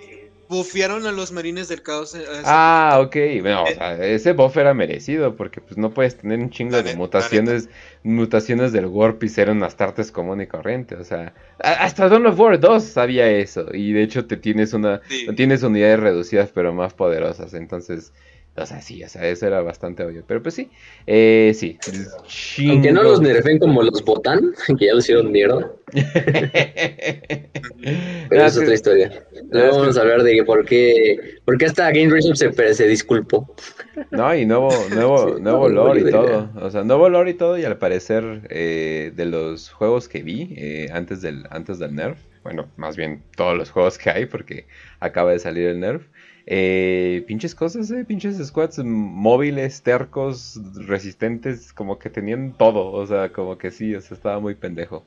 bufearon a los marines del caos. eh, Ah, ok, bueno, o sea, ese buff era merecido, porque pues no puedes tener un chingo de mutaciones, mutaciones del Warp y ser un Astartes común y corriente, o sea, hasta Dawn of War 2 sabía eso, y de hecho te tienes una, Sí. tienes unidades reducidas pero más poderosas, entonces, o sea, sí, o sea, eso era bastante obvio, pero pues sí, eh, sí, Aunque no los nerfen como los Botán, que ya los hicieron mierda. Pero es otra historia. Luego vamos a hablar de por qué, por qué hasta Game Research se, se disculpó. No, y nuevo, nuevo, Sí, nuevo lore y todo. O sea, nuevo lore y todo. Y al parecer, eh, de los juegos que vi eh, antes del, antes del Nerf, bueno, más bien todos los juegos que hay, porque acaba de salir el Nerf. Eh, pinches cosas, eh, pinches squads móviles, tercos, resistentes, como que tenían todo. O sea, como que sí, o sea, estaba muy pendejo.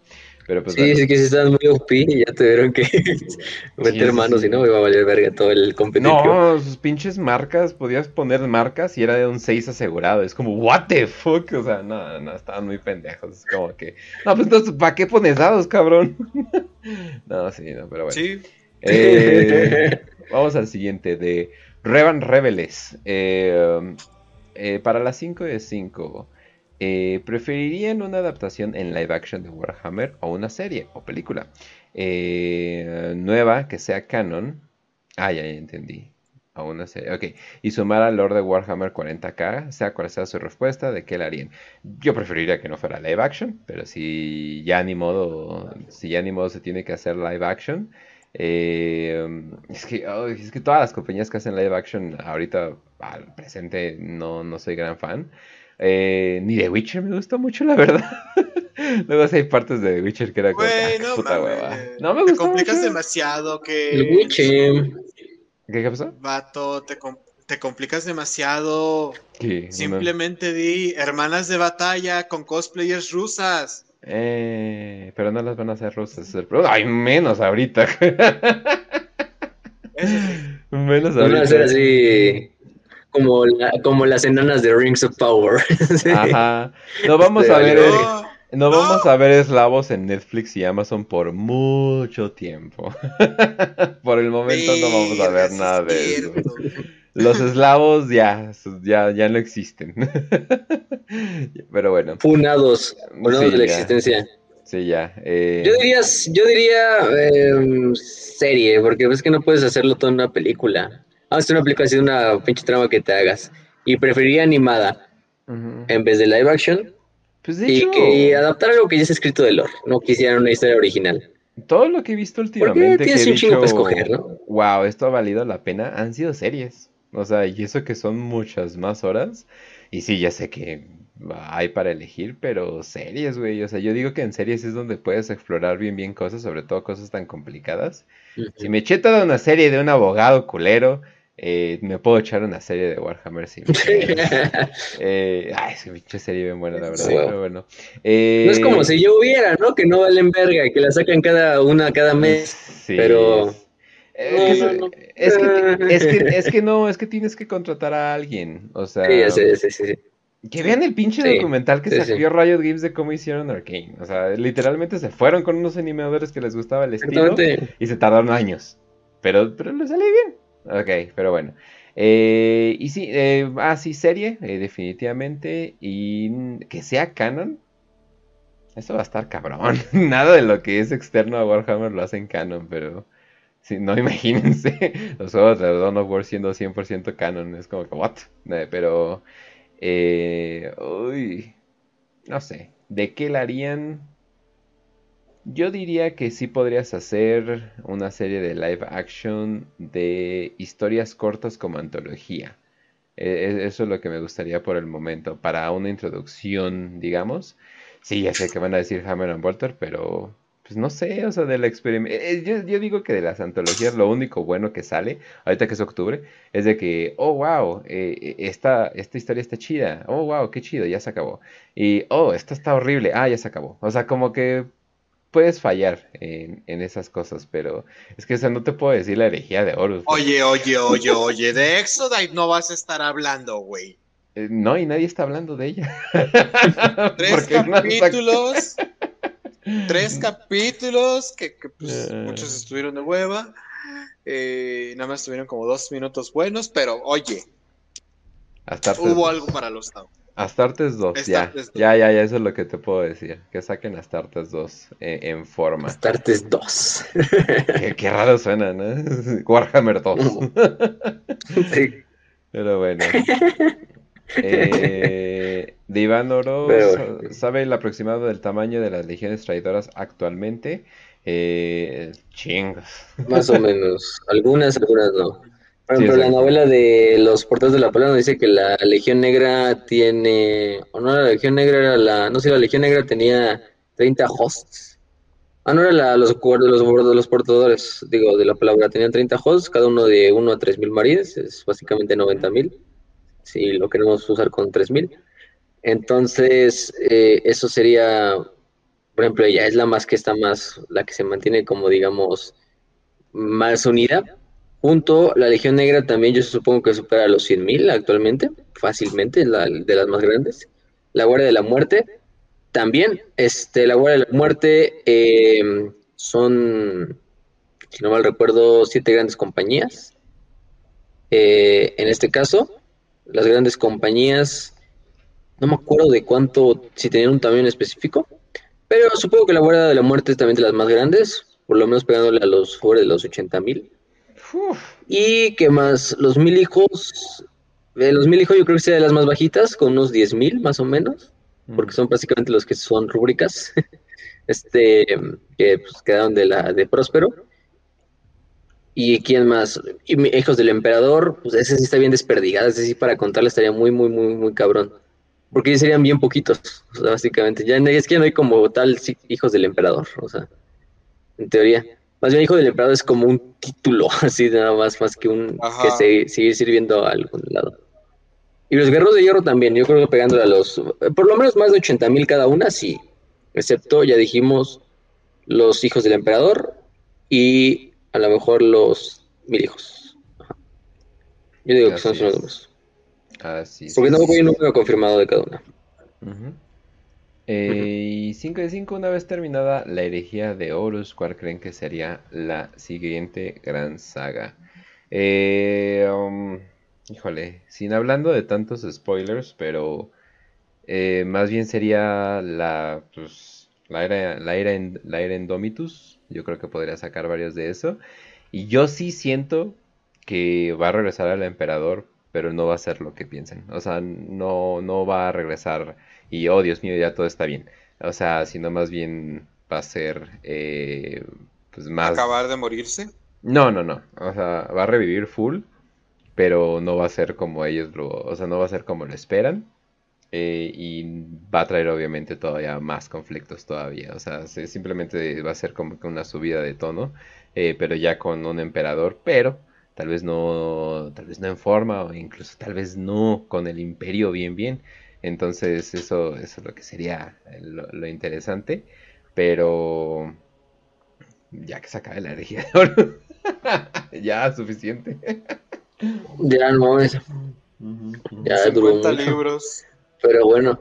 Pero pues sí, bueno. sí que si estaban muy OP y ya tuvieron que meter sí, manos sí. y no iba a valer verga todo el competitivo. No, sus pinches marcas, podías poner marcas y era de un 6 asegurado. Es como, what the fuck? O sea, no, no, estaban muy pendejos. Es como que, no, pues entonces, ¿para qué pones dados, cabrón? no, sí, no, pero bueno. Sí. Eh, vamos al siguiente, de Revan Rebeles. Eh, eh, para las 5 de 5, eh, ¿preferirían una adaptación en live action de Warhammer o una serie o película? Nueva, que sea canon. Ah, ya, ya entendí. A una serie, ok. Y sumar al Lord de Warhammer 40k, sea cual sea su respuesta, ¿de qué la harían? Yo preferiría que no fuera live action, pero si ya ni modo, si ya ni modo se tiene que hacer live action, eh, es que, ay, es que todas las compañías que hacen live action ahorita al presente no, no soy gran fan. Eh, ni de Witcher me gustó mucho, la verdad. Luego hay partes de The Witcher que era como, Güey, ah, no puta mames. hueva. No me Te complicas mucho. demasiado que. El Witcher. ¿Qué, qué pasó? Vato, te, com- te complicas demasiado. ¿Qué? No. Simplemente di hermanas de batalla con cosplayers rusas. Eh, pero no las van a hacer rusas. es el pro- Ay, menos ahorita. Menos Van a ser ahorita. así como, la- como las enanas de Rings of Power. Sí. Ajá. No vamos Este, a ver. No, vamos a ver eslavos en Netflix y Amazon por mucho tiempo. por el momento no vamos a ver nada es de eso. Los eslavos ya, ya, ya no existen. Pero bueno, Funados, funados Sí, de la ya. existencia. sí, ya. eh, Yo diría, yo diría em, serie, porque ves que no puedes hacerlo todo en una película. Vamos a hacer una película así, una pinche trama que te hagas. Y preferiría animada en vez de live action. Pues de Y que y adaptar algo que ya es escrito de lore. No quisieran una historia original. todo lo que he visto Porque últimamente que tienes he un chingo para escoger, ¿no? wow, esto ha valido la pena, han sido series. O sea, y eso que son muchas más horas. Y sí, ya sé que hay para elegir, pero series, güey. O sea, yo digo que en series es donde puedes explorar bien, bien cosas, sobre todo cosas tan complicadas. Si me eché toda una serie de un abogado culero, eh, me puedo echar una serie de Warhammer sin pedos. Eh, ay, es que pinche serie bien buena, la verdad. Sí. Pero bueno. Eh, No es como si yo hubiera, ¿no? Que no valen verga y que la sacan cada una cada mes. Sí, pero- es- que, no, es, que, es, que, es que no, es que tienes que contratar a alguien. O sea, Sí, sí, sí, sí. Que vean el pinche Sí, documental que sí, sacó Riot Games de cómo hicieron Arkane. O sea, literalmente se fueron con unos animadores que les gustaba el estilo y se tardaron años. Pero, pero le salió bien. Ok, pero bueno. Eh, y sí, eh, ah, sí, serie, eh, definitivamente. Y que sea canon. Eso va a estar cabrón. Nada de lo que es externo a Warhammer lo hacen canon, pero... No imagínense los juegos de Dawn of War siendo 100% canon. Es como que, ¿what? Eh, pero... Eh, uy, no sé. ¿De qué la harían? Yo diría que sí podrías hacer una serie de live action de historias cortas como antología. Eh, e- eso es lo que me gustaría por el momento. Para una introducción, digamos. Sí, ya sé que van a decir Hammer and Bolter, pero pues no sé, o sea, de la experiencia. Yo, yo digo que de las antologías lo único bueno que sale, ahorita que es octubre, es de que, oh, wow, eh, esta, esta historia está chida. Oh, wow, qué chido, ya se acabó. Y, oh, esta está horrible. Ah, ya se acabó. O sea, como que puedes fallar en, en esas cosas, pero es que, o sea, no te puedo decir la herejía de Horus. porque- Oye, oye, oye, oye, de Exodite no vas a estar hablando, güey. eh, no, y nadie está hablando de ella. Tres no capítulos, tres capítulos que, que, pues, Eh. muchos estuvieron de hueva. eh, nada más tuvieron como dos minutos buenos, pero oye, Astartes hubo 2. algo para los Tau. Astartes 2, ya. Astartes 2. Ya, ya, ya, eso es lo que te puedo decir. Que saquen Astartes 2 eh, en forma. Astartes 2. Qué, qué raro suena, ¿no? Warhammer 2. Sí. Pero bueno. Eh, de Iván Oro, Pero- ¿sabe el aproximado del tamaño de las legiones traidoras actualmente? Eh, chingos. Más o menos. Algunas, algunas no. Por Sí, ejemplo, la novela de Los Portales de la Palabra dice que la Legión Negra tiene. O no, la Legión Negra era la. No sé, la Legión Negra tenía 30 hosts. Ah, no era la, los, los, los portadores, digo, de la palabra. Tenían 30 hosts, cada uno de 1 a 3 mil marines, es básicamente 90 mil. Si lo queremos usar con 3 mil. Entonces, eh, eso sería. Por ejemplo, ella es la más que está más. La que se mantiene como, digamos, más unida. Junto, la Legión Negra también yo supongo que supera los 100.000 actualmente, fácilmente, es la de las más grandes. La Guardia de la Muerte también, este, la Guardia de la Muerte eh, son, si no mal recuerdo, siete grandes compañías. Eh, en este caso, las grandes compañías, no me acuerdo de cuánto, si tenían un tamaño específico, pero supongo que la Guardia de la Muerte es también de las más grandes, por lo menos pegándole a los sobre de los 80.000. Uf, Y que más, los mil hijos, de los mil hijos yo creo que sea de las más bajitas, con unos diez mil más o menos, porque son básicamente los que son rúbricas, este, que pues, quedaron de la de Próspero. ¿Y quién más? Y hijos del emperador, pues ese sí está bien desperdigado, ese sí para contarle estaría muy, muy, muy, muy cabrón. Porque ya serían bien poquitos, o sea, básicamente. Ya no- es que no hay como tal hijos del emperador, o sea, en teoría. Más bien, hijo del emperador es como un título, así nada más, más que un Ajá. que se- seguir sirviendo a algún lado. Y los guerreros de hierro también, yo creo que pegándole a los, por lo menos más de 80 mil cada una, sí. Excepto, ya dijimos, los hijos del emperador y a lo mejor los mil hijos. Ajá. Yo digo que son Así esos Así Porque es. tampoco hay un número confirmado de cada una. Eh, y 5 de 5, una vez terminada la herejía de Horus, ¿cuál creen que sería la siguiente gran saga? Eh, um, híjole, sin hablando de tantos spoilers, pero eh, más bien sería la, pues, la era, la era, en- la era Indomitus. Yo creo que podría sacar varios de eso. Y yo sí siento que va a regresar al emperador, pero no va a ser lo que piensen. O sea, no, no va a regresar y, oh, Dios mío, ya todo está bien. O sea, sino más bien va a ser, eh, pues más... Acabar de morirse. No, no, no. O sea, va a revivir full, pero no va a ser como ellos lo, o sea, no va a ser como lo esperan. eh, y va a traer obviamente todavía más conflictos todavía. O sea, se- simplemente va a ser como que una subida de tono, eh, pero ya con un emperador, pero tal vez no, tal vez no en forma, o incluso tal vez no con el imperio bien bien. Entonces, eso, eso es lo que sería lo, lo interesante. Pero ya que se acabe la herejía de oro. ya, suficiente. Ya no es. Ya duró 50 mucho. libros. Pero bueno.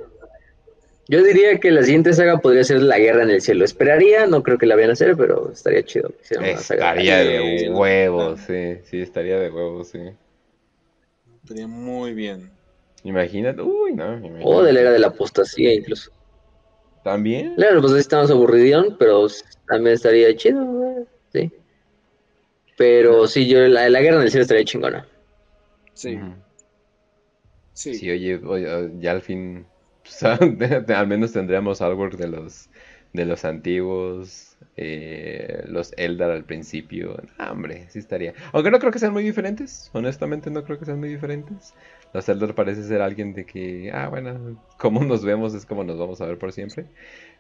Yo diría que la siguiente saga podría ser La Guerra en el Cielo. Esperaría, no creo que la vayan a hacer, pero estaría chido. estaría de huevos, sí, sí, estaría de huevos, sí. Estaría muy bien. Imagínate, uy, no. O de la era de la apostasía, incluso. ¿También? Claro, pues estamos aburridión, pero también estaría chido, sí. Pero sí, yo, la, la guerra en el cielo estaría chingona. Sí. Sí. Sí, oye, oye, ya al fin al menos tendríamos algo de los de los antiguos, eh, los Eldar al principio. hombre, sí estaría. Aunque no creo que sean muy diferentes, honestamente no creo que sean muy diferentes. Los Eldar parece ser alguien de que, ah, bueno, como nos vemos es como nos vamos a ver por siempre.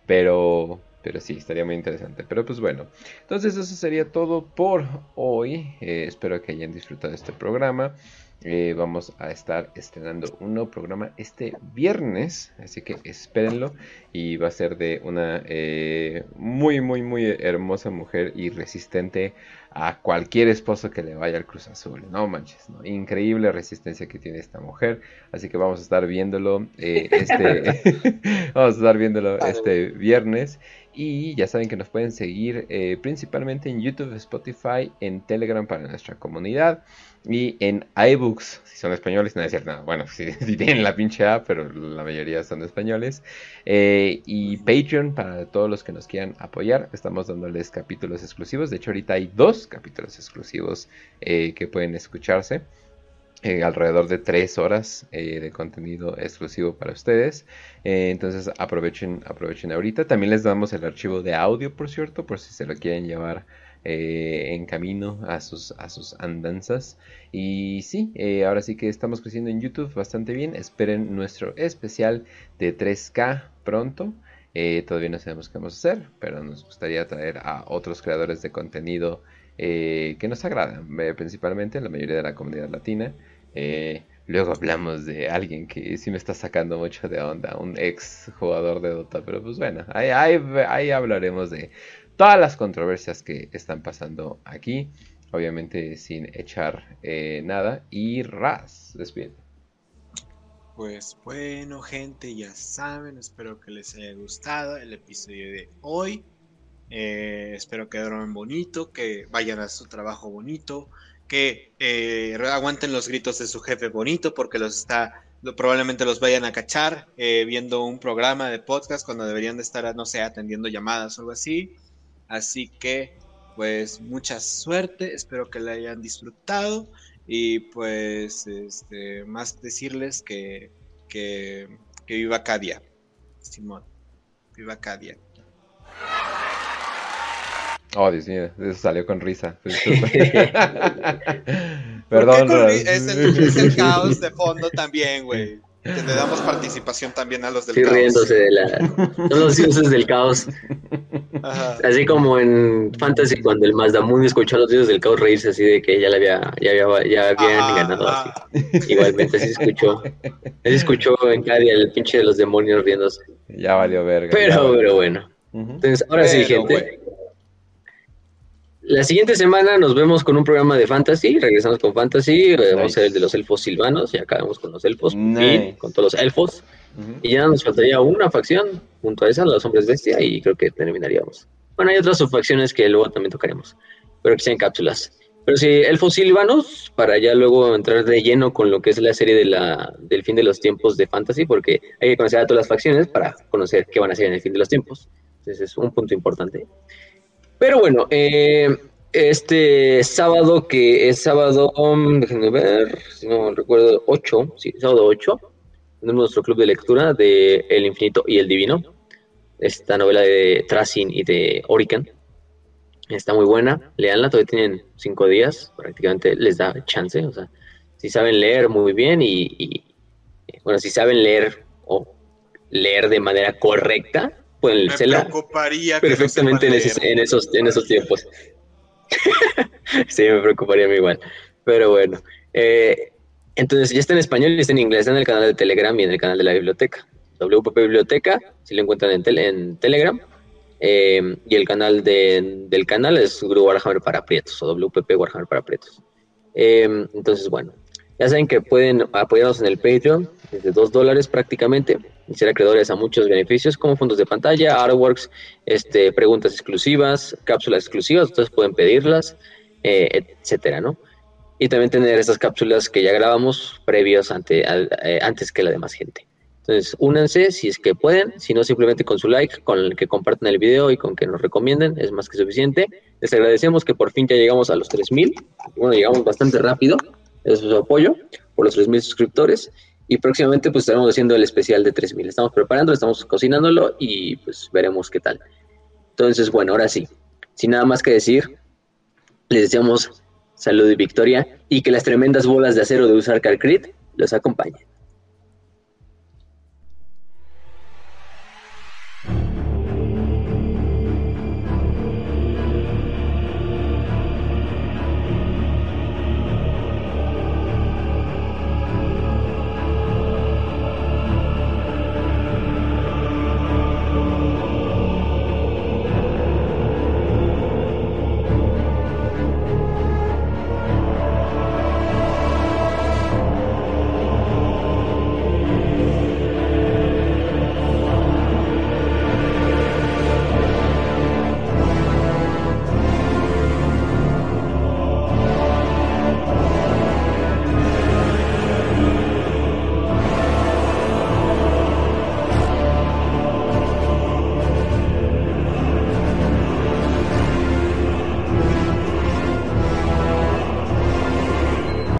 Pero, pero sí, estaría muy interesante. Pero pues bueno, entonces eso sería todo por hoy. Eh, espero que hayan disfrutado este programa. Eh, vamos a estar estrenando un nuevo programa este viernes, así que espérenlo. Y va a ser de una eh, muy muy muy hermosa mujer y resistente a cualquier esposo que le vaya al Cruz Azul, no manches, ¿no? increíble resistencia que tiene esta mujer, así que vamos a estar viéndolo eh, este vamos a estar viéndolo este viernes y ya saben que nos pueden seguir principalmente en YouTube, Spotify, en Telegram para nuestra comunidad. Y en iBooks, si son españoles, no es cierto, nada. bueno, si, tienen la pinche A, pero la mayoría son españoles. Eh, y Patreon para todos los que nos quieran apoyar. Estamos dándoles capítulos exclusivos. De hecho, ahorita hay dos capítulos exclusivos eh, que pueden escucharse. Eh, alrededor de tres horas de contenido exclusivo para ustedes. entonces aprovechen, aprovechen ahorita. También les damos el archivo de audio, por cierto, por si se lo quieren llevar eh, en camino a sus, a sus andanzas. Y sí, eh, ahora sí que estamos creciendo en YouTube bastante bien. Esperen nuestro especial de 3K pronto. Eh, todavía no sabemos qué vamos a hacer, pero nos gustaría traer a otros creadores de contenido que nos agradan, principalmente la mayoría de la comunidad latina. Luego hablamos de alguien que sí me está sacando mucho de onda, un ex jugador de Dota, pero pues bueno, ahí, ahí hablaremos de todas las controversias que están pasando aquí. Obviamente sin echar eh, nada. Y Raz, despide. Pues bueno, gente, ya saben, espero que les haya gustado el episodio de hoy. Eh, espero que duerman bonito, que vayan a su trabajo bonito, que eh, aguanten los gritos de su jefe bonito, porque los está, probablemente los vayan a cachar viendo un programa de podcast cuando deberían de estar, no sé, atendiendo llamadas o algo así. Así que, pues, mucha suerte, espero que la hayan disfrutado y pues, este, más decirles que, que, que viva Cadia, Simón, viva Cadia. Oh, Dios mío, eso salió con risa. Perdón. Es el, es el caos de fondo también, güey. Que le damos participación también a los del caos. riéndose de la. Son los dioses del caos. Así como en Fantasy, cuando el Mazdamun escuchó a los dioses del caos reírse así de que ya, le había, ya, había, ya habían ganado. Así. Igualmente, así escuchó. Así escuchó en Cadia el pinche de los demonios riéndose. Ya valió verga. Pero, pero bueno. Entonces, ahora sí, gente. La siguiente semana nos vemos con un programa de fantasy, regresamos con fantasy, eh, vamos a hacer el de los elfos silvanos y acabamos con los elfos, con todos los elfos. Y ya nos faltaría una facción junto a esa, los hombres bestia, y creo que terminaríamos. Bueno, hay otras subfacciones que luego también tocaremos, pero que sean cápsulas. Pero sí, elfos silvanos, para ya luego entrar de lleno con lo que es la serie de la, del fin de los tiempos de fantasy, porque hay que conocer a todas las facciones para conocer qué van a hacer en el fin de los tiempos. Entonces es un punto importante. Pero bueno, eh, este sábado, que es sábado, um, déjenme ver, si no recuerdo, 8, sí, sábado 8, tenemos nuestro club de lectura de El Infinito y el Divino, esta novela de Tracing y de Orican. Está muy buena, leanla, todavía tienen cinco días, prácticamente les da chance, o sea, si saben leer muy bien y, bueno, si saben leer o leer de manera correcta, pueden leerla perfectamente en, esos, en esos tiempos. sí, me preocuparía a mí igual. Pero bueno. Eh, entonces ya está en español y está en inglés, está en el canal de Telegram y en el canal de la biblioteca. WPP Biblioteca, si lo encuentran en, en Telegram. Eh, y el canal de, del canal es Grupo Warhammer para Prietos o WPP Warhammer para Prietos. Eh, entonces, bueno, ya saben que pueden apoyarnos en el Patreon. Desde 2 dólares prácticamente, y ser acreedores a muchos beneficios como fondos de pantalla, artworks, este, preguntas exclusivas, cápsulas exclusivas, ustedes pueden pedirlas, eh, etcétera, ¿no? Y también tener estas cápsulas que ya grabamos previos ante, eh, antes que la demás gente. Entonces, únanse si es que pueden, si no, simplemente con su like, con el que compartan el video y con que nos recomienden, es más que suficiente. Les agradecemos que por fin ya llegamos a los 3000. Bueno, llegamos bastante rápido, es su apoyo por los 3000 suscriptores. Y próximamente, pues estaremos haciendo el especial de 3000. Estamos preparándolo, estamos cocinándolo y pues veremos qué tal. Entonces, bueno, ahora sí, sin nada más que decir, les deseamos salud y victoria y que las tremendas bolas de acero de usar Carcrit los acompañen.